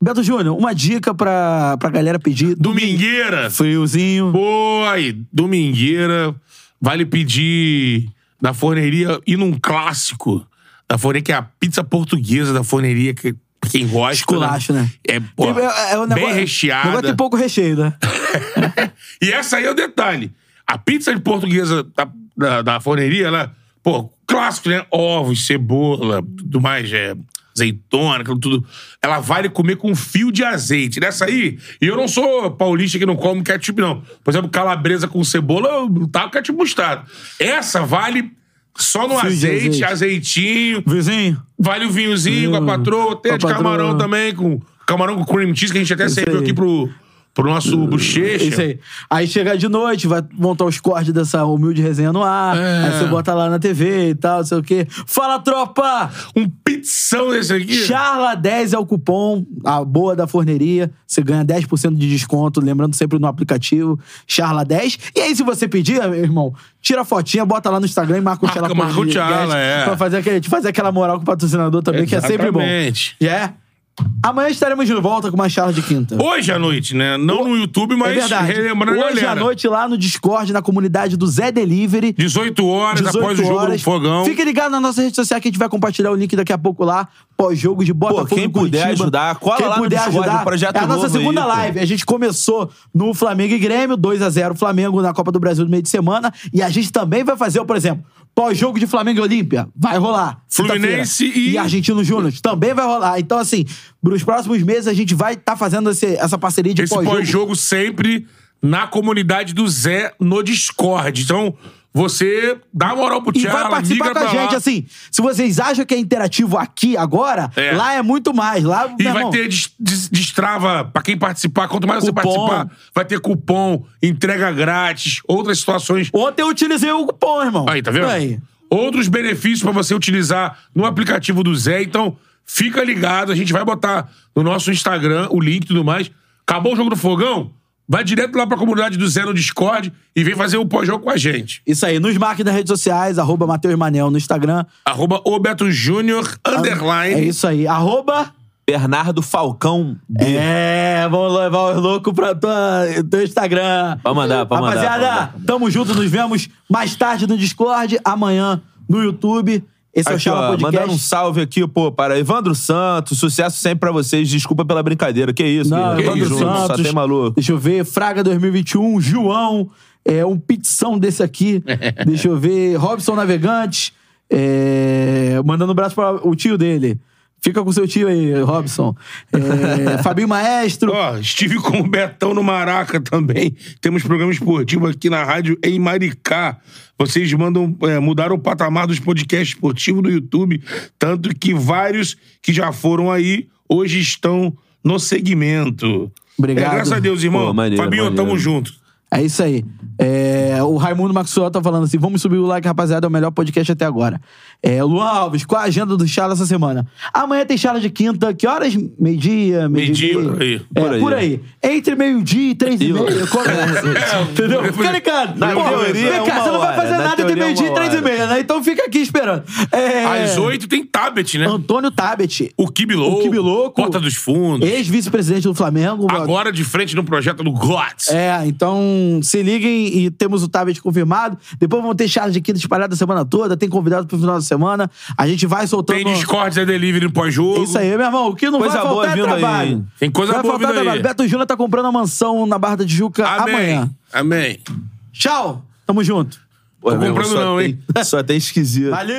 Speaker 1: Beto Júnior, uma dica pra, pra galera pedir.
Speaker 2: Domingueira.
Speaker 1: Friozinho.
Speaker 2: Pô, aí, domingueira. Vale pedir na forneria e num clássico da forneria, que é a pizza portuguesa da forneria, que quem gosta.
Speaker 1: Esculacho, né?
Speaker 2: É, pô,
Speaker 1: é- é um
Speaker 2: bem recheada.
Speaker 1: Negócio tem pouco recheio, né?
Speaker 2: E essa aí é o detalhe. A pizza de portuguesa da, da, da forneria, ela, pô, clássico, né? Ovos, cebola, tudo mais, é, azeitona, aquilo tudo. Ela vale comer com fio de azeite. Nessa aí, e eu não sou paulista que não come ketchup, não. Por exemplo, calabresa com cebola, eu taco ketchup mostarda. Essa vale só no
Speaker 1: de
Speaker 2: azeite,
Speaker 1: azeite.
Speaker 2: azeitinho.
Speaker 1: Vizinho.
Speaker 2: Vale o vinhozinho com a patroa, tem a de camarão
Speaker 1: patroa.
Speaker 2: também, com camarão com cream cheese, que a gente até serviu aqui pro, pro nosso bochecha.
Speaker 1: Isso aí. Aí chega de noite, vai montar os cortes dessa humilde resenha no ar.
Speaker 2: É.
Speaker 1: Aí você bota lá na TV e tal, não sei o quê. Fala, tropa!
Speaker 2: Um pizzão desse aqui.
Speaker 1: Charla 10 é o cupom, a boa da forneria. Você ganha 10% de desconto, lembrando sempre no aplicativo Charla 10. E aí, se você pedir, meu irmão, tira a fotinha, bota lá no Instagram e marca o Charla
Speaker 2: marca o Charla, é.
Speaker 1: Pra fazer, aquele, fazer aquela moral com o patrocinador também, que é sempre bom.
Speaker 2: Exatamente.
Speaker 1: É? Amanhã estaremos de volta com uma charla de quinta.
Speaker 2: Hoje à noite, né? Não no YouTube,
Speaker 1: é
Speaker 2: mas
Speaker 1: verdade.
Speaker 2: relembrando a
Speaker 1: Hoje
Speaker 2: galera.
Speaker 1: à noite lá no Discord, na comunidade do Zé Delivery.
Speaker 2: 18 horas
Speaker 1: 18
Speaker 2: após o jogo
Speaker 1: horas.
Speaker 2: do Fogão.
Speaker 1: Fique ligado na nossa rede social que a gente vai compartilhar o link daqui a pouco lá. Pós-jogo de Botafogo
Speaker 3: quem
Speaker 1: e
Speaker 3: puder
Speaker 1: Curitiba.
Speaker 3: ajudar, cola
Speaker 1: quem
Speaker 3: lá no
Speaker 1: puder
Speaker 3: Discord
Speaker 1: ajudar.
Speaker 3: Projeto
Speaker 1: É a nossa
Speaker 3: Novo
Speaker 1: segunda
Speaker 3: aí, pô.
Speaker 1: live. A gente começou no Flamengo e Grêmio, 2 a 0 Flamengo na Copa do Brasil no meio de semana. E a gente também vai fazer, por exemplo, pós-jogo de Flamengo e Olímpia. Vai rolar.
Speaker 2: Fluminense e-
Speaker 1: E Argentino Júnior. Também vai rolar. Então, assim, nos próximos meses a gente vai estar fazendo esse- essa parceria de
Speaker 2: Esse
Speaker 1: pós-jogo.
Speaker 2: pós-jogo sempre na comunidade do Zé no Discord. Então, você dá moral pro
Speaker 1: E
Speaker 2: Thiago,
Speaker 1: vai participar com a gente,
Speaker 2: lá.
Speaker 1: assim. Se vocês acham que é interativo aqui agora,
Speaker 2: É.
Speaker 1: lá é muito mais. Lá,
Speaker 2: E vai
Speaker 1: irmão,
Speaker 2: ter des- des- destrava pra quem participar. Quanto mais você
Speaker 1: Cupom.
Speaker 2: participar, vai ter cupom, entrega grátis, outras situações.
Speaker 1: Ontem eu utilizei o cupom, irmão.
Speaker 2: Aí, tá vendo?
Speaker 1: Aí.
Speaker 2: Outros benefícios pra você utilizar no aplicativo do Zé. Então, fica ligado. A gente vai botar no nosso Instagram o link e tudo mais. Acabou o jogo do Fogão? Vai direto lá pra comunidade do Zé no Discord e vem fazer o pós-jogo com a gente.
Speaker 1: Isso aí, nos marque nas redes sociais, arroba Matheus Manel no Instagram.
Speaker 2: Arroba o Beto Júnior, underline.
Speaker 1: É isso aí. Arroba.
Speaker 3: Bernardo Falcão B.
Speaker 1: É, vamos levar os loucos pra tua, teu Instagram.
Speaker 3: Pode mandar, pode mandar,
Speaker 1: Rapaziada,
Speaker 3: mandar,
Speaker 1: tamo junto, nos vemos mais tarde no Discord, amanhã no YouTube. Esse é o
Speaker 3: Aqui,
Speaker 1: Chala
Speaker 3: ó,
Speaker 1: Podcast.
Speaker 3: mandando um salve aqui, pô, para Evandro Santos. Sucesso sempre pra vocês. Desculpa pela brincadeira. Que isso,
Speaker 1: Não?
Speaker 3: Tamo
Speaker 1: Evandro
Speaker 3: junto,
Speaker 1: Santos.
Speaker 3: Só tem maluco.
Speaker 1: Deixa eu ver. Fraga 2021, João. É, um pizzão desse aqui. Deixa eu ver. Robson Navegante. É, mandando um abraço para o tio dele. Fica com seu tio aí, Robson. É, Fabinho Maestro.
Speaker 2: Ó, estive com o Betão no Maraca também. Temos programa esportivo aqui na rádio em Maricá. Vocês mandam é, mudar o patamar dos podcasts esportivos no YouTube, tanto que vários que já foram aí hoje estão no segmento.
Speaker 1: Obrigado.
Speaker 2: É, graças a Deus, irmão.
Speaker 3: Pô, maneiro,
Speaker 2: Fabinho,
Speaker 3: maneiro.
Speaker 2: tamo junto.
Speaker 1: É isso aí. É, o Raimundo Maxwell tá falando assim: vamos subir o like, rapaziada, é o melhor podcast até agora. É, Luan Alves, qual a agenda do Charla essa semana? Amanhã tem Charla de quinta, que horas? Meio-dia?
Speaker 2: Meio-dia,
Speaker 1: meio-dia
Speaker 2: por aí.
Speaker 1: meia? É,
Speaker 3: Por aí.
Speaker 1: por aí. Entre meio-dia e três e meia. começa. Entendeu? Fica ligado.
Speaker 3: Na
Speaker 1: Pô,
Speaker 3: teoria
Speaker 1: vem
Speaker 3: é
Speaker 1: cá,
Speaker 3: uma
Speaker 1: você não vai fazer
Speaker 3: na
Speaker 1: nada entre
Speaker 3: é
Speaker 1: meio-dia e três e meia, né? Então fica aqui esperando. É,
Speaker 2: Às oito tem tablet, né?
Speaker 1: Antônio Tabet,
Speaker 2: O Kibi Louco.
Speaker 1: O Kibi Louco.
Speaker 2: Porta dos Fundos.
Speaker 1: ex-vice-presidente do Flamengo.
Speaker 2: Agora de frente no projeto do GOTS.
Speaker 1: É, então se liguem e temos o tablet confirmado. Depois vão ter charla de quinta espalhada a semana toda. Tem convidado pro final da semana. A gente vai soltando.
Speaker 2: Tem Discord, Zé Delivery no pós-jogo.
Speaker 1: Isso aí, meu irmão. O que não
Speaker 3: Coisa
Speaker 1: vai
Speaker 3: boa
Speaker 1: faltar é
Speaker 3: vindo aí,
Speaker 1: trabalho.
Speaker 3: hein?
Speaker 2: Tem coisa
Speaker 1: vai
Speaker 2: boa
Speaker 1: faltar
Speaker 2: vindo aí.
Speaker 1: trabalho. Beto Júnior tá comprando uma mansão na Barra da Tijuca
Speaker 2: Amém.
Speaker 1: amanhã.
Speaker 2: Amém.
Speaker 1: Tchau. Tamo junto.
Speaker 3: Pô,
Speaker 2: Tô comprando não,
Speaker 3: tem-
Speaker 2: hein?
Speaker 3: Só tem esquisito.
Speaker 1: Valeu.